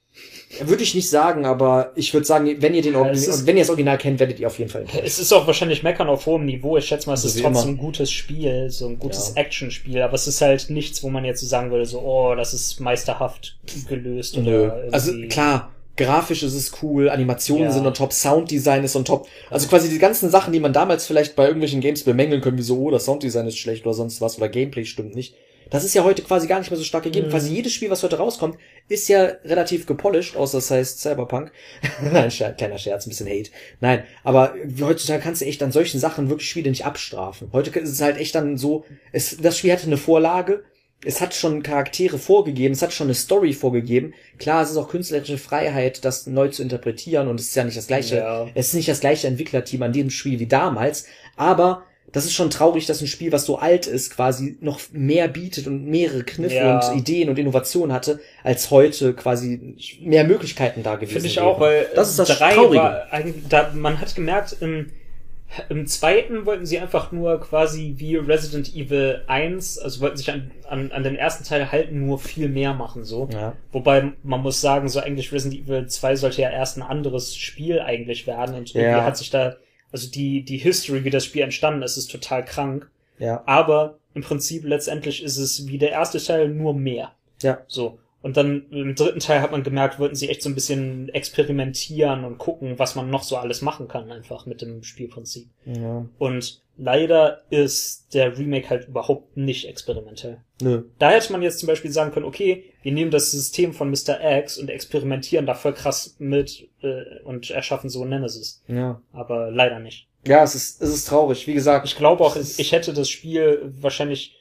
Würde ich nicht sagen, aber ich würde sagen, wenn ihr den Ja, Origin es ist- wenn ihr das Original kennt, werdet ihr auf jeden Fall enttäuscht. Es ist auch wahrscheinlich meckern auf hohem Niveau. Ich schätze mal, es Also ist trotzdem ein gutes Spiel, so ein gutes Ja. Actionspiel, aber es ist halt nichts, wo man jetzt so sagen würde, so, oh, das ist meisterhaft gelöst Nö. oder Also irgendwie- klar, grafisch ist es cool, Animationen Ja. sind on top, Sounddesign ist on top. Also quasi die ganzen Sachen, die man damals vielleicht bei irgendwelchen Games bemängeln können, wie so, oh, das Sounddesign ist schlecht oder sonst was oder Gameplay stimmt nicht. Das ist ja heute quasi gar nicht mehr so stark gegeben. Mhm. Quasi jedes Spiel, was heute rauskommt, ist ja relativ gepolished, außer das heißt Cyberpunk. Nein, kleiner Scherz, ein bisschen Hate. Nein, aber heutzutage kannst du echt an solchen Sachen wirklich Spiele nicht abstrafen. Heute ist es halt echt dann so, es, das Spiel hatte eine Vorlage, es hat schon Charaktere vorgegeben, es hat schon eine Story vorgegeben. Klar, es ist auch künstlerische Freiheit, das neu zu interpretieren und es ist ja nicht das gleiche, Ja. es ist nicht das gleiche Entwicklerteam an diesem Spiel wie damals, aber das ist schon traurig, dass ein Spiel, was so alt ist, quasi noch mehr bietet und mehrere Kniffe Ja. und Ideen und Innovationen hatte, als heute quasi mehr Möglichkeiten da gewesen Finde ich wären. auch, weil das ist das drei Traurige. war eigentlich, da, man hat gemerkt, im, im zweiten wollten sie einfach nur quasi wie Resident Evil 1, also wollten sich an, an, an den ersten Teil halten, nur viel mehr machen, so. Ja. Wobei man muss sagen, so eigentlich Resident Evil 2 sollte ja erst ein anderes Spiel eigentlich werden und irgendwie Ja. hat sich da, also die, die History, wie das Spiel entstanden ist, ist total krank. Ja, Aber im Prinzip letztendlich ist es wie der erste Teil nur mehr. ja, So. Und dann im dritten Teil hat man gemerkt, wollten sie echt so ein bisschen experimentieren und gucken, was man noch so alles machen kann, einfach mit dem Spielprinzip. ja. Und leider ist der Remake halt überhaupt nicht experimentell. Nö. Da hätte man jetzt zum Beispiel sagen können, okay, wir nehmen das System von Mr. X und experimentieren da voll krass mit äh, und erschaffen so Nemesis. Ja. Aber leider nicht. Ja, es ist, es ist traurig. Wie gesagt, Ich glaube auch, ich hätte das Spiel wahrscheinlich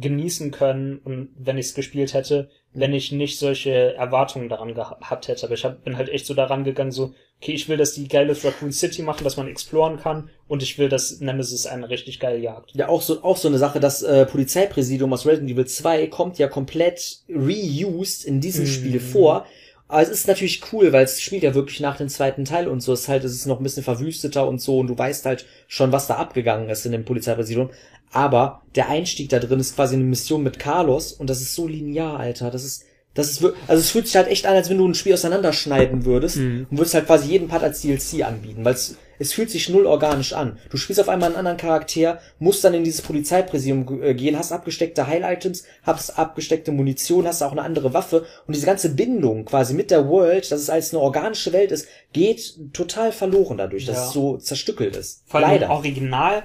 genießen können, und wenn ich es gespielt hätte, wenn ich nicht solche Erwartungen daran gehabt hätte. Aber ich hab, bin halt echt so daran gegangen, so, okay, ich will, dass die geile Raccoon City machen, dass man exploren kann und ich will, dass Nemesis eine richtig geile Jagd. Ja, auch so, auch so eine Sache, das äh, Polizeipräsidium aus Resident Evil 2 kommt ja komplett reused in diesem Mhm. Spiel vor. Aber es ist natürlich cool, weil es spielt ja wirklich nach dem zweiten Teil und so. Es ist halt, es ist noch ein bisschen verwüsteter und so und du weißt halt schon, was da abgegangen ist in dem Polizeipräsidium. Aber der Einstieg da drin ist quasi eine Mission mit Carlos und das ist so linear, Alter. Das ist, das ist wirklich, also es fühlt sich halt echt an, als wenn du ein Spiel auseinanderschneiden würdest Mhm. und würdest halt quasi jeden Part als DLC anbieten, weil es, es fühlt sich null organisch an. Du spielst auf einmal einen anderen Charakter, musst dann in dieses Polizeipräsidium äh, gehen, hast abgesteckte Heil-Items, hast abgesteckte Munition, hast auch eine andere Waffe und diese ganze Bindung quasi mit der World, dass es als eine organische Welt ist, geht total verloren dadurch, dass Ja. es so zerstückelt ist. Vor allem Leider. Original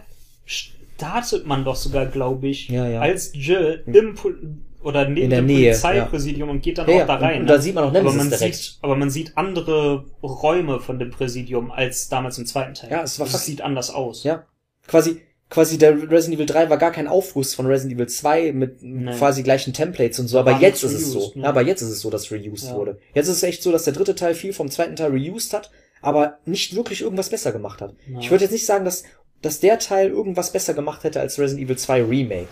startet man doch sogar, glaube ich, Ja, ja. als Jill im Pol oder neben dem Nähe, Polizeipräsidium und geht dann Ja, auch ja, da und- rein. und ne? da sieht man auch aber Nemesis man direkt. sieht, aber man sieht andere Räume von dem Präsidium als damals im zweiten Teil. Ja, es war Also fast- sieht anders aus. Ja. Quasi, quasi der Resident Evil 3 war gar kein Aufguss von Resident Evil 2 mit Nee. quasi gleichen Templates und so, aber War jetzt ist es so. reused, ne? Ja, aber jetzt ist es so, dass reused Ja. wurde. Jetzt ist es echt so, dass der dritte Teil viel vom zweiten Teil reused hat, aber nicht wirklich irgendwas besser gemacht hat. Ja. Ich würde jetzt nicht sagen, dass, dass der Teil irgendwas besser gemacht hätte als Resident Evil 2 Remake.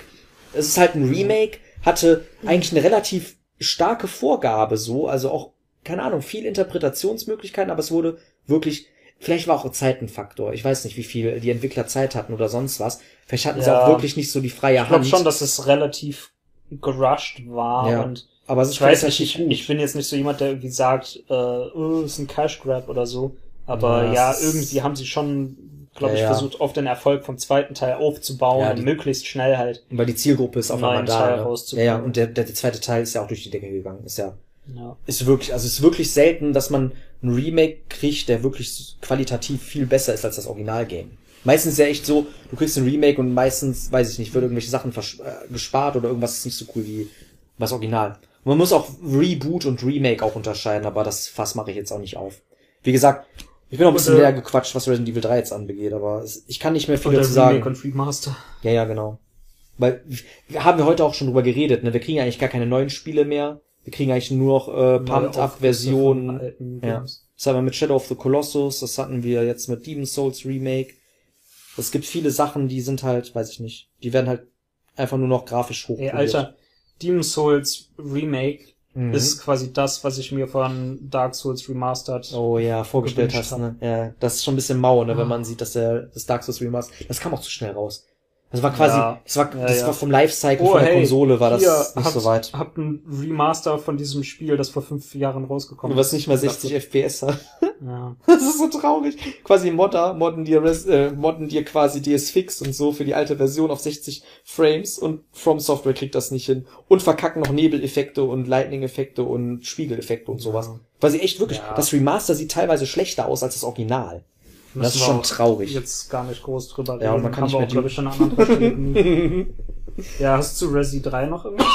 Es ist halt ein Remake, hatte eigentlich eine relativ starke Vorgabe so, also auch, keine Ahnung, viel Interpretationsmöglichkeiten, aber es wurde wirklich, vielleicht war auch Zeit ein Faktor. Ich weiß nicht, wie viel die Entwickler Zeit hatten oder sonst was. Vielleicht hatten sie Ja. auch wirklich nicht so die freie Ich glaube Hand. schon, dass es relativ gerusht war Ja. und aber ich weiß nicht, ich, ich bin jetzt nicht so jemand, der irgendwie sagt, äh, oh, ist ein Cash Grab oder so. Aber Ja, ja, irgendwie haben sie schon, glaube ich, Ja, ja. versucht, auf den Erfolg vom zweiten Teil aufzubauen Ja, und die- möglichst schnell halt. Weil die Zielgruppe ist auf einmal da. Teil Ne? Ja, ja, und der, der, der zweite Teil ist ja auch durch die Decke gegangen. Ist ja, Ja. ist wirklich, also ist wirklich selten, dass man ein Remake kriegt, der wirklich qualitativ viel besser ist als das Originalgame. Meistens ist ja echt so, du kriegst ein Remake und meistens, weiß ich nicht, wird irgendwelche Sachen äh, gespart oder irgendwas ist nicht so cool wie das Original. Und man muss auch Reboot und Remake auch unterscheiden, aber das Fass mache ich jetzt auch nicht auf. Wie gesagt, ich bin auch ein bisschen leer gequatscht, was Resident Evil 3 jetzt anbegeht, aber ich kann nicht mehr viel dazu sagen. Remake und Remaster. Ja, ja, genau. Weil haben wir heute auch schon drüber geredet, ne? Wir kriegen eigentlich gar keine neuen Spiele mehr. Wir kriegen eigentlich nur noch äh, Pumped Up Versionen. Versionen. Ja. Das haben wir mit Shadow of the Colossus, das hatten wir jetzt mit Demon's Souls Remake. Es gibt viele Sachen, die sind halt, weiß ich nicht, die werden halt einfach nur noch grafisch hoch. Ey, Alter, Demon's Souls Remake Mhm. ist quasi das, was ich mir von Dark Souls Remastered Oh ja, vorgestellt hast, ne? Ja, das ist schon ein bisschen mau, ne, Ah. wenn man sieht, dass der das Dark Souls Remaster, das kam auch zu schnell raus. Das war quasi, Ja. das war, das ja. war vom Lifecycle Oh, von der hey, Konsole war das nicht habt, so weit. Habt ein Remaster von diesem Spiel, das vor fünf Jahren rausgekommen Was nicht mal Ich 60 dachte- FPS hat. Ja. Das ist so traurig. Quasi Modder modden dir, äh, modden dir quasi DS Fix und so für die alte Version auf 60 Frames und From Software kriegt das nicht hin. Und verkacken noch Nebeleffekte und Lightning-Effekte und Spiegeleffekte und sowas. Sie echt wirklich, das Remaster sieht teilweise schlechter aus als das Original. Das ist schon traurig. Jetzt gar nicht groß drüber reden. Ja, und man kann Haben nicht auch, glaube ich, schon an genug. Ja, hast du Resi 3 noch irgendwas?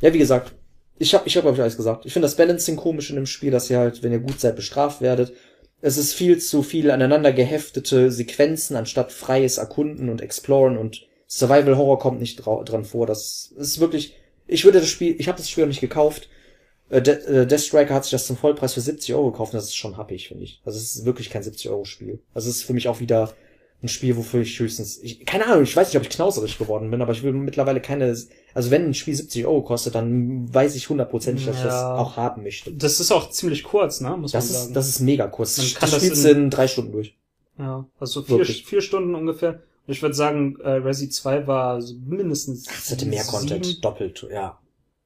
Ja, wie gesagt, ich habe ich hab, glaub ich, alles gesagt. Ich finde das Balancing komisch in dem Spiel, dass ihr halt, wenn ihr gut seid, bestraft werdet. Es ist viel zu viel aneinander geheftete Sequenzen, anstatt freies Erkunden und Exploren und Survival Horror kommt nicht dran vor. Das ist wirklich, ich würde das Spiel, ich habe das Spiel noch nicht gekauft. Äh, De äh, Death Striker hat sich das zum Vollpreis für 70 Euro gekauft und das ist schon happig, finde ich. Also es ist wirklich kein 70 Euro Spiel. Also es ist für mich auch wieder ein Spiel, wofür ich höchstens, ich, keine Ahnung, ich weiß nicht, ob ich knauserig geworden bin, aber ich will mittlerweile keine, also wenn ein Spiel 70 Euro kostet, dann weiß ich hundertprozentig, dass ich das Ja. auch haben möchte. Das ist auch ziemlich kurz, ne? Muss Das man sagen. ist, das ist mega kurz. Man Das, kann das das spielst in- in drei Stunden durch. ja, also vier, Wirklich. vier Stunden ungefähr. Und ich würde sagen, äh, Resi 2 war mindestens. Das hatte mehr sieben. Content, doppelt, ja.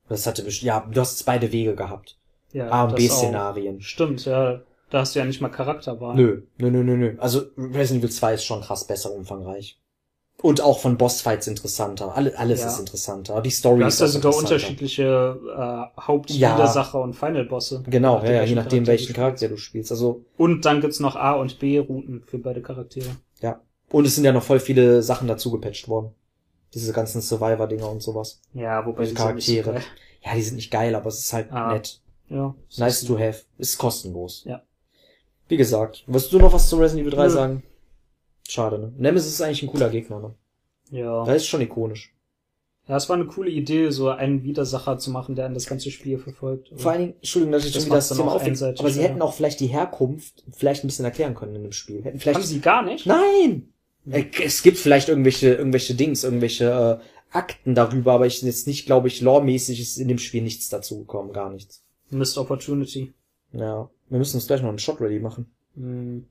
Das hatte, ja, du hast beide Wege gehabt. Ja, A und B-Szenarien. Stimmt, ja. Da hast du ja nicht mal Charakterwahl. Nö, nö, nö, nö, nö. Also Resident Evil 2 ist schon krass besser umfangreich. Und auch von Bossfights interessanter. Alle, alles Ja. ist interessanter. Die Story Du hast ist ja auch sogar unterschiedliche äh, Hauptwidersacher und Final-Bosse. Genau, ja, ja, je nachdem, Charakter welchen Charakter du spielst. Also. Und dann gibt's noch A- und B-Routen für beide Charaktere. ja. Und es sind ja noch voll viele Sachen dazu gepatcht worden. Diese ganzen Survivor-Dinger und sowas. Ja, wobei Die die sind nicht so Charaktere. geil. Ja, die sind nicht geil, aber es ist halt Ah. nett. Ja. Nice to have. Ist kostenlos. Ja. Wie gesagt, wirst du noch was zu Resident Evil 3 Nö. sagen? Schade, ne? Nemesis ist eigentlich ein cooler Gegner, ne? Ja. Da ist schon ikonisch. Ja, es war eine coole Idee, so einen Widersacher zu machen, der an das ganze Spiel verfolgt. Vor allen Dingen, Entschuldigung, dass ich Das schon wieder das Thema einseitig, aber sie ja. hätten auch vielleicht die Herkunft vielleicht ein bisschen erklären können in dem Spiel. Hätten vielleicht Haben sie gar nicht? Nein! Äh, Es gibt vielleicht irgendwelche, irgendwelche Dings, irgendwelche äh, Akten darüber, aber ich jetzt nicht, glaube ich, lawmäßig ist in dem Spiel nichts dazu gekommen, gar nichts. Missed Opportunity. Ja. Wir müssen uns gleich noch einen Shot ready machen. Hm.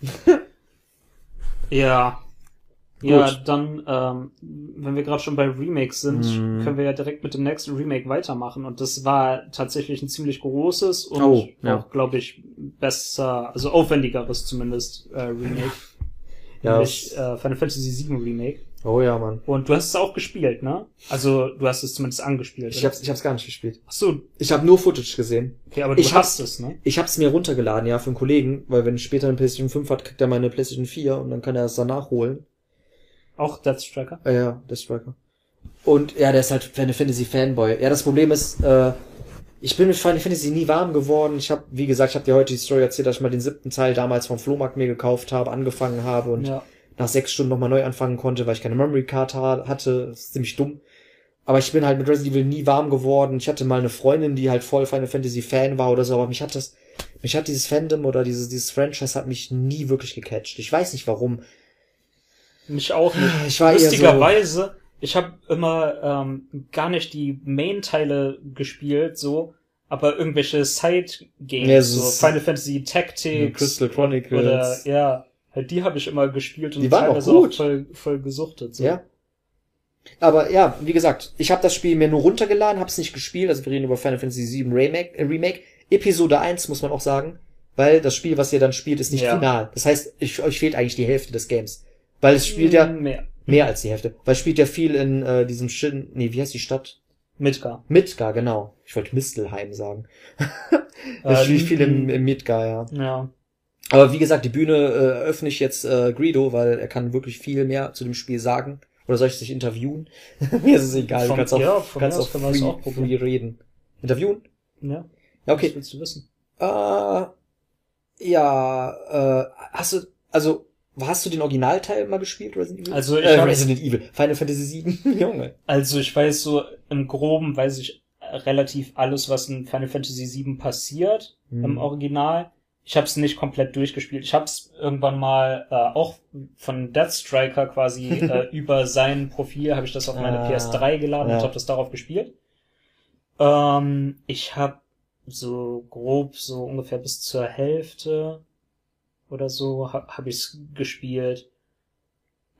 ja. Ja, Gut. dann, ähm, wenn wir gerade schon bei Remakes sind, Mhm. können wir ja direkt mit dem nächsten Remake weitermachen. Und das war tatsächlich ein ziemlich großes und Oh, ja. auch, glaube ich, besser, also aufwendigeres zumindest, äh, Remake. Ja. Nämlich äh, Final Fantasy VII Remake. Oh ja, Mann. Und du hast es auch gespielt, ne? Also, du hast es zumindest angespielt. Ich oder? hab's, ich hab's gar nicht gespielt. Ach so, Ich habe nur Footage gesehen. okay, aber du Ich hast es, ne? Ich hab's mir runtergeladen, ja, für einen Kollegen, weil wenn ich später eine PlayStation 5 hat, kriegt er meine PlayStation 4 und dann kann er es danach holen. Auch Death Striker. Ah ja, der Striker. Und ja, der ist halt Final Fantasy Fanboy. Ja, das Problem ist, äh, ich bin mit Final Fantasy nie warm geworden. Ich habe, wie gesagt, ich habe dir heute die Story erzählt, dass ich mal den siebten Teil damals vom Flohmarkt mir gekauft habe, angefangen habe und Ja. nach sechs Stunden nochmal neu anfangen konnte, weil ich keine Memory Card ha hatte. Das ist ziemlich dumm. Aber ich bin halt mit Resident Evil nie warm geworden. Ich hatte mal eine Freundin, die halt voll Final Fantasy Fan war oder so, aber mich hat das, mich hat dieses Fandom oder dieses, dieses Franchise hat mich nie wirklich gecatcht. Ich weiß nicht warum. Mich auch nicht. Ich war eher so, Lustigerweise, ich habe immer ähm, gar nicht die Main-Teile gespielt, so, aber irgendwelche Side-Games, Ja, so so Final Fantasy Tactics Crystal Chronicles. oder ja, halt die habe ich immer gespielt und Die waren auch teilweise gut. voll, voll gesuchtet. So. Ja. Aber ja, wie gesagt, ich habe das Spiel mir nur runtergeladen, habe es nicht gespielt. Also wir reden über Final Fantasy VII Remake, äh, Remake. Episode 1 muss man auch sagen, weil das Spiel, was ihr dann spielt, ist nicht Ja. final. Das heißt, ich, euch fehlt eigentlich die Hälfte des Games. Weil es spielt ja mehr. Mehr als die Hälfte. Weil spielt ja viel in äh, diesem Shin, nee, wie heißt die Stadt? Midgar. Midgar, genau. Ich wollte Mistelheim sagen. Äh, Es spielt viel im, im Midgar, ja. Ja. Aber wie gesagt, die Bühne äh, öffne ich jetzt äh, Greedo, weil er kann wirklich viel mehr zu dem Spiel sagen. Oder soll ich dich interviewen? Mir ist es egal, du Von- kannst auch, ja, von kannst auch das free, auch free reden. Interviewen? Ja. Ja, okay. Was willst du wissen? Äh, ja, äh, hast du, also, hast du den Originalteil mal gespielt, Resident Evil? Also ich äh, Resident Evil, Final Fantasy VII, Junge. Also ich weiß so, im Groben weiß ich relativ alles, was in Final Fantasy VII passiert. Hm. im Original. Ich habe es nicht komplett durchgespielt. Ich habe es irgendwann mal äh, auch von Death Striker quasi äh, über sein Profil habe ich das auf meine Ah, PS3 geladen ja. und habe das darauf gespielt. Ähm, ich habe so grob so ungefähr bis zur Hälfte oder so ha habe ich es gespielt.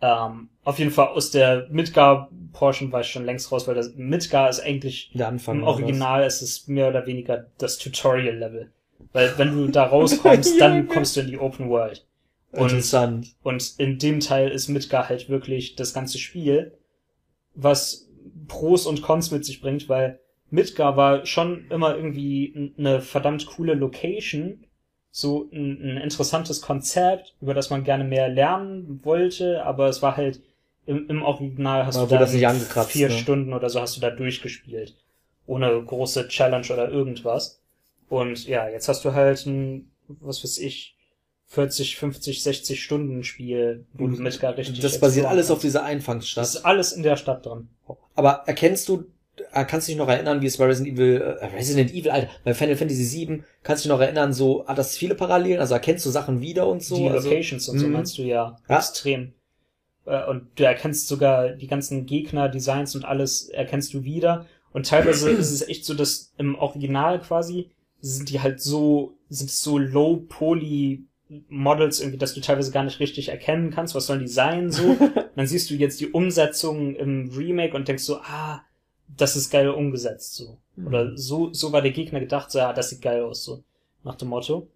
Ähm, auf jeden Fall aus der Midgar-Portion war ich schon längst raus, weil das Midgar ist eigentlich Der Anfang. im Original ist es mehr oder weniger das Tutorial-Level. Weil wenn du da rauskommst, dann kommst du in die Open World. Und, Interessant. und in dem Teil ist Midgar halt wirklich das ganze Spiel, was Pros und Cons mit sich bringt, weil Midgar war schon immer irgendwie eine verdammt coole Location, so ein, ein interessantes Konzept, über das man gerne mehr lernen wollte, aber es war halt im, im Original hast Aber du da das vier ne? Stunden oder so hast du da durchgespielt. Ohne große Challenge oder irgendwas. Und ja, jetzt hast du halt ein, was weiß ich, 40, 50, 60 Stunden Spiel, wo du Midgar richtig Das basiert alles auf kannst. dieser Das Einfangsstadt. ist alles in der Stadt drin. Aber erkennst du, kannst du dich noch erinnern, wie es bei Resident Evil, äh, Resident Evil, Alter, bei Final Fantasy VII, kannst du dich noch erinnern, so, hat das viele Parallelen? Also erkennst du Sachen wieder und so? die also, Locations und so Mhm. meinst du ja, Ja. extrem. Äh, Und du erkennst sogar die ganzen Gegner, Designs und alles erkennst du wieder. Und teilweise ist es echt so, dass im Original quasi sind die halt so, sind so low poly Models irgendwie, dass du teilweise gar nicht richtig erkennen kannst, was sollen die sein, so. dann siehst du jetzt die Umsetzung im Remake und denkst so, ah, das ist geil umgesetzt, so. Oder so, so war der Gegner gedacht, so, ja, das sieht geil aus, so. Nach dem Motto.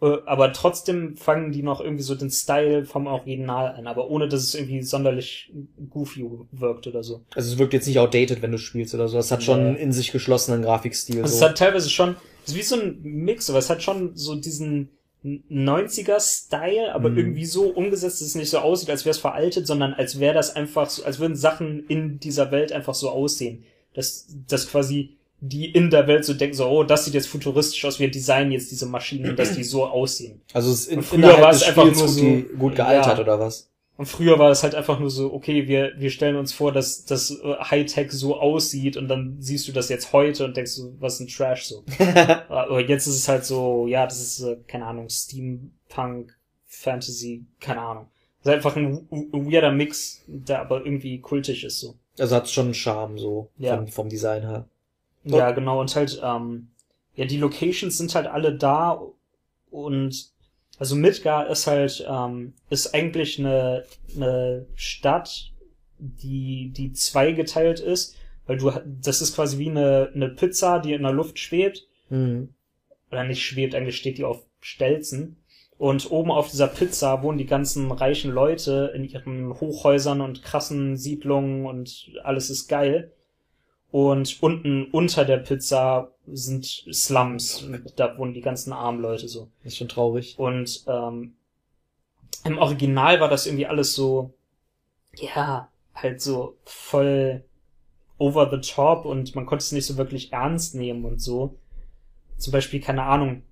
Äh, Aber trotzdem fangen die noch irgendwie so den Style vom Original an, aber ohne dass es irgendwie sonderlich goofy wirkt oder so. Also es wirkt jetzt nicht outdated, wenn du spielst oder so. Es hat schon in sich geschlossenen Grafikstil. Also es so. hat teilweise schon, es ist wie so ein Mix, aber es hat schon so diesen 90er-Style, aber Mhm. irgendwie so umgesetzt, dass es nicht so aussieht, als wäre es veraltet, sondern als wäre das einfach so, als würden Sachen in dieser Welt einfach so aussehen. Dass, dass quasi die in der Welt so denken, so, oh, das sieht jetzt futuristisch aus, wir designen jetzt diese Maschinen, dass die so aussehen. also es ist in, Und früher war es einfach nur so- gut gealtert Ja. oder was? Und früher war es halt einfach nur so, okay, wir, wir stellen uns vor, dass das äh, Hightech so aussieht und dann siehst du das jetzt heute und denkst so, was ein Trash so. Aber jetzt ist es halt so, ja, das ist, äh, keine Ahnung, Steampunk, Fantasy, keine Ahnung. Das ist einfach ein weirder Mix, der aber irgendwie kultig ist so. Also hat schon einen Charme so Ja. vom, vom Design her. Ja, genau, und halt, ähm, ja, die Locations sind halt alle da und also Midgar ist halt, ähm, ist eigentlich eine, eine Stadt, die, die zweigeteilt ist, weil du, das ist quasi wie eine, eine Pizza, die in der Luft schwebt, Mhm. oder nicht schwebt, eigentlich steht die auf Stelzen. Und oben auf dieser Pizza wohnen die ganzen reichen Leute in ihren Hochhäusern und krassen Siedlungen und alles ist geil. Und unten unter der Pizza sind Slums. Und da wohnen die ganzen armen Leute so. Ist schon traurig. Und ähm, im Original war das irgendwie alles so, ja, halt so voll over the top und man konnte es nicht so wirklich ernst nehmen und so. Zum Beispiel, keine Ahnung,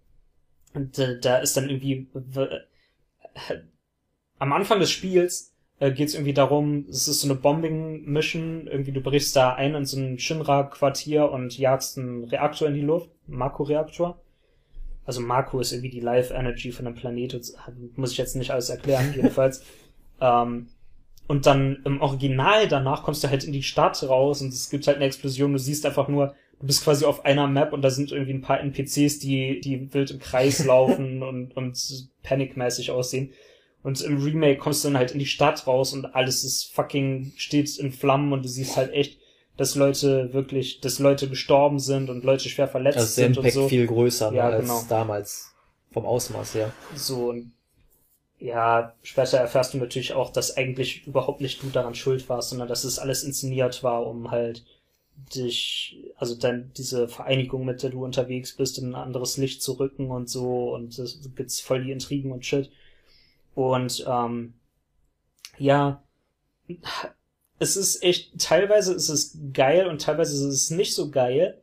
und, äh, da ist dann irgendwie äh, am Anfang des Spiels äh, geht es irgendwie darum, es ist so eine Bombing-Mission, irgendwie du brichst da ein in so ein Shinra-Quartier und jagst einen Reaktor in die Luft, Mako-Reaktor. Also Mako ist irgendwie die Life Energy von dem Planet, und- muss ich jetzt nicht alles erklären, jedenfalls. ähm, und dann im Original danach kommst du halt in die Stadt raus und es gibt halt eine Explosion, du siehst einfach nur, du bist quasi auf einer Map und da sind irgendwie ein paar NPCs, die, die wild im Kreis laufen und, und panikmäßig aussehen. Und im Remake kommst du dann halt in die Stadt raus und alles ist fucking, steht in Flammen und du siehst halt echt, dass Leute wirklich, dass Leute gestorben sind und Leute schwer verletzt Also der sind und Impact so. viel größer ne, Ja, als genau. damals. Vom Ausmaß her. So, und ja, später erfährst du natürlich auch, dass eigentlich überhaupt nicht du daran schuld warst, sondern dass es alles inszeniert war, um halt dich, also dann diese Vereinigung, mit der du unterwegs bist, in ein anderes Licht zu rücken und so, und es gibt's voll die Intrigen und Shit. Und ähm, ja, es ist echt, teilweise ist es geil und teilweise ist es nicht so geil,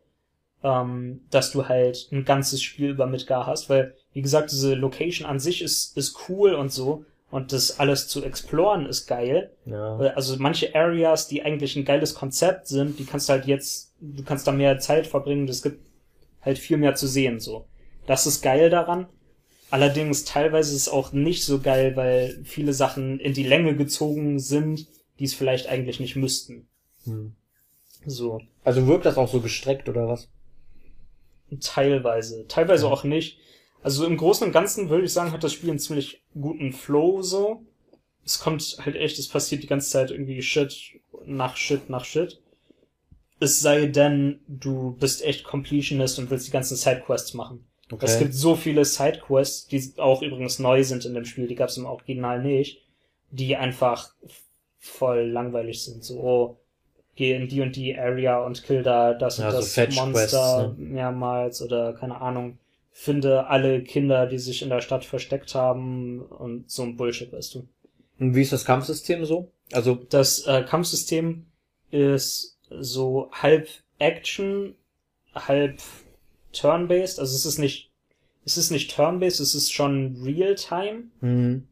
ähm, dass du halt ein ganzes Spiel über Midgar hast, weil, wie gesagt, diese Location an sich ist, ist cool und so, und das alles zu exploren ist geil. Ja. Also manche Areas, die eigentlich ein geiles Konzept sind, die kannst du halt jetzt, du kannst da mehr Zeit verbringen, es gibt halt viel mehr zu sehen, so. Das ist geil daran. Allerdings teilweise ist es auch nicht so geil, weil viele Sachen in die Länge gezogen sind, die es vielleicht eigentlich nicht müssten. Hm. So. Also wirkt das auch so gestreckt oder was? Teilweise. Teilweise auch nicht. Also im Großen und Ganzen würde ich sagen, hat das Spiel einen ziemlich guten Flow so. es kommt halt echt, es passiert die ganze Zeit irgendwie Shit nach Shit nach Shit. Es sei denn, du bist echt Completionist und willst die ganzen Sidequests machen. Okay. Es gibt so viele Sidequests, die auch übrigens neu sind in dem Spiel, die gab es im Original nicht, die einfach voll langweilig sind. So, oh, geh in die und die Area und kill da das und Ja, so das Fetch Monster Quests, mehrmals oder keine Ahnung. Finde alle Kinder, die sich in der Stadt versteckt haben und so ein Bullshit, weißt du. Und wie ist das Kampfsystem so? Also, Das äh, Kampfsystem ist so halb Action, halb Turn-based. Also es ist nicht, es ist nicht Turn-based, es ist schon Real-Time. hm,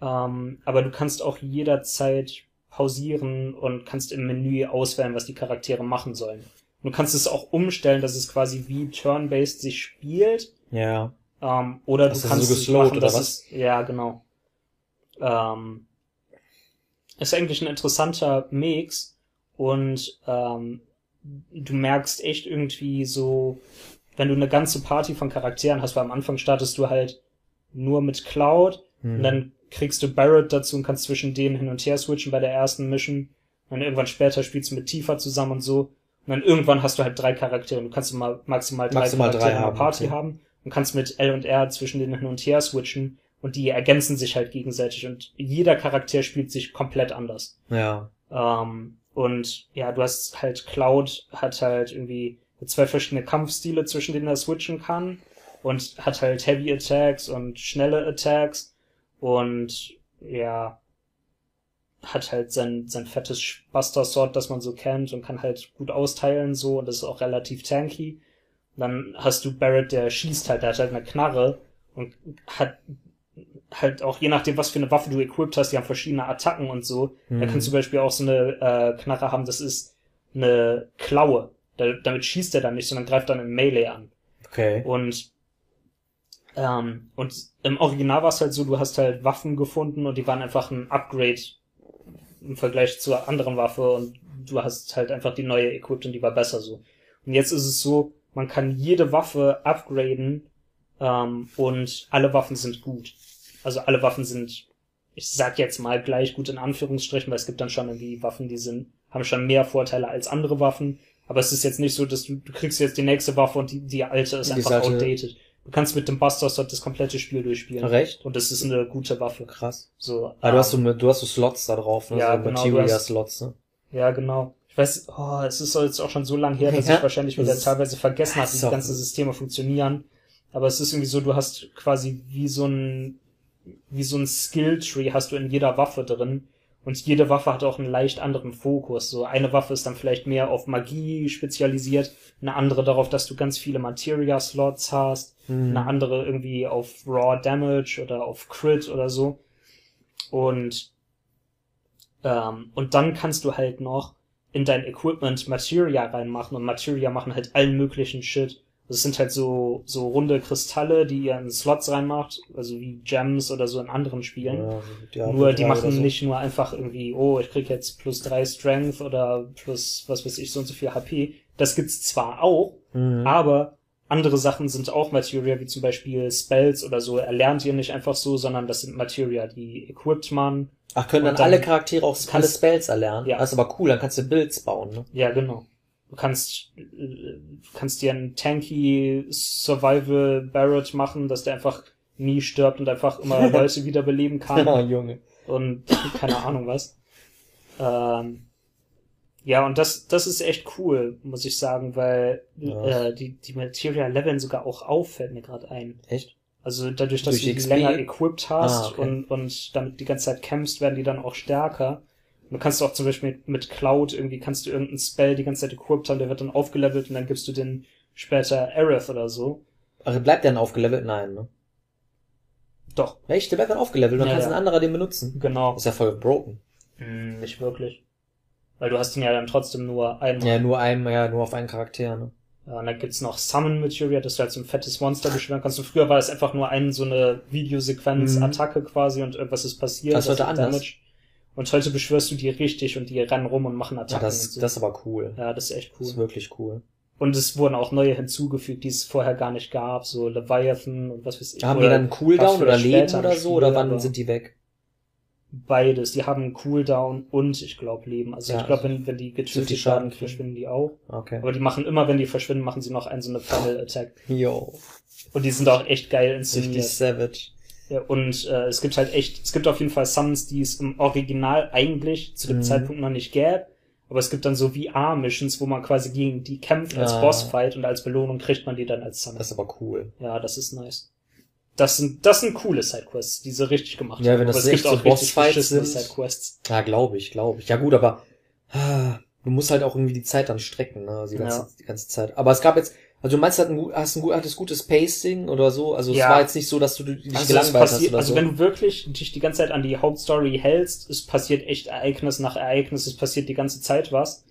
Ähm, aber du kannst auch jederzeit pausieren und kannst im Menü auswählen, was die Charaktere machen sollen. Du kannst es auch umstellen, dass es quasi wie Turn-based sich spielt. ja. Ähm, oder Hast du so kannst es geslowt machen, dass es, ja, genau. Ähm, ist eigentlich ein interessanter Mix und ähm, du merkst echt irgendwie so, wenn du eine ganze Party von Charakteren hast, weil am Anfang startest du halt nur mit Cloud Hm. und dann kriegst du Barrett dazu und kannst zwischen denen hin und her switchen bei der ersten Mission. Und dann irgendwann später spielst du mit Tifa zusammen und so. Und dann irgendwann hast du halt drei Charaktere. und Du kannst immer maximal drei Maximal Charaktere drei in einer haben, Party okay. haben und kannst mit L und R zwischen denen hin und her switchen und die ergänzen sich halt gegenseitig und jeder Charakter spielt sich komplett anders. Ja. Ähm, und ja, du hast halt Cloud hat halt irgendwie zwei verschiedene Kampfstile, zwischen denen er switchen kann und hat halt Heavy Attacks und schnelle Attacks und ja, hat halt sein, sein fettes Buster Sword, das man so kennt und kann halt gut austeilen so und das ist auch relativ tanky. Dann hast du Barrett, der schießt halt, der hat halt eine Knarre und hat halt auch je nachdem, was für eine Waffe du equipped hast, die haben verschiedene Attacken und so. Mhm. Er kann zum Beispiel auch so eine äh, Knarre haben, das ist eine Klaue. Da, damit schießt er dann nicht, sondern greift dann in Melee an. Okay. Und ähm, und im Original war es halt so, du hast halt Waffen gefunden und die waren einfach ein Upgrade im Vergleich zur anderen Waffe und du hast halt einfach die neue equipped und die war besser so. Und jetzt ist es so, man kann jede Waffe upgraden ähm, und alle Waffen sind gut. Also alle Waffen sind, ich sag jetzt mal gleich gut in Anführungsstrichen, weil es gibt dann schon irgendwie Waffen, die sind, haben schon mehr Vorteile als andere Waffen. Aber es ist jetzt nicht so, dass du, du kriegst jetzt die nächste Waffe und die, die alte ist Die einfach alte- outdated. Du kannst mit dem Buster Sword das komplette Spiel durchspielen. Recht? Und das ist eine gute Waffe. Krass. So, Ah, du hast so, ähm, du hast so Slots da drauf, ne? Ja, so genau, Materia Slots, ne? Ja, genau. Ich weiß, oh, es ist jetzt auch schon so lang her, dass Ja, ich wahrscheinlich wieder teilweise vergessen habe, wie die ganzen Systeme funktionieren. Aber es ist irgendwie so, du hast quasi wie so ein, wie so ein Skill-Tree hast du in jeder Waffe drin. Und jede Waffe hat auch einen leicht anderen Fokus. So eine Waffe ist dann vielleicht mehr auf Magie spezialisiert, eine andere darauf, dass du ganz viele Materia-Slots hast, Mhm. eine andere irgendwie auf Raw Damage oder auf Crit oder so. Und ähm, und dann kannst du halt noch in dein Equipment Materia reinmachen und Materia machen halt allen möglichen Shit. Das sind halt so so runde Kristalle, die ihr in Slots reinmacht, also wie Gems oder so in anderen Spielen. Ja, Diablo Nur die 3 machen so. nicht nur einfach irgendwie, oh, ich krieg jetzt plus drei Strength oder plus was weiß ich so und so viel HP. Das gibt's zwar auch, Mhm. aber andere Sachen sind auch Materia, wie zum Beispiel Spells oder so. Erlernt ihr nicht einfach so, sondern das sind Materia, die equipped man. Ach, können dann, dann alle Charaktere auch alle Spells erlernen? Ja. Das ist aber cool, dann kannst du Builds bauen, ne? Ja, genau. Du kannst, äh, kannst dir einen tanky Survival Barrett machen, dass der einfach nie stirbt und einfach immer Leute wiederbeleben kann. Ja, Junge. und keine Ahnung was. Ähm, ja, und das, das ist echt cool, muss ich sagen, weil Ja. äh, die, die Materia leveln sogar auch auf, fällt mir gerade ein. Echt? Also dadurch, dass Durch du die länger equipped hast Ah, okay. und, und damit die ganze Zeit kämpfst, werden die dann auch stärker. Und du kannst auch zum Beispiel mit, mit Cloud irgendwie kannst du irgendeinen Spell die ganze Zeit equipped haben, der wird dann aufgelevelt und dann gibst du den später Aerith oder so. Ach, bleibt der dann aufgelevelt? Nein, ne? Doch, Echt? Der bleibt dann aufgelevelt, dann Ja, kannst ja. ein anderer den benutzen. genau. ist ja voll broken. Hm, nicht wirklich. Weil du hast ihn ja dann trotzdem nur einmal. Ja, nur einmal, ja, nur auf einen Charakter, ne? Ja, und dann gibt's noch Summon Materia, dass du halt so ein fettes Monster beschwören kannst. Und früher war das einfach nur ein, so eine Videosequenz, Mhm. Attacke quasi und irgendwas ist passiert. Das ist heute hat anders. Und heute beschwörst du die richtig und die rennen rum und machen Ja, Attacken. das, und so. das ist aber cool. ja, das ist echt Das ist cool. wirklich cool. Und es wurden auch neue hinzugefügt, die es vorher gar nicht gab, so Leviathan und was weiß ich. Haben die dann einen Cooldown oder Leben oder so, oder wann sind die weg? beides. Die haben Cooldown und ich glaube Leben. Also Ja, ich glaube, wenn, wenn die getötet Schaden werden, verschwinden die auch. Okay. Aber die machen immer, wenn die verschwinden, machen sie noch einen so eine Final Attack. Yo. Und die sind auch echt geil Richtig inszeniert. savage. Ja, und äh, es gibt halt echt, es gibt auf jeden Fall Summons, die es im Original eigentlich zu dem Mhm. Zeitpunkt noch nicht gäbe. Aber es gibt dann so VR-Missions, wo man quasi gegen die kämpft als Ah. Bossfight und als Belohnung kriegt man die dann als Summon. Das ist aber cool. ja, das ist nice. Das sind, das sind coole Sidequests, die sie richtig gemacht Ja, haben. wenn das Aber es gibt so auch Bossfights sind. Sidequests. Ja, glaube ich, glaube ich. Ja gut, aber ah, du musst halt auch irgendwie die Zeit dann strecken, ne? Die ganze, Ja. die ganze Zeit. Aber es gab jetzt, also du meinst, ein, gut- hast ein, gut- hattest gutes Pacing oder so? Also Ja. es war jetzt nicht so, dass du dich Also, gelangweilt hast oder also so. wenn du wirklich dich die ganze Zeit an die Hauptstory hältst, es passiert echt Ereignis nach Ereignis, es passiert die ganze Zeit was.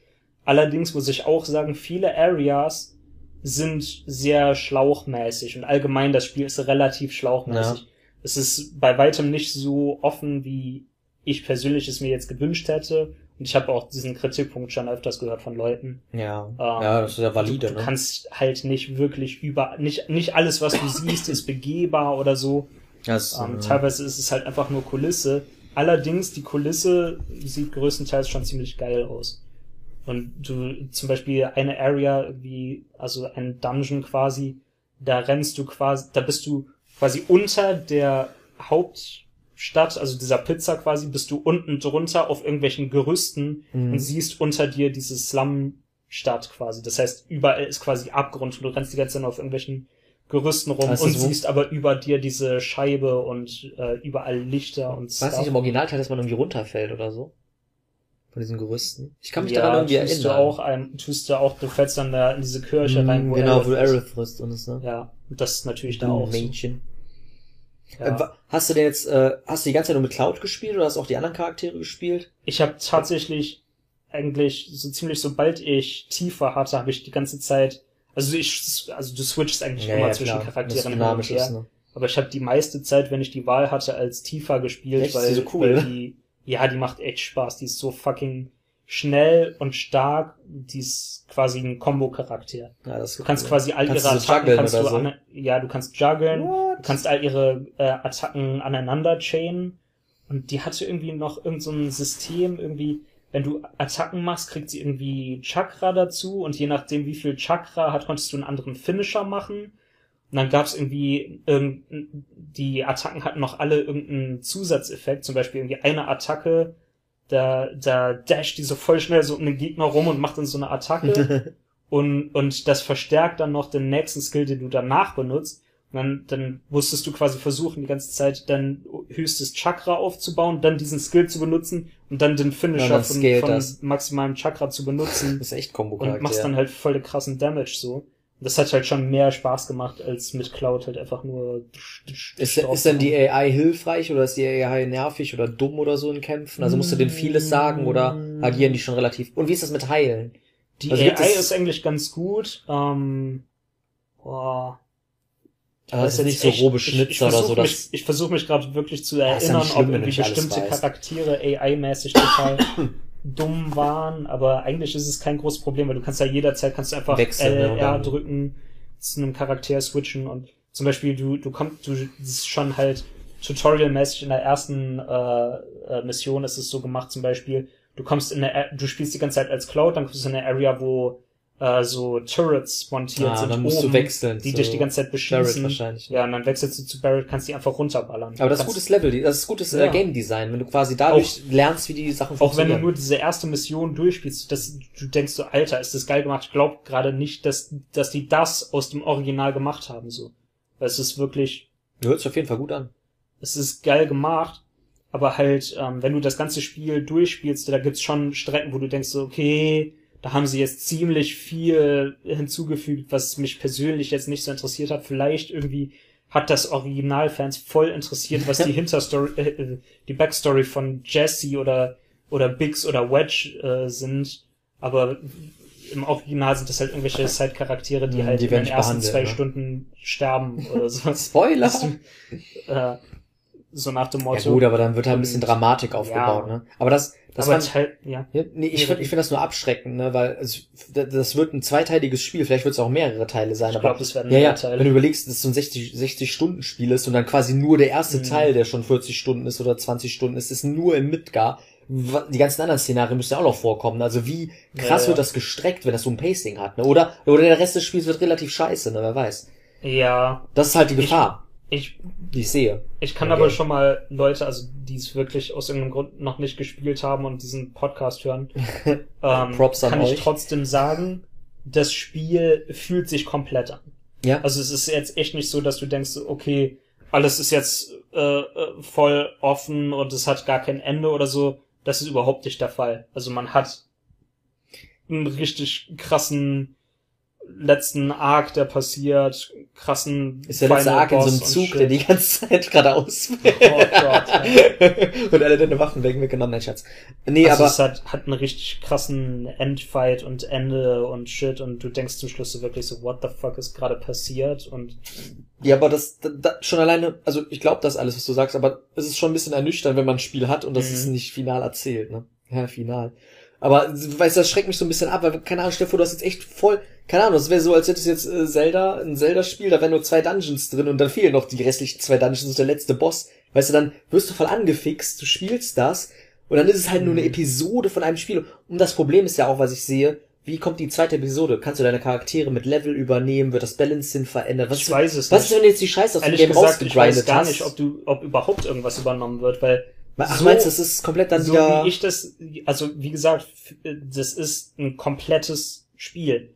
Allerdings muss ich auch sagen, viele Areas sind sehr schlauchmäßig und allgemein das Spiel ist relativ schlauchmäßig. Es ist bei weitem nicht so offen, wie ich persönlich es mir jetzt gewünscht hätte. Ich habe auch diesen Kritikpunkt schon öfters gehört von Leuten. ja. Ähm, ja, das ist ja valide, du, du ne? kannst halt nicht wirklich über, nicht, nicht alles, was du siehst, ist begehbar oder so. Das, Ähm, ähm, teilweise ist es halt einfach nur Kulisse. Allerdings, die Kulisse sieht größtenteils schon ziemlich geil aus. Und du, zum Beispiel eine Area, wie, also ein Dungeon quasi, da rennst du quasi, da bist du quasi unter der Hauptstadt, also dieser Pizza quasi, bist du unten drunter auf irgendwelchen Gerüsten Mhm. und siehst unter dir diese Slum-Stadt quasi. Das heißt, überall ist quasi Abgrund und du rennst die ganze Zeit auf irgendwelchen Gerüsten rum Heißt und siehst aber über dir diese Scheibe und äh, überall Lichter und Weiß nicht im Originalteil, dass man irgendwie runterfällt oder so? Von diesen Gerüsten. Ich kann mich ja, daran irgendwie tust erinnern. du auch, ein, tust du auch, du fällst dann da in diese Kirche Mhm, rein, wo genau, Aerith wo. Aerith Rüst drin ist, ne? Ja, und das ist natürlich da auch so. Ja. Äh, wa- hast du denn jetzt, äh, hast du die ganze Zeit nur mit Cloud gespielt oder hast du auch die anderen Charaktere gespielt? Ich habe tatsächlich eigentlich so ziemlich sobald ich tiefer hatte, habe ich die ganze Zeit, also ich, also du switchst eigentlich immer zwischen klar, Charakteren hin und her. ne? Aber ich habe die meiste Zeit, wenn ich die Wahl hatte, als tiefer gespielt, Echt? Weil, so cool, weil ne? die, ja, die macht echt Spaß. Die ist so fucking schnell und stark. Die ist quasi ein Combo-Charakter. Ja, das Du kannst cool. quasi all Kannst ihre Attacken kannst du so? an, ja, du kannst juggeln. Du kannst all ihre äh, Attacken aneinander chainen. Und die hatte irgendwie noch irgend so ein System, irgendwie, wenn du Attacken machst, kriegt sie irgendwie Chakra dazu und je nachdem, wie viel Chakra hat, konntest du einen anderen Finisher machen. Und dann gab's irgendwie, irgendein- die Attacken hatten noch alle irgendeinen Zusatzeffekt, zum Beispiel irgendwie eine Attacke, da, da dasht die so voll schnell so um den Gegner rum und macht dann so eine Attacke. und, und das verstärkt dann noch den nächsten Skill, den du danach benutzt. Und dann, dann musstest du quasi versuchen, die ganze Zeit dein höchstes Chakra aufzubauen, dann diesen Skill zu benutzen und dann den Ja, Finisher dann von, von maximalem Chakra zu benutzen Das ist echt kombo und machst dann halt voll den krassen Damage so. Das hat halt schon mehr Spaß gemacht, als mit Cloud halt einfach nur Ist, ist denn die AI hilfreich oder ist die AI nervig oder dumm oder so in Kämpfen? Also musst du denen vieles sagen oder agieren die schon relativ? Und wie ist das mit Heilen? Die Also AI ist eigentlich ganz gut. Ähm, boah, das ist nicht jetzt so grobe ich- Schnitzer oder so, Mich, ich versuche mich gerade wirklich zu Ja, ja erinnern, nicht ob irgendwie nicht bestimmte. Charaktere AI-mäßig total dumm waren, aber eigentlich ist es kein großes Problem, weil du kannst ja jederzeit kannst du einfach Wechseln, LR drücken, zu einem Charakter switchen und zum Beispiel du, du kommst, du, das ist schon halt tutorialmäßig in der ersten äh, äh, Mission ist es so gemacht, zum Beispiel, du kommst in eine, du spielst die ganze Zeit als Cloud, dann kommst du in eine Area, wo äh, so Turrets montiert Ah, sind dann musst oben, du wechseln die zu dich die ganze Zeit Barrett beschießen. wahrscheinlich. ne? Ja, und dann wechselst du zu Barrett, kannst die einfach runterballern. Aber das ist gutes Level, das ist gutes äh, Ja. Game Design, wenn du quasi dadurch lernst, wie die Sachen Auch wenn du funktionieren. nur diese erste Mission durchspielst, dass du denkst so, Alter, ist das geil gemacht. Ich glaub gerade nicht, dass, dass die das aus dem Original gemacht haben, so. Weil es ist wirklich, Hört sich auf jeden Fall gut an. es ist geil gemacht, aber halt, ähm, wenn du das ganze Spiel durchspielst, da gibt's schon Strecken, wo du denkst so, okay, da haben sie jetzt ziemlich viel hinzugefügt, was mich persönlich jetzt nicht so interessiert hat. Vielleicht irgendwie hat das Originalfans voll interessiert, was die Hinterstory, äh, äh, die Backstory von Jesse oder oder Biggs oder Wedge äh, sind, aber im Original sind das halt irgendwelche Side-Charaktere, die Mhm, halt die in den ersten zwei ne? Stunden sterben oder so. Spoiler! äh, so nach dem Ja Motto. gut, aber dann wird halt ein bisschen Dramatik aufgebaut, ja. ne? Aber das, das aber halt, ja. Ja, nee, ich finde ich find das nur abschreckend, ne, weil es, das wird ein zweiteiliges Spiel, vielleicht wird es auch mehrere Teile sein, Ich aber glaub, es werden ja, ja, mehrere Teile. wenn du überlegst, dass es so ein 60 60 Stunden Spiel ist und dann quasi nur der erste Mhm. Teil, der schon 40 Stunden ist oder 20 Stunden ist, ist nur in Midgar. Die ganzen anderen Szenarien müssen ja auch noch vorkommen. Also wie krass Ja, ja. wird das gestreckt, wenn das so ein Pacing hat, ne? Oder oder der Rest des Spiels wird relativ scheiße, ne, wer weiß. Ja, Das ist halt die Gefahr, ich, die ich sehe. ich kann Okay. aber schon mal Leute, also die es wirklich aus irgendeinem Grund noch nicht gespielt haben und diesen Podcast hören, ähm, Props an kann euch. ich trotzdem sagen, das Spiel fühlt sich komplett an. Ja. Also es ist jetzt echt nicht so, dass du denkst, okay, alles ist jetzt äh, äh, voll offen und es hat gar kein Ende oder so. Das ist überhaupt nicht der Fall. Also man hat einen richtig krassen letzten Arc, der passiert, krassen Ist der letzte Arc in so Boss einem Zug, der die ganze Zeit geradeaus Oh Gott, und alle deine Waffen weg weggenommen, nein, Schatz. Nee, also aber es hat, hat einen richtig krassen Endfight und Ende und shit und du denkst zum Schluss so wirklich so, what the fuck ist gerade passiert und Ja, aber das, da, da, schon alleine, also ich glaube das alles, was du sagst, aber es ist schon ein bisschen ernüchternd, wenn man ein Spiel hat und das Mhm. ist nicht final erzählt, ne? Ja, final. Aber, weißt du, das schreckt mich so ein bisschen ab, weil, keine Ahnung, Stefan, du hast jetzt echt voll, keine Ahnung, das wäre so, als hättest du jetzt äh, Zelda, ein Zelda-Spiel, da wären nur zwei Dungeons drin und dann fehlen noch die restlichen zwei Dungeons und der letzte Boss. Weißt du, dann wirst du voll angefixt, du spielst das und dann ist es halt nur eine Mhm. Episode von einem Spiel. Und das Problem ist ja auch, was ich sehe, wie kommt die zweite Episode? Kannst du deine Charaktere mit Level übernehmen? Wird das Balancing verändert? Was ich ist, weiß es was nicht. ist, wenn jetzt die Scheiße aus dem Game gesagt, ich weiß rausgegrindet gar hast? nicht, ob du, ob überhaupt irgendwas übernommen wird, weil Ach, so- meinst du, das ist komplett dann so wieder... wie ich das, also wie gesagt, das ist ein komplettes Spiel,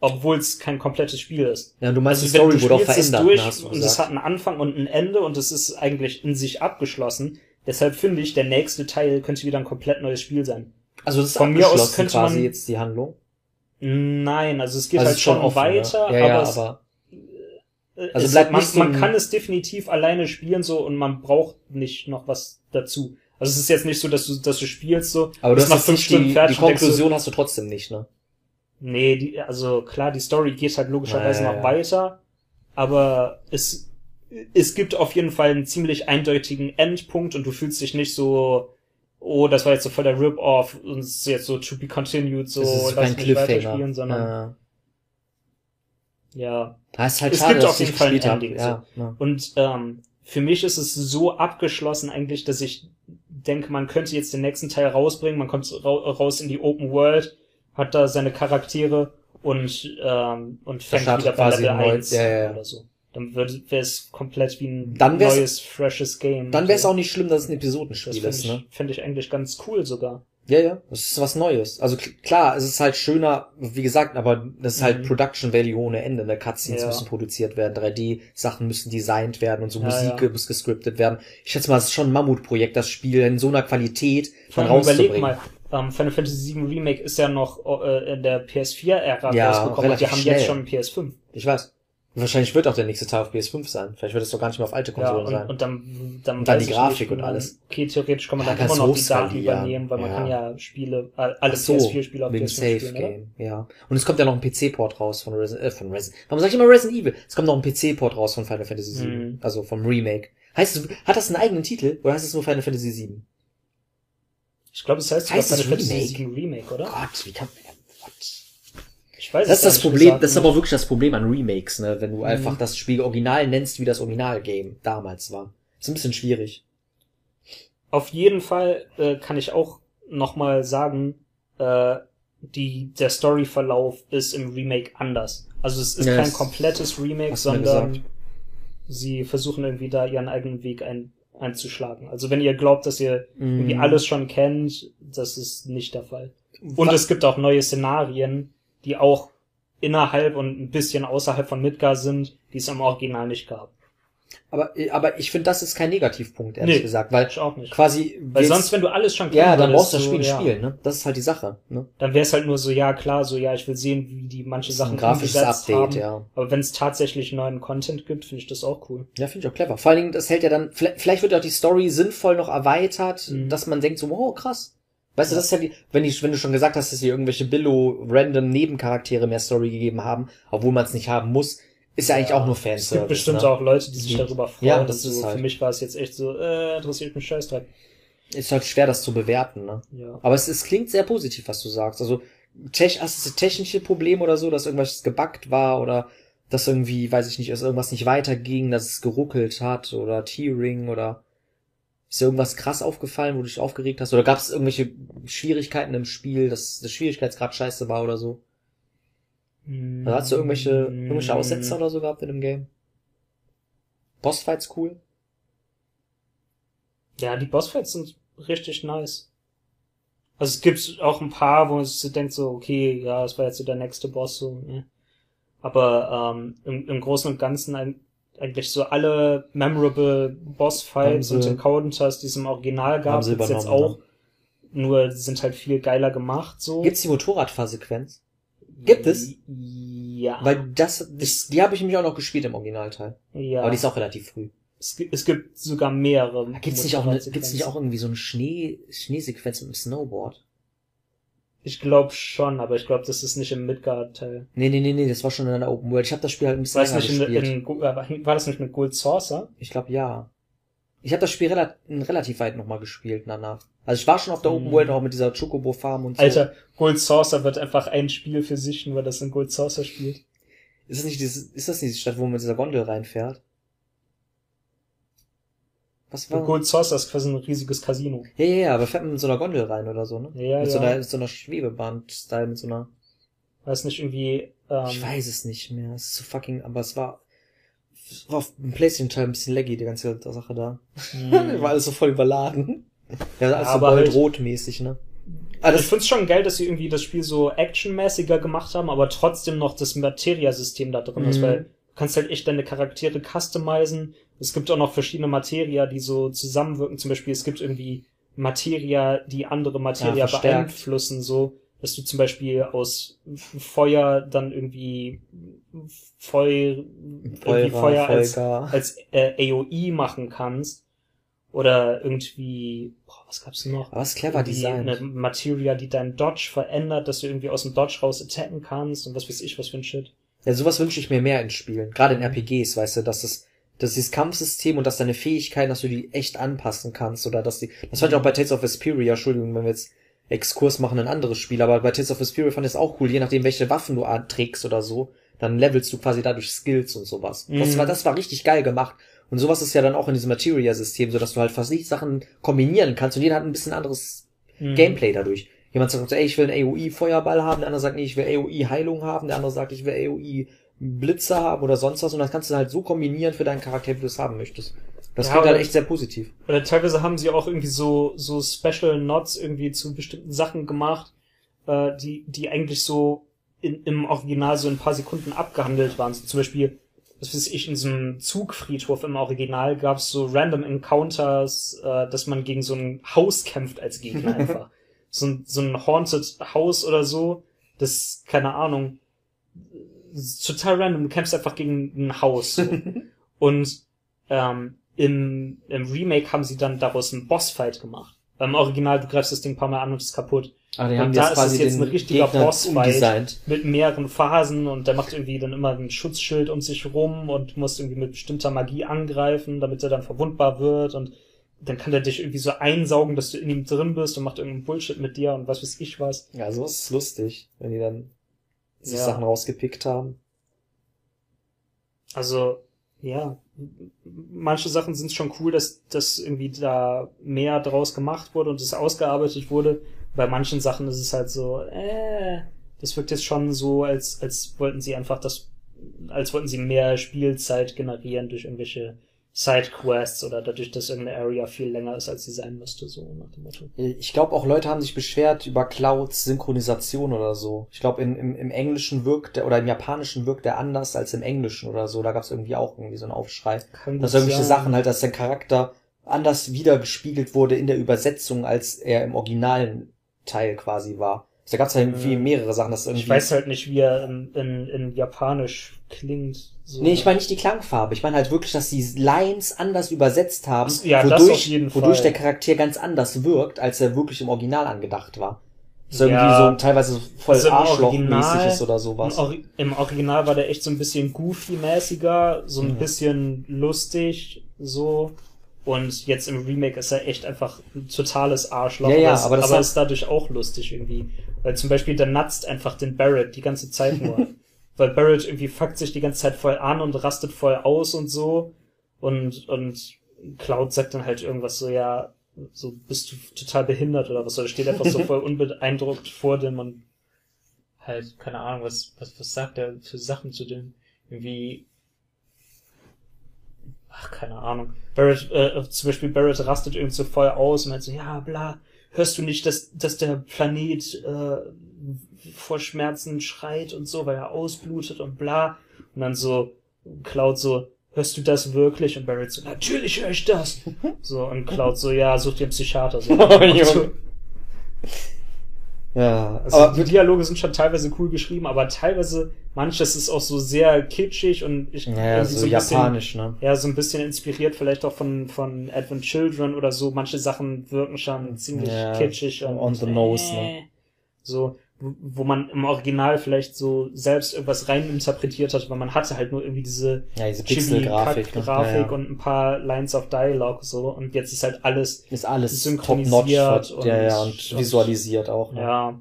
obwohl es kein komplettes Spiel ist. ja, du meinst, Also die Story du wurde auch verändert, durch hast du und es hat einen Anfang und ein Ende und es ist eigentlich in sich abgeschlossen. Deshalb finde ich, der nächste Teil könnte wieder ein komplett neues Spiel sein. Also das ist von mir aus abgeschlossen könnte quasi man- jetzt die Handlung. Nein, also es geht also halt schon offen, weiter, ne? ja, ja, aber, es, aber also es, bleibt man, so man kann es definitiv alleine spielen so und man braucht nicht noch was dazu. Also es ist jetzt nicht so, dass du, dass du spielst so, aber du hast nach fünf Stunden die, die fertig so, Konklusion hast du trotzdem nicht, ne? Nee, die, also klar, die Story geht halt logischerweise Ja, ja, noch ja. weiter, aber es, es gibt auf jeden Fall einen ziemlich eindeutigen Endpunkt und du fühlst dich nicht so, oh, das war jetzt so voll der Rip-Off und es ist jetzt so to be continued, so lass mich weiterspielen, sondern ja. Ja. Das ist halt Es schade, gibt auf jeden Fall ein. Ending, Ja, ne. Und ähm, für mich ist es so abgeschlossen eigentlich, dass ich denke, man könnte jetzt den nächsten Teil rausbringen, man kommt ra raus in die Open World, hat da seine Charaktere und, ähm, und fängt wieder bei Level neu. 1 Ja, ja, ja. oder so. Dann wäre es komplett wie ein neues, freshes Game. Dann wäre es So. auch nicht schlimm, dass es ein das Episodenspiel finde ist, ich, ne? find ich eigentlich ganz cool sogar. Ja, ja, das ist was Neues. Also kl- klar, es ist halt schöner, wie gesagt, aber das ist halt Mhm. Production Value ohne Ende. Ne? Cutscenes Ja. müssen produziert werden, 3D-Sachen müssen designt werden und so Ja, Musik ja. muss gescriptet werden. Ich schätze mal, es ist schon ein Mammutprojekt, das Spiel in so einer Qualität dann allem überleg rauszubringen. mal, ähm, Final Fantasy VII Remake ist ja noch äh, in der PS4-Ära Ja, rausgekommen und relativ haben schnell. jetzt schon ein PS5. Ich weiß. Wahrscheinlich wird auch der nächste Teil auf PS5 sein. Vielleicht wird es doch gar nicht mehr auf alte Ja, Konsolen und, sein. und dann, dann, Und dann die Grafik nicht, und man- alles. Okay, theoretisch kann man Ja, dann immer noch die Daten hochskalieren, übernehmen, weil man ja. kann ja Spiele, äh, alle Ach so, PS4-Spiele auf wegen PS5 Safe spielen, oder? Game, ja. Und es kommt ja noch ein PC-Port raus von Resident, äh, von Resident, warum sag ich immer Resident Evil? Es kommt noch ein PC-Port raus von Final Fantasy VII, Mhm. also vom Remake. Heißt es, hat das einen eigenen Titel oder heißt es nur Final Fantasy VII? Ich glaube, es heißt Heißt Final Fantasy? 7 Remake, oder? Gott, wie kann? Ich weiß Das ist das Problem, das ist aber wirklich das Problem an Remakes, ne, wenn du Mhm. einfach das Spiel original nennst, wie das Original-Game damals war. Ist ein bisschen schwierig. Auf jeden Fall äh, kann ich auch nochmal sagen, äh, die, der Storyverlauf ist im Remake anders. Also es ist Ja, kein komplettes Remake, sondern sie versuchen irgendwie da ihren eigenen Weg ein, einzuschlagen. Also wenn ihr glaubt, dass ihr irgendwie Mhm. alles schon kennt, das ist nicht der Fall. Und Wa- es gibt auch neue Szenarien, die auch innerhalb und ein bisschen außerhalb von Midgar sind, die es im Original nicht gab. Aber, aber ich finde, das ist kein Negativpunkt, ehrlich Nee, gesagt, weil Ich auch nicht. quasi, Weil sonst, wenn du alles schon ja, dann brauchst du das so, Spiel nicht ja, spielen, ne? Das ist halt die Sache, ne? Dann wäre es halt nur so, ja klar, so ja, ich will sehen, wie die manche ist ein Sachen grafisches Update, haben. ja. Aber wenn es tatsächlich neuen Content gibt, finde ich das auch cool. Ja, finde ich auch clever. Vor allen Dingen, das hält ja dann, vielleicht, vielleicht wird ja auch die Story sinnvoll noch erweitert, Mhm. dass man denkt so, wow, krass. Weißt du, das ist ja die, wenn ich, wenn du schon gesagt hast, dass hier irgendwelche Billo random Nebencharaktere mehr Story gegeben haben, obwohl man es nicht haben muss, Ist ja eigentlich auch nur Es Fanservice. gibt bestimmt ne? auch Leute, die sich Ja. darüber freuen. Ja, das ist so, halt- Für mich war es jetzt echt so, äh, interessiert mich Scheißdreck. Ist halt schwer, das zu bewerten, ne? Ja. Aber es, es klingt sehr positiv, was du sagst. Also, tech, hast du technische Probleme oder so, dass irgendwas gebackt war oder dass irgendwie, weiß ich nicht, dass irgendwas nicht weiterging, dass es geruckelt hat oder Tearing oder ist dir irgendwas krass aufgefallen, wo du dich aufgeregt hast? Oder gab es irgendwelche Schwierigkeiten im Spiel, dass der Schwierigkeitsgrad scheiße war oder so? Oder hast du irgendwelche, irgendwelche Aussetzer oder so gehabt in dem Game? Bossfights cool? Ja, die Bossfights sind richtig nice. Also es gibt auch ein paar, wo man sich so denkt, so, okay, ja, das war jetzt so der nächste Boss, so, ne? Aber ähm, im, im Großen und Ganzen ein, eigentlich so alle memorable Bossfights und Encounters, die es im Original gab, sie gibt's jetzt auch. Nur die sind halt viel geiler gemacht, so. Gibt's die Motorradfahrsequenz? Gibt es? Ja. Weil das, das die habe ich nämlich auch noch gespielt im Originalteil. ja. Aber die ist auch relativ früh. es, gibt, es gibt sogar mehrere. Gibt's nicht auch gibt's nicht auch irgendwie so eine Schnee, Schneesequenz mit dem Snowboard? Ich glaube schon, aber ich glaube, das ist nicht im Midgard-Teil. Nee, nee, nee, nee, das war schon in einer Open World. Ich habe das Spiel halt ein bisschen länger nicht in, gespielt. in, Go- äh, war das nicht mit Gold Saucer? ich glaube ja. Ich habe das Spiel rela relativ weit nochmal gespielt danach. Also ich war schon auf der Open Hm. World auch mit dieser Chocobo Farm und so. Alter, Gold Saucer wird einfach ein Spiel für sich, nur weil das in Gold Saucer spielt. Ist das nicht dieses, ist das nicht die Stadt, wo man mit dieser Gondel reinfährt? Was war? Gold Saucer ist quasi ein riesiges Casino. Ja, ja, ja, aber fährt man mit so einer Gondel rein oder so, ne? Ja, mit ja. so einer, mit so einer Schwebebahn-Style, mit so einer, Weiß nicht irgendwie, ähm, ich weiß es nicht mehr. Es ist so fucking, aber es war, es war auf dem Playstation-Teil ein bisschen laggy, die ganze Sache da. hm. war alles so voll überladen. Ja, alles Aber so halt- gold-rot-mäßig, ne? Also ich find's schon geil, dass sie irgendwie das Spiel so actionmäßiger gemacht haben, aber trotzdem noch das Materia-System da drin ist, Mhm. weil du kannst halt echt deine Charaktere customizen. Es gibt auch noch verschiedene Materia, die so zusammenwirken. Zum Beispiel, es gibt irgendwie Materia, die andere Materia Ja, beeinflussen, so, dass du zum Beispiel aus Feuer dann irgendwie Feu, irgendwie Feuer, Feuer als, als äh, AOE machen kannst. Oder irgendwie, boah, was gab's denn noch? Es ist clever designt. eine Materia, die deinen Dodge verändert, dass du irgendwie aus dem Dodge raus attacken kannst und was weiß ich, was für ein Shit. Ja, sowas wünsche ich mir mehr in Spielen. Gerade in RPGs, weißt du, dass es, dass dieses Kampfsystem und dass deine Fähigkeiten, dass du die echt anpassen kannst oder dass die, das fand ich auch bei Tales of Vesperia, Entschuldigung, wenn wir jetzt Exkurs machen in ein anderes Spiel, aber bei Tales of Vesperia fand ich es auch cool, je nachdem welche Waffen du trägst oder so, dann levelst du quasi dadurch Skills und sowas. Das Mhm. war, das war richtig geil gemacht. Und sowas ist ja dann auch in diesem Materia-System, so dass du halt fast nicht Sachen kombinieren kannst und jeder hat ein bisschen anderes Mhm. Gameplay dadurch. Jemand sagt, ey, ich will einen AOE-Feuerball haben, der andere sagt, nee, ich will AOE-Heilung haben, der andere sagt, ich will AOE-Blitze haben oder sonst was und das kannst du halt so kombinieren für deinen Charakter, wie du es haben möchtest. Das Ja, klingt halt echt sehr positiv. Oder teilweise haben sie auch irgendwie so, so Special Nods irgendwie zu bestimmten Sachen gemacht, äh, die, die eigentlich so in, im Original so in ein paar Sekunden abgehandelt waren. So zum Beispiel, was weiß ich, in diesem Zugfriedhof im Original gab es so random Encounters, äh, dass man gegen so ein Haus kämpft als Gegner einfach. So ein, so ein Haunted Haus oder so, das, keine Ahnung, total random, du kämpfst einfach gegen ein Haus. So. Und ähm, im, im Remake haben sie dann daraus einen Bossfight gemacht. Beim Original, du greifst das Ding ein paar Mal an und ist kaputt. Aber die Und da ist es jetzt ein richtiger Bossfight umdesignt. mit mehreren Phasen und der macht irgendwie dann immer ein Schutzschild um sich rum und muss irgendwie mit bestimmter Magie angreifen, damit er dann verwundbar wird und dann kann der dich irgendwie so einsaugen, dass du in ihm drin bist und macht irgendeinen Bullshit mit dir und was weiß ich was. Ja, sowas ist lustig, wenn die dann sich Ja. Sachen rausgepickt haben. Also, ja, manche Sachen sind schon cool, dass, dass irgendwie da mehr draus gemacht wurde und es ausgearbeitet wurde. Bei manchen Sachen ist es halt so, äh, das wirkt jetzt schon so, als, als wollten sie einfach das, als wollten sie mehr Spielzeit generieren durch irgendwelche Sidequests oder dadurch, dass irgendeine Area viel länger ist, als sie sein müsste, so nach dem Motto. Ich glaube auch Leute haben sich beschwert über Clouds Synchronisation oder so. Ich glaube im, im, im Englischen wirkt der oder im Japanischen wirkt der anders als im Englischen oder so. Da gab es irgendwie auch irgendwie so einen Aufschrei. Kann Dass irgendwelche sein. Sachen halt, dass der Charakter anders wiedergespiegelt wurde in der Übersetzung, als er im originalen Teil quasi war. Da gab es ja irgendwie Mhm. mehrere Sachen, dass irgendwie. Ich weiß halt nicht, wie er in, in, in Japanisch klingt. So. Nee, ich meine nicht die Klangfarbe. Ich meine halt wirklich, dass die Lines anders übersetzt haben, Ja, das wodurch, auf jeden wodurch der Charakter ganz anders wirkt, als er wirklich im Original angedacht war. Das irgendwie Ja. so teilweise voll Also Arschlochmäßig Original- ist oder sowas. Im, Ori Im Original war der echt so ein bisschen goofy-mäßiger, so ein Ja. bisschen lustig, so. Und jetzt im Remake ist er echt einfach ein totales Arschloch. Ja, ja, es- aber das aber hat- ist dadurch auch lustig irgendwie. Weil zum Beispiel, der natzt einfach den Barrett die ganze Zeit nur. Weil Barrett irgendwie fuckt sich die ganze Zeit voll an und rastet voll aus und so. Und, und Cloud sagt dann halt irgendwas so, ja, so bist du total behindert oder was. Oder steht einfach so voll unbeeindruckt vor dem und halt, keine Ahnung, was, was, was sagt er für Sachen zu dem? Irgendwie, ach, keine Ahnung. Barrett, äh, zum Beispiel Barrett rastet irgendwie so voll aus und meint so, ja, bla, hörst du nicht, dass, dass der Planet, äh, vor Schmerzen schreit und so, weil er ausblutet und bla. Und dann so, Cloud so, hörst du das wirklich? Und Barrett so, natürlich höre ich das. So, und Cloud so, ja, such dir einen Psychiater. So. Oh. Ja, Also aber die Dialoge sind schon teilweise cool geschrieben, aber teilweise manches ist auch so sehr kitschig und ich ja, ja, irgendwie so ein bisschen- japanisch, ne? ja, so ein bisschen inspiriert vielleicht auch von, von Advent Children oder so. Manche Sachen wirken schon ziemlich Ja, kitschig und on the nose, ne? äh, so, wo, man im Original vielleicht so selbst irgendwas reininterpretiert hat, weil man hatte halt nur irgendwie diese Ja, diese Pixel-Grafik. ne? Ja, ja. und ein paar Lines of Dialogue so und jetzt ist halt alles Ist alles synchronisiert top-notch, ja, ja, und, und- visualisiert auch. Ne? ja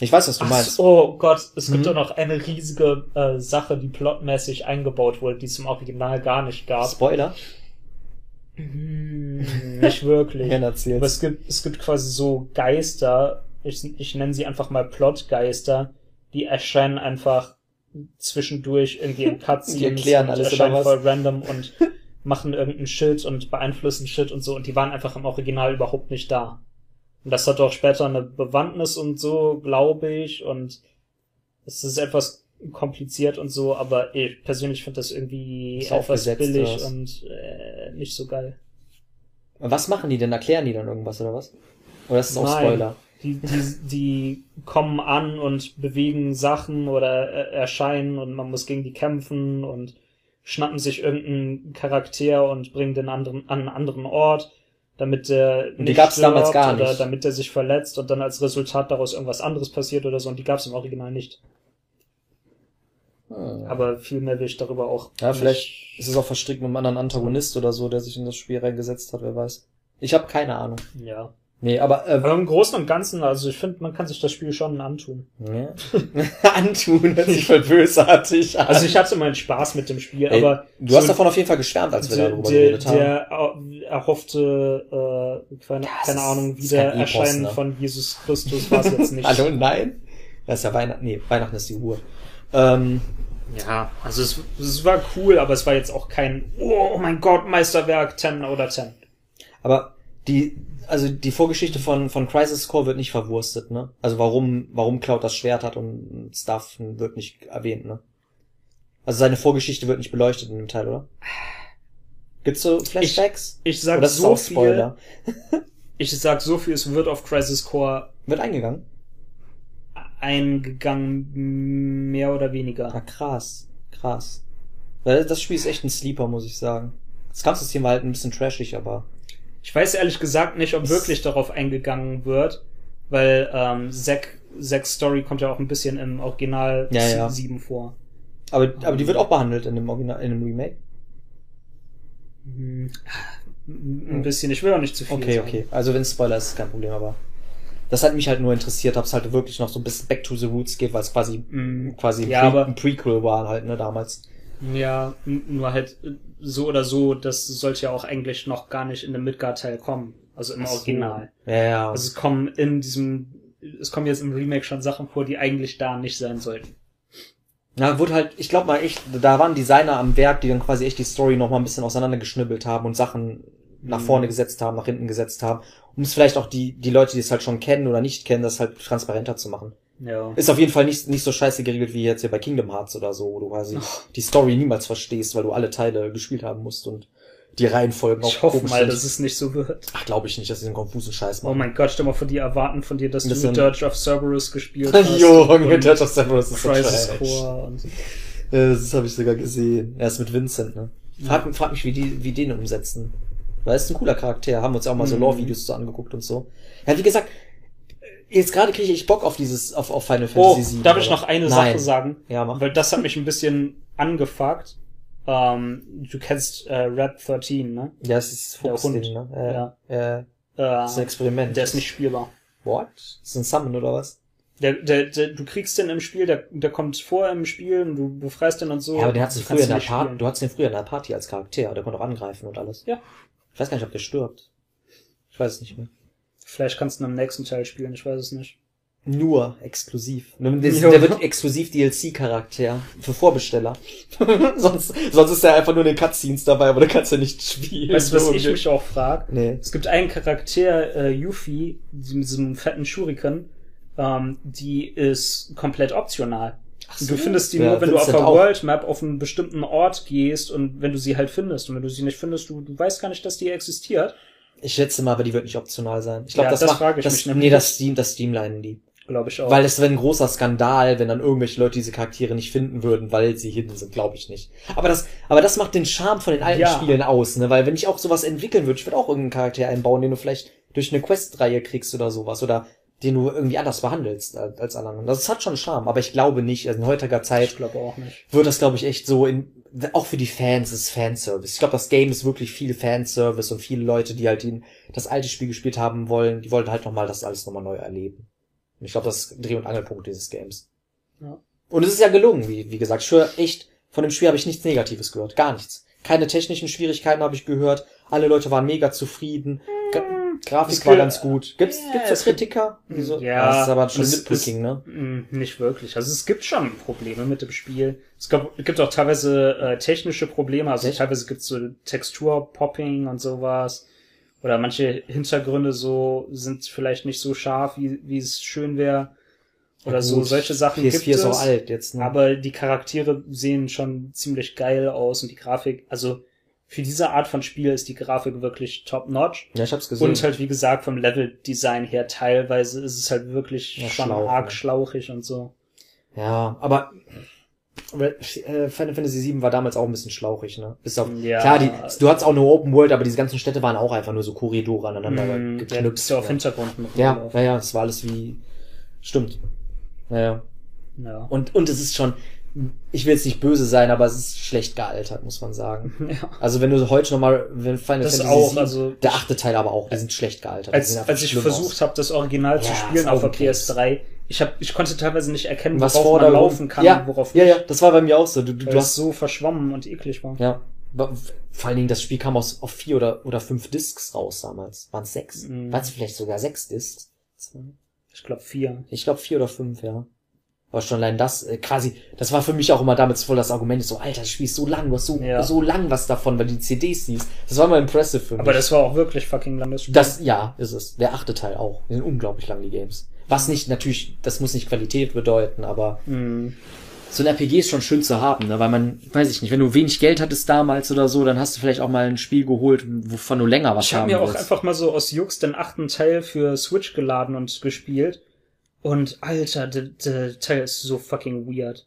Ich weiß, was du Ach, meinst. oh Gott, es gibt Mhm. doch noch eine riesige äh, Sache, die plotmäßig eingebaut wurde, die es im Original gar nicht gab. Spoiler? Hm, nicht wirklich. Ken Aber es gibt, es gibt quasi so Geister, ich, ich nenne sie einfach mal Plotgeister, die erscheinen einfach zwischendurch irgendwie in Cutscenes Die erklären und alles, erscheinen voll random und machen irgendeinen Shit und beeinflussen Shit und so und die waren einfach im Original überhaupt nicht da. Und das hat auch später eine Bewandtnis und so, glaube ich, und es ist etwas kompliziert und so, aber ich persönlich finde das irgendwie Ist etwas billig was? und äh, nicht so geil. Was machen die denn? Erklären die dann irgendwas oder was? Oder ist das auch Nein. Spoiler? Die, die, die kommen an und bewegen Sachen oder äh, erscheinen und man muss gegen die kämpfen und schnappen sich irgendeinen Charakter und bringen den anderen an einen anderen Ort, damit der Und die gab's damals gar oder nicht. damit der sich verletzt und dann als Resultat daraus irgendwas anderes passiert oder so und die gab's im Original nicht. Hm. Aber viel mehr will ich darüber auch Ja, vielleicht ist es auch verstrickt mit einem anderen Antagonist oder so, der sich in das Spiel reingesetzt hat, wer weiß. Ich habe keine Ahnung. Ja. Nee, aber äh, Aber im Großen und Ganzen, also ich finde, man kann sich das Spiel schon antun. ja. antun hört sich voll bösartig an. Also ich hatte meinen Spaß mit dem Spiel, Ey, aber du hast so- davon auf jeden Fall geschwärmt, als wir der, darüber der, geredet haben. der er- erhoffte, äh, keine, Das keine Ahnung, Wiedererscheinen ne? von Jesus Christus war es jetzt nicht. Hallo, nein? Das ist ja Weihnachten. Nee, Weihnachten ist die Uhr. Ähm, Ja, also es, es war cool, aber es war jetzt auch kein, oh mein Gott, Meisterwerk 10 oder 10. aber die, also die Vorgeschichte von, von Crisis Core wird nicht verwurstet, ne? Also warum, warum Cloud das Schwert hat und Stuff wird nicht erwähnt, ne? Also seine Vorgeschichte wird nicht beleuchtet in dem Teil, oder? Gibt's so Flashbacks? Ich sag oder ist so viel, Spoiler? ich sag so viel, es wird auf Crisis Core Wird eingegangen? eingegangen, mehr oder weniger. Ah, krass. Krass. Weil das Spiel ist echt ein Sleeper, muss ich sagen. Das Kampfsystem war halt ein bisschen trashig, aber Ich weiß ehrlich gesagt nicht, ob wirklich darauf eingegangen wird, weil ähm, Zack, Zack's Story kommt ja auch ein bisschen im Original Ja, ja. 7 vor. aber, aber die wird auch behandelt in dem Original, in dem Remake. Hm. Ein bisschen, ich will auch nicht zu viel Okay, sagen. okay. Also wenn es Spoiler ist, ist kein Problem, aber das hat mich halt nur interessiert, ob es halt wirklich noch so ein bisschen Back to the Roots geht, weil es quasi Mm, quasi ein, Ja, Pre aber- ein Prequel war halt, ne, damals. Ja, nur halt äh, so oder so, das sollte ja auch eigentlich noch gar nicht in dem Midgard-Teil kommen. Also im so. Original. Ja, ja. Also es kommen in diesem, es kommen jetzt im Remake schon Sachen vor, die eigentlich da nicht sein sollten. Na, wurde halt, ich glaube mal echt, da waren Designer am Werk, die dann quasi echt die Story noch mal ein bisschen auseinandergeschnibbelt haben und Sachen nach Mhm. vorne gesetzt haben, nach hinten gesetzt haben, um es vielleicht auch die, die Leute, die es halt schon kennen oder nicht kennen, das halt transparenter zu machen. Ja. Ist auf jeden Fall nicht, nicht so scheiße geregelt wie jetzt hier bei Kingdom Hearts oder so, wo du quasi die Story niemals verstehst, weil du alle Teile gespielt haben musst und die Reihenfolgen Ich auch hoffe komisch mal, sind. dass es nicht so wird. Ach, glaube ich nicht, dass sie einen konfusen Scheiß Oh machen. mein Gott, stell mal vor, die erwarten von dir, dass Das du sind- Dirge of Cerberus gespielt hast. Junge, Dirge of Cerberus ist so Crisis trash. Core und so. Ja, das habe ich sogar gesehen. Er ist mit Vincent, ne? Frag, frag mich, wie die, wie den umsetzen. Weil er ist ein cooler Charakter. Haben wir uns auch mal so Mhm. Lore-Videos so angeguckt und so. Ja, wie gesagt, Jetzt gerade kriege ich Bock auf dieses, auf, auf Final Oh, Fantasy VII. darf ich noch eine Nein. Sache sagen? Ja, mach. Weil das hat mich ein bisschen angefuckt. Ähm, du kennst äh, Red 13, ne? Ja, es ist Der Fuchsding, Hund. ne? Äh, Ja. äh, das ist ein Äh, Experiment. der ist nicht spielbar. What? Ist ein Summon oder was? Der, der, der, du kriegst den im Spiel, der, der kommt vor im Spiel und du befreist den und so. Ja, aber den hattest du früher in der Party, du hattest den früher in der Party als Charakter, der konnte auch angreifen und alles. Ja. Ich weiß gar nicht, ob der stirbt. Ich weiß es nicht mehr. Vielleicht kannst du ihn im nächsten Teil spielen, ich weiß es nicht. Nur exklusiv. Das- Ja. Der wird exklusiv DLC-Charakter für Vorbesteller. sonst, sonst ist er einfach nur in den Cutscenes dabei, aber da kannst du nicht spielen. Weißt du, was ich irgendwie. mich auch frage? Nee. Es gibt einen Charakter, äh, Yuffie, mit diesem fetten Shuriken, ähm, die ist komplett optional. so. Du findest die Ja, nur, wenn du auf der. World Map auf einen bestimmten Ort gehst und wenn du sie halt findest. Und wenn du sie nicht findest, du, du weißt gar nicht, dass die existiert. Ich schätze mal, aber die wird nicht optional sein. Ich glaube, Ja, das, das macht, das, nee, das Steam, das Steamlinen die. Glaube ich auch. Weil es wäre ein großer Skandal, wenn dann irgendwelche Leute diese Charaktere nicht finden würden, weil sie hidden sind, glaube ich nicht. Aber das, aber das macht den Charme von den alten Ja. Spielen aus, ne? Weil wenn ich auch sowas entwickeln würde, ich würde auch irgendeinen Charakter einbauen, den du vielleicht durch eine Questreihe kriegst oder sowas oder den du irgendwie anders behandelst als, anderen. Das hat schon Charme, aber ich glaube nicht, also in heutiger Zeit ich auch nicht. wird das, glaube ich, echt so in, auch für die Fans ist Fanservice. Ich glaube, das Game ist wirklich viel Fanservice und viele Leute, die halt die, das alte Spiel gespielt haben wollen, die wollten halt nochmal das alles nochmal neu erleben. Und ich glaube, das ist Dreh- und Angelpunkt dieses Games. Ja. Und es ist ja gelungen, wie, wie gesagt. Ich höre echt, von dem Spiel habe ich nichts Negatives gehört. Gar nichts. Keine technischen Schwierigkeiten habe ich gehört. Alle Leute waren mega zufrieden. Gra Grafik Es war ganz gut. Gibt's, Ja, gibt's so Kritiker? Wieso? Ja, das ist aber schon nitpicking, ne? Mm, Nicht wirklich. Also es gibt schon Probleme mit dem Spiel. Es gab, gibt auch teilweise äh, technische Probleme. Also Echt? teilweise gibt es so Texturpopping und sowas. Oder manche Hintergründe so sind vielleicht nicht so scharf, wie, wie es schön wäre. Oder Ja, so solche Sachen PS4 gibt ist es. auch alt jetzt, ne? Aber die Charaktere sehen schon ziemlich geil aus und die Grafik, also für diese Art von Spiel ist die Grafik wirklich top-notch. ja, ich hab's gesehen. Und halt, wie gesagt, vom Level-Design her teilweise ist es halt wirklich Ja, schon schlau, arg ne? schlauchig und so. Ja, aber äh, Final Fantasy VII war damals auch ein bisschen schlauchig, ne? Bis auf, Ja. klar, die, du hattest auch eine Open World, aber diese ganzen Städte waren auch einfach nur so Korridore aneinander Mm, Ja, geknüpft. bist du auf? Hintergrund mit ja, ja, ja, es war alles wie, stimmt. Ja, ja. ja. Und, und es ist schon, ich will jetzt nicht böse sein, aber es ist schlecht gealtert, muss man sagen. ja. Also wenn du heute nochmal, wenn Final Das Fantasy auch, VII, also der achte Teil aber auch, die sind schlecht gealtert. Als, als ich versucht habe, das Original zu Ja, spielen ist auf der Augenkrebs. PS3, ich hab, ich konnte teilweise nicht erkennen, was worauf vor man laufen kann, ja, worauf ja, nicht. ja, das war bei mir auch so. Du, du, du hast so verschwommen und eklig war. Ja. Vor allen Dingen, das Spiel kam aus, auf vier oder, oder fünf Discs raus damals. Waren es sechs? Mhm. Waren es vielleicht sogar sechs Discs? Ich glaube vier. Ich glaube vier oder fünf, ja. Aber schon allein das, äh, quasi, das war für mich auch immer damals voll das Argument, so, Alter, das Spiel ist so lang, du hast so, Ja. so lang was davon, weil du die CDs siehst. Das war immer impressive für mich. Aber das war auch wirklich fucking lang, das Spiel. das, ja, ist es. Der achte Teil auch. Die sind unglaublich lang, die Games. Was nicht, natürlich, das muss nicht Qualität bedeuten, aber Mhm. so ein RPG ist schon schön zu haben, ne? weil man, weiß ich nicht, wenn du wenig Geld hattest damals oder so, dann hast du vielleicht auch mal ein Spiel geholt, wovon du länger was Ich haben habe mir auch willst. einfach mal so aus Jux den achten Teil für Switch geladen und gespielt. Und Alter, der, der Teil ist so fucking weird.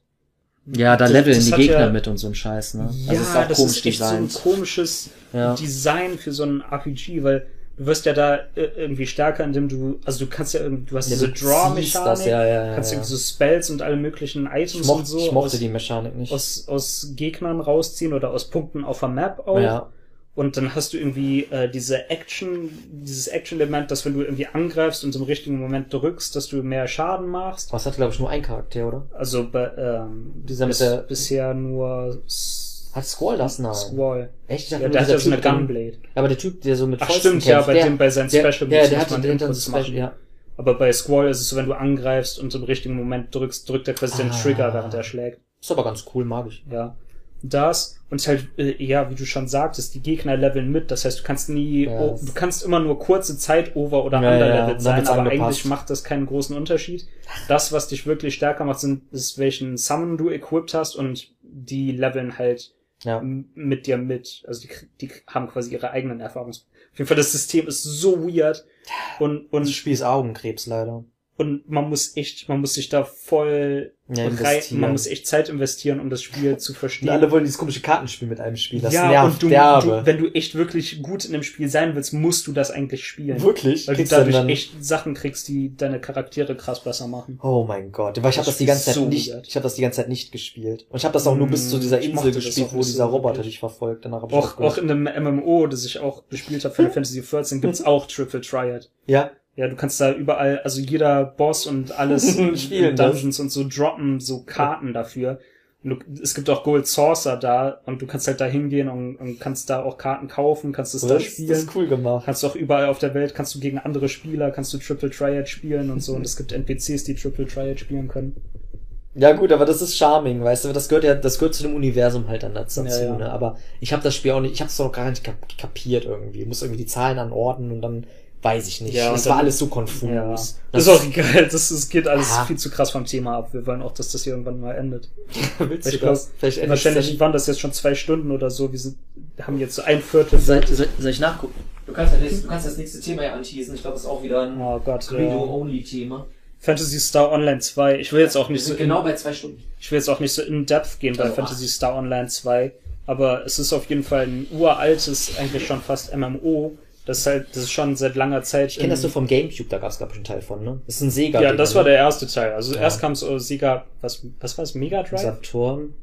ja, da das- leveln das die Gegner ja- mit und so ein Scheiß, ne? Ja, Also ist auch das komisch ist echt designt. so ein komisches Ja. Design für so ein RPG, weil du wirst ja da äh, irgendwie stärker, indem du, also du kannst ja irgendwie, du hast Ja, diese Draw-Mechanik, ja, ja, ja, kannst ja. irgendwie so Spells und alle möglichen Items mochte, und so ich mochte aus, die Mechanik nicht. aus, aus Gegnern rausziehen oder aus Punkten auf der Map auch. ja. Und dann hast du irgendwie äh, diese Action, dieses Action-Element, dass wenn du irgendwie angreifst und im richtigen Moment drückst, dass du mehr Schaden machst. Was hatte, glaube ich, nur ein Charakter, oder? Also bei, ähm, Dieser bis, der- bisher nur Hat Squall das? Nein. Squall. Echt? Ich Ja, dachte, der nur hat ja so eine der- Gunblade. Ja, aber der Typ, der so mit Ach Fäusten stimmt, ja, kämpft, bei der, dem, bei seinen der, Special Ja, der muss hatte man irgendwas Special, machen. ja. Aber bei Squall ist es so, wenn du angreifst und im richtigen Moment drückst, drückt er quasi den Ah. Trigger, während er schlägt. Ist aber ganz cool, mag ich. Ja. Das und halt, äh, ja, wie du schon sagtest, die Gegner leveln mit. Das heißt, du kannst nie, Ja, oh, das- du kannst immer nur kurze Zeit over oder Ja, ja, underlevelt dann sein, aber angepasst. eigentlich macht das keinen großen Unterschied. Das, was dich wirklich stärker macht, sind, ist welchen Summon du equipped hast und die leveln halt Ja. mit dir mit. Also die, die haben quasi ihre eigenen Erfahrungs. Auf jeden Fall, das System ist so weird und, Das und Spiel ist Augenkrebs leider. Und man muss echt, man muss sich da voll Ja, rein, man muss echt Zeit investieren, um das Spiel zu verstehen. Und alle wollen dieses komische Kartenspiel mit einem spielen. Das ja, nervt und du, du, wenn du echt wirklich gut in dem Spiel sein willst, musst du das eigentlich spielen. Wirklich? Weil du Kriegst du dadurch dann- echt Sachen kriegst, die deine Charaktere krass besser machen. Oh mein Gott, weil ich habe Das das die ganze Zeit so nicht, weird. ich habe das die ganze Zeit nicht gespielt. Und ich habe das auch nur bis zu dieser Ich Insel gespielt, wo dieser Roboter dich verfolgt. Danach hab ich Auch, auch in dem MMO, das ich auch gespielt habe, Final Fantasy XIV, gibt's auch Triple Triad. ja, Ja, du kannst da überall, also jeder Boss und alles Spielen in Dungeons und so droppen so Karten dafür. Und du, es gibt auch Gold Saucer da und du kannst halt da hingehen und, und kannst da auch Karten kaufen, kannst es da das, das spielen. ist cool gemacht. Kannst du auch überall auf der Welt, kannst du gegen andere Spieler, kannst du Triple Triad spielen und so. Und es gibt NPCs, die Triple Triad spielen können. Ja gut, aber das ist charming, weißt du, das gehört ja, das gehört zu dem Universum halt dann dazu, Ja, ja. ne? Aber ich habe das Spiel auch nicht, ich habe es auch gar nicht kap- kapiert irgendwie. Ich muss irgendwie die Zahlen anordnen und dann weiß ich nicht. Ja, das war dann- alles so konfus. Ja. Das ist auch egal, das, das geht alles Ah. viel zu krass vom Thema ab. Wir wollen auch, dass das hier irgendwann mal endet. Willst Ich du glaub, das? Vielleicht endet Wahrscheinlich waren das jetzt schon zwei Stunden oder so. Wir sind, haben jetzt so ein Viertel. Soll, soll, soll ich nachgucken? Du kannst, ja das, du kannst das nächste Thema ja anteasen. Ich glaube, das ist auch wieder ein Oh ja. Credo-Only-Thema. Fantasy Star Online 2. Ich will jetzt auch nicht so sind in, genau bei zwei Stunden. ich will jetzt auch nicht so in depth gehen bei Also Fantasy Star Online 2, aber es ist auf jeden Fall ein uraltes, eigentlich schon fast MMO. Das ist halt, das ist schon seit langer Zeit. Ich kenne das so vom Gamecube, da gab es glaube ich einen Teil von, ne? Das ist ein Sega. Ja, das war der erste Teil. Also Ja. erst kam so Sega, was, was war es, Mega Drive? Saturn.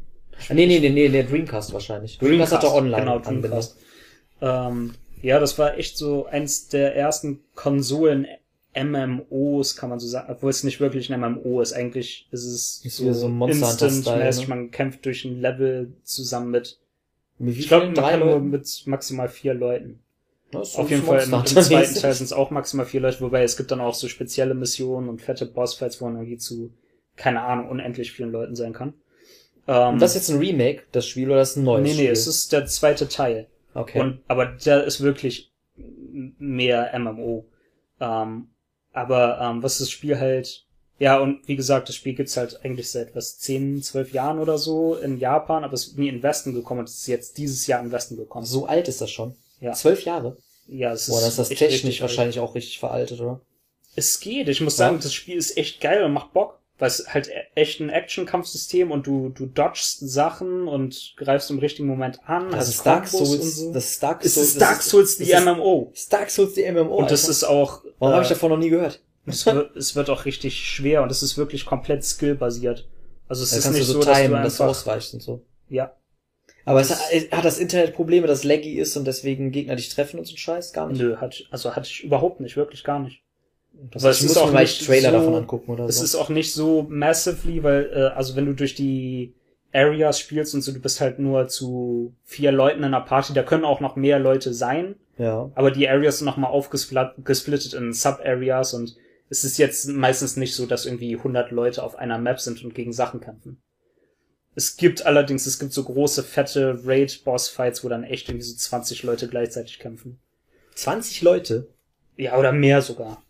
Ah, nee, nee, nee, nee, nee, Dreamcast wahrscheinlich. Dreamcast, hatte online. Genau. Dreamcast. Ähm, ja, das war echt so eins der ersten Konsolen MMOs, kann man so sagen, obwohl es nicht wirklich ein MMO ist. Eigentlich ist es Ist so Hunter Instant-mäßig. Ne? Man kämpft durch ein Level zusammen mit, Mit ich glaube, man kann nur mit maximal vier Leuten. Auf jeden Fall im, zweiten. Teil sind es auch maximal vier Leute, wobei es gibt dann auch so spezielle Missionen und fette Bossfights, wo man irgendwie zu, keine Ahnung, unendlich vielen Leuten sein kann. Ähm, Und das ist jetzt ein Remake, das Spiel, oder das ist ein neues nee, nee, Spiel? es ist der zweite Teil. okay. Und, aber der ist wirklich mehr MMO. Ähm, aber ähm, was das Spiel halt, ja, und wie gesagt, das Spiel gibt's halt eigentlich seit was, 10, 12 Jahren oder so in Japan, aber es ist nie in den Westen gekommen und es ist jetzt dieses Jahr in den Westen gekommen. so alt ist das schon. Ja. Zwölf Jahre. Ja, es ist, Boah, das ist das technisch richtig alt. wahrscheinlich auch richtig veraltet, oder? Es geht. Ich muss Ja. sagen, das Spiel ist echt geil und macht Bock. Weil es halt echt ein Action-Kampfsystem und du, du dodgst Sachen und greifst im richtigen Moment an. Das ist Dark Souls, und so. das ist Dark es Souls. ist das Dark Souls, die ist- MMO. ist Dark Souls, die MMO. und das Alter. ist auch, Warum äh, habe ich davon noch nie gehört? es, wird, es wird auch richtig schwer und es ist wirklich komplett skillbasiert. Also es Da ist nicht so, so dass du timen, dass du einfach, ausweichst und so. ja. Aber es hat, es hat das Internet Probleme, dass laggy ist und deswegen Gegner dich treffen und so ein Scheiß? Gar nicht. Nö, hat, also hatte ich überhaupt nicht, wirklich gar nicht. Das heißt, es ich muss auch mal nicht Trailer so- davon angucken oder Es so. ist auch nicht so massively, weil, äh, also wenn du durch die Areas spielst und so, du bist halt nur zu vier Leuten in einer Party, da können auch noch mehr Leute sein, ja. aber die Areas sind nochmal aufgesplittet in Sub-Areas und es ist jetzt meistens nicht so, dass irgendwie 100 Leute auf einer Map sind und gegen Sachen kämpfen. Es gibt allerdings, es gibt so große, fette Raid-Boss-Fights, wo dann echt irgendwie so 20 Leute gleichzeitig kämpfen. 20 Leute. Ja, oder mehr sogar.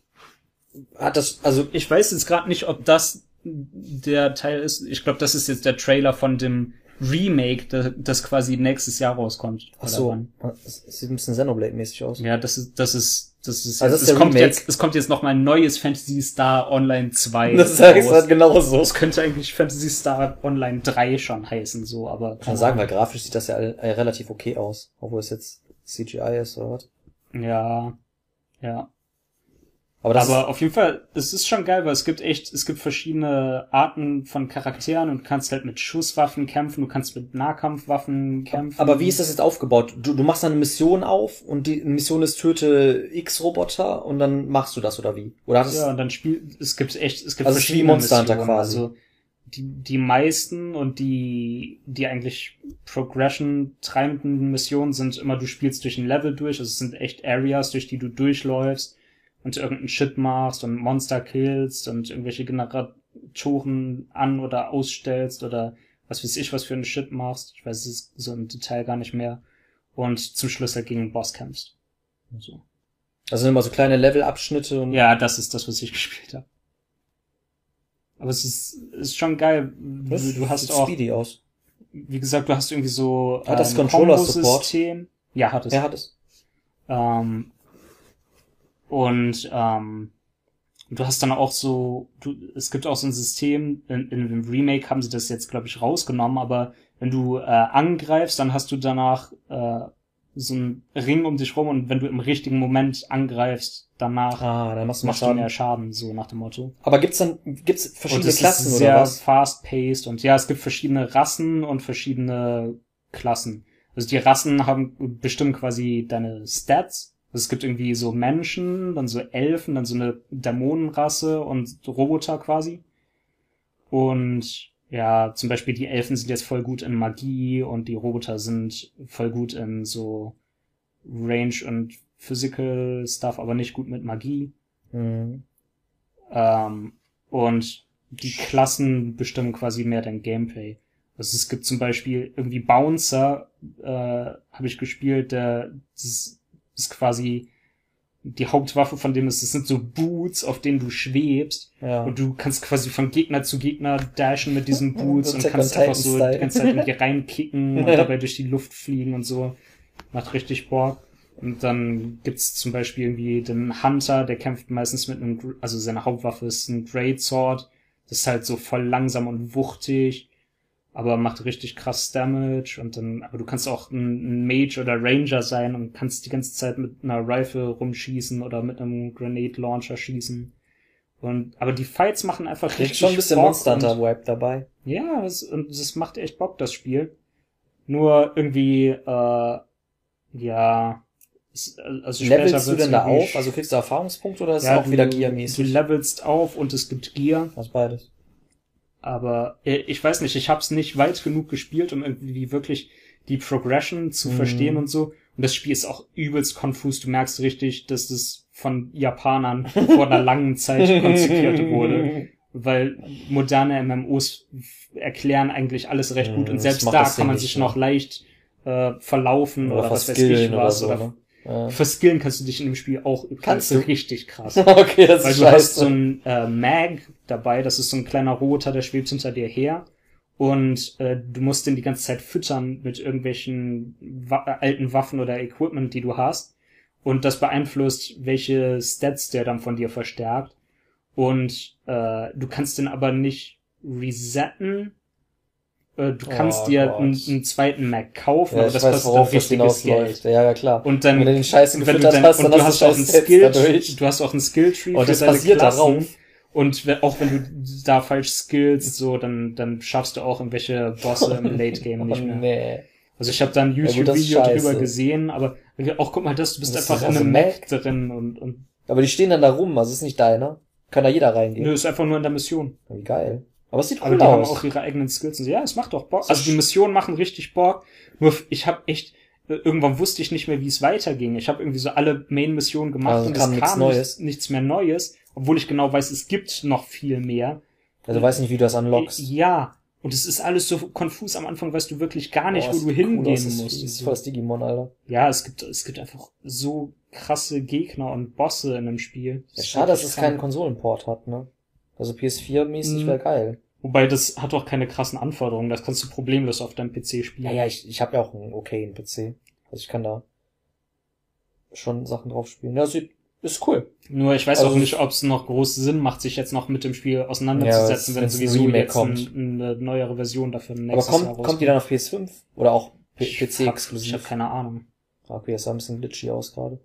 Hat das, also, Ich weiß jetzt gerade nicht, ob das der Teil ist. Ich glaube, das ist jetzt der Trailer von dem Remake, das, das quasi nächstes Jahr rauskommt. ach so. Das sieht ein bisschen Xenoblade-mäßig aus. Ja, das ist, das ist, das ist, Also das ist es kommt Remake. jetzt, es kommt jetzt noch mal ein neues Fantasy Star Online 2. Das raus. halt genauso. Es könnte eigentlich Fantasy Star Online 3 schon heißen, so, aber. Kann man sagen, weil grafisch sieht das ja äh, relativ okay aus. Obwohl es jetzt CGI ist oder was. Ja. Ja. Aber das aber auf jeden Fall, es ist schon geil, weil es gibt echt, es gibt verschiedene Arten von Charakteren und du kannst halt mit Schusswaffen kämpfen, du kannst mit Nahkampfwaffen kämpfen. Aber wie ist das jetzt aufgebaut? Du, du machst dann eine Mission auf und die Mission ist töte X-Roboter und dann machst du das oder wie? Oder es, Ja, und dann spielt, es gibt echt, es gibt Also es ist wie verschiedene Monster Hunter Missionen. quasi. Also die, die meisten und die, die eigentlich Progression treibenden Missionen sind immer, du spielst durch ein Level durch, also es sind echt Areas, durch die du durchläufst und irgendeinen Shit machst und Monster killst und irgendwelche Generatoren an oder ausstellst oder was weiß ich, was für einen Shit machst. Ich weiß es so im Detail gar nicht mehr. Und zum Schluss halt gegen einen Boss kämpfst. So. also immer so kleine Levelabschnitte und Ja, das ist das, was ich gespielt habe. Aber es ist, ist schon geil. Du, das du hast sieht auch, speedy aus. wie gesagt, du hast irgendwie so Hat das Controller-Support? Ja, hat es. Er hat es. Ähm, und ähm, du hast dann auch so, du, es gibt auch so ein System, in, in dem Remake haben sie das jetzt, glaube ich, rausgenommen, aber wenn du äh, angreifst, dann hast du danach äh, so einen Ring um dich rum und wenn du im richtigen Moment angreifst, danach Ah, dann machst du machst du mehr Schaden, so nach dem Motto. Aber gibt's dann, gibt's verschiedene Klassen ist oder sehr was? fast-paced und ja, es gibt verschiedene Rassen und verschiedene Klassen. Also die Rassen haben bestimmt quasi deine Stats. Also es gibt irgendwie so Menschen, dann so Elfen, dann so eine Dämonenrasse und Roboter quasi. Und ja, zum Beispiel die Elfen sind jetzt voll gut in Magie und die Roboter sind voll gut in so Range und Physical Stuff, aber nicht gut mit Magie. Mhm. Ähm, und die Klassen bestimmen quasi mehr dein Gameplay. Also es gibt zum Beispiel irgendwie Bouncer, äh, habe ich gespielt, der das ist, ist quasi die Hauptwaffe von dem ist, das sind so Boots, auf denen du schwebst Ja. und du kannst quasi von Gegner zu Gegner dashen mit diesen Boots und kannst einfach so die ganze Zeit irgendwie reinkicken und dabei durch die Luft fliegen und so. Macht richtig Bock. Und dann gibt's zum Beispiel irgendwie den Hunter, der kämpft meistens mit einem, also seine Hauptwaffe ist ein Great Sword. Das ist halt so voll langsam und wuchtig, aber macht richtig krass Damage. Und dann, aber du kannst auch ein, Mage oder Ranger sein und kannst die ganze Zeit mit einer Rifle rumschießen oder mit einem Grenade Launcher schießen. Und, aber die Fights machen einfach richtig schon ein bisschen Bock Monster Hunter Vibe dabei. ja, das, und das macht echt Bock, das Spiel. Nur irgendwie, äh, ja, also Levelst du denn da auf? Also kriegst du Erfahrungspunkte oder ist ja, es auch wieder Du Gear-mäßig? levelst auf und es gibt Gear, Was beides. Aber äh, ich weiß nicht, ich habe es nicht weit genug gespielt, um irgendwie wirklich die Progression zu Mhm. verstehen und so. Und das Spiel ist auch übelst konfus. Du merkst richtig, dass das von Japanern vor einer langen Zeit konzipiert wurde. weil moderne MMOs erklären eigentlich alles recht gut und selbst da kann man sich noch leicht äh, verlaufen oder, was weiß ich verskillen oder was. so, Oder, ne? Ja. Verskillen kannst du dich in dem Spiel auch Kannst du? richtig krass. okay, das Weil ist du hast so scheiße. ein äh, Mag dabei, das ist so ein kleiner Roboter, der schwebt hinter dir her. Und äh, du musst den die ganze Zeit füttern mit irgendwelchen wa äh, alten Waffen oder Equipment, die du hast. Und das beeinflusst, welche Stats der dann von dir verstärkt. Und äh, du kannst den aber nicht resetten. Äh, du kannst Oh dir einen, einen zweiten Mac kaufen, ja, aber das weiß, kostet richtiges Geld. Ja, ja, klar. Und dann wenn du den Scheiß wenn du dann, hast, und du hast auch einen Skill, dadurch. du hast auch einen Skilltree Und für das deine passiert Klassen. darauf. Und auch wenn du da falsch skillst, so, dann, dann schaffst du auch irgendwelche Bosse im Late Game nicht oh, mehr. nee. Also ich habe da ein YouTube-Video scheiße. drüber gesehen, aber auch guck mal, das, du bist Das einfach in einem Mac. Mac drin und, und Aber die stehen dann da rum, also ist nicht deiner. Kann da jeder reingehen. nö, ist einfach nur in der Mission. Wie geil. Aber es sieht Aber cool die haben aus. auch ihre eigenen Skills und so. Ja, es macht doch Bock. So Also die Missionen machen richtig Bock. Nur ich habe echt äh, irgendwann wusste ich nicht mehr, wie es weiterging. Ich habe irgendwie so alle Main-Missionen gemacht Also und kam es nichts kam Neues. nichts, nichts mehr Neues, obwohl ich genau weiß, es gibt noch viel mehr. Also du weißt nicht, wie du das unlockst. Ja, und es ist alles so konfus am Anfang, weißt du wirklich gar nicht, Boah, wo du cool hingehen aus, das musst. ist voll das Digimon, Alter. Ja, es gibt es gibt einfach so krasse Gegner und Bosse in dem Spiel. Ja, Das ist schade, dass es keinen. Konsolenport hat, ne? Also PS4-mäßig Mhm. wäre geil. Wobei das hat auch keine krassen Anforderungen, das kannst du problemlos auf deinem PC spielen. Ja, ja, ich, ich habe ja auch einen okayen PC. Also ich kann da schon Sachen drauf spielen. Ja, sieht, ist cool. Nur ich weiß Also auch nicht, ob es noch groß Sinn macht, sich jetzt noch mit dem Spiel Ja, auseinanderzusetzen, wenn's- wenn ein sowieso jetzt ein, kommt. eine neuere Version dafür Aber nächstes kommt, Jahr kommt die dann auf PS5? Oder auch P Ich Ich habe keine Ahnung. Okay, das sah ein bisschen glitchy aus gerade.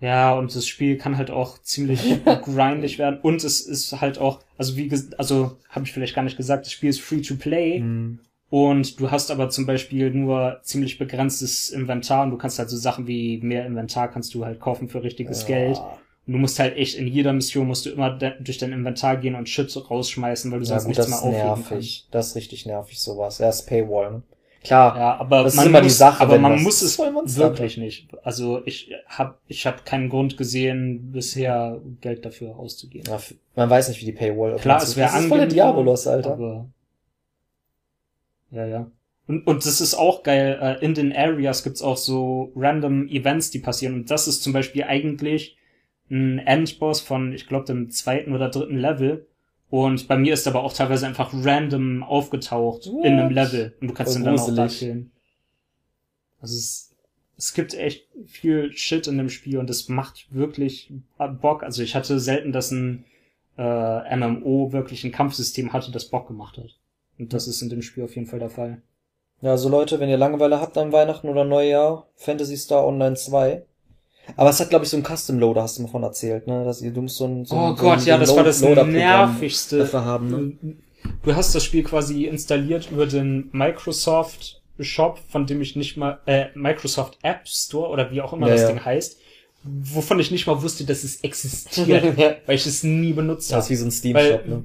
Ja, und das Spiel kann halt auch ziemlich grindig werden. Und es ist halt auch, also wie ges- also habe ich vielleicht gar nicht gesagt, das Spiel ist free to play. Mhm. Und du hast aber zum Beispiel nur ziemlich begrenztes Inventar und du kannst halt so Sachen wie mehr Inventar kannst du halt kaufen für richtiges Geld. Und du musst halt echt in jeder Mission musst du immer de durch dein Inventar gehen und Shit rausschmeißen, weil du Ja, sonst gut, nichts das mehr aufheben kannst. nervig. Das ist richtig nervig, sowas. Ja, ist Paywall, ne? Klar. Ja, aber Das ist man immer die muss, Sache, aber man muss es wirklich nicht. Also ich hab ich hab keinen Grund gesehen, bisher Geld dafür auszugeben. Ja, man weiß nicht, wie die Paywall Klar, es wäre Das ist voll der Diabolos, Alter. Aber ja, ja. Und, und das ist auch geil. Äh, in den Areas gibt's auch so random Events, die passieren. Und das ist zum Beispiel eigentlich ein Endboss von, ich glaube, dem zweiten oder dritten Level. Und bei mir ist aber auch teilweise einfach random aufgetaucht What? in einem Level. Und du kannst Voll ihn dann auch da killen. Also es, es gibt echt viel Shit in dem Spiel und es macht wirklich Bock. Also ich hatte selten, dass ein äh, MMO wirklich ein Kampfsystem hatte, das Bock gemacht hat. Und das ist in dem Spiel auf jeden Fall der Fall. Ja, also Leute, wenn ihr Langeweile habt an Weihnachten oder Neujahr, Fantasy Star Online 2. Aber es hat, glaube ich, so ein Custom Loader, hast du mir von erzählt, ne? Dass ihr, du musst so ein, so Oh so Gott, ja, das war das nervigste. dafür haben, ne? Du hast das Spiel quasi installiert über den Microsoft Shop, von dem ich nicht mal, äh, Microsoft App Store oder wie auch immer Ja, das ja. Ding heißt, wovon ich nicht mal wusste, dass es existiert, Ja. weil ich es nie benutzt Das ist habe. wie so ein Steam Shop, ne?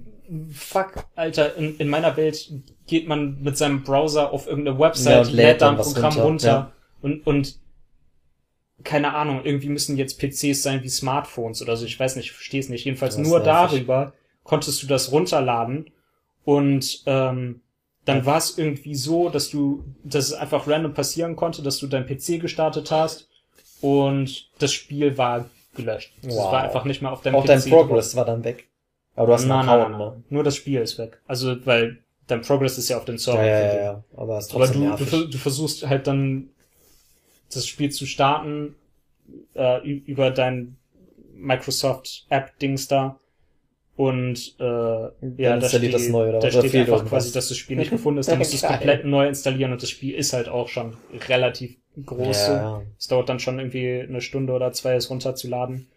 fuck, Alter, in, in meiner Welt geht man mit seinem Browser auf irgendeine Ja, Website, und lädt da dann ein Programm runter, ja. und, und keine Ahnung, irgendwie müssen jetzt PCs sein wie Smartphones oder so, ich weiß nicht, ich verstehe es nicht. Jedenfalls nur darüber konntest du das runterladen und ähm, dann war es irgendwie so, dass du, dass es einfach random passieren konnte, dass du dein PC gestartet hast und das Spiel war gelöscht. Es Wow. war einfach nicht mehr auf deinem Auch PC. dein drauf. Progress war dann weg. Aber du hast einen Nein, nein, Account, nein, nein. ne? Nur das Spiel ist weg. Also, weil dein Progress ist ja auf den Server. Ja, ja, ja, ja. Aber es ist Aber trotzdem du, du, nervig. ver- du versuchst halt dann das Spiel zu starten äh, über dein Microsoft App Dings da und äh, ja, da installiert steht, das neu, oder da? Oder steht einfach quasi, dass das Spiel nicht gefunden ist. Dann musst du es komplett neu installieren und das Spiel ist halt auch schon relativ groß. Ja, ja. Es dauert dann schon irgendwie eine Stunde oder zwei, es runterzuladen.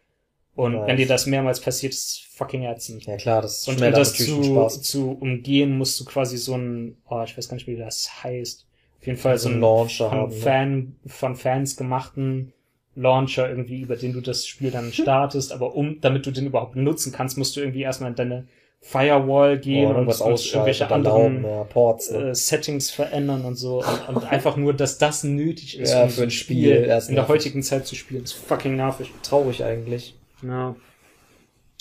Und Nice. wenn dir das mehrmals passiert, ist fucking ätzend. Ja klar, das Und um das zu, zu umgehen, musst du quasi so ein, oh, ich weiß gar nicht, wie das heißt. Jeden Fall so So ein einen Launcher von, haben, ne? Fan, von Fans gemachten Launcher irgendwie, über den du das Spiel dann startest. Aber um, damit du den überhaupt benutzen kannst, musst du irgendwie erstmal in deine Firewall gehen Oder und, und ausschalten, irgendwelche anderen ja, Ports, ne? äh, Settings verändern und so. Und, und einfach nur, dass das nötig ist, Ja, um für ein Spiel erst in der heutigen Zeit zu spielen. ist fucking nervig. Traurig eigentlich. Ja.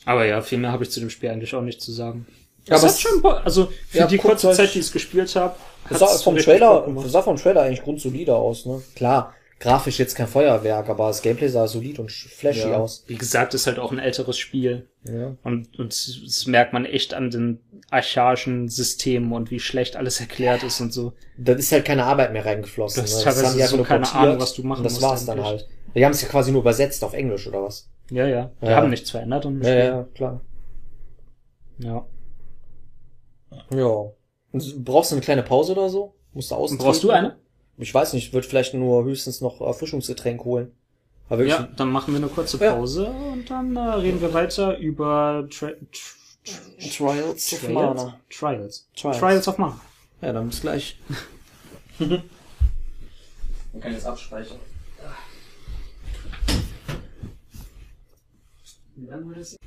Aber ja, viel mehr habe ich zu dem Spiel eigentlich auch nicht zu sagen. Ja, es aber hat schon, also für Ja, die kurze Zeit, die ich es gespielt habe, Das sah vom Trailer, das sah vom Trailer eigentlich grundsolide aus, ne? Klar, grafisch jetzt kein Feuerwerk, aber das Gameplay sah solid und flashy ja. aus. Wie gesagt, ist halt auch ein älteres Spiel Ja. und, und das merkt man echt an den archaischen Systemen und wie schlecht alles erklärt ist und so. Da ist halt keine Arbeit mehr reingeflossen. Das ne? teilweise haben die einfach so keine Ahnung, was du machen das musst war's dann eigentlich. halt. Die haben es ja quasi nur übersetzt auf Englisch oder was? Ja, ja. Die Ja. haben nichts verändert und Ja, ja, klar. ja. Ja. Und Brauchst du eine kleine Pause oder so? Musst du außen Brauchst du eine? Ich weiß nicht, ich würde vielleicht nur höchstens noch Erfrischungsgetränk holen. Aber wirklich, Ja, dann machen wir eine kurze Ja. Pause und dann äh, reden wir weiter über Tra Tra Trials of Trials? Mana. Trials. Trials. Trials of Mana. Ja, dann bis gleich. Man kann jetzt abspeichern. Wie lange wird das?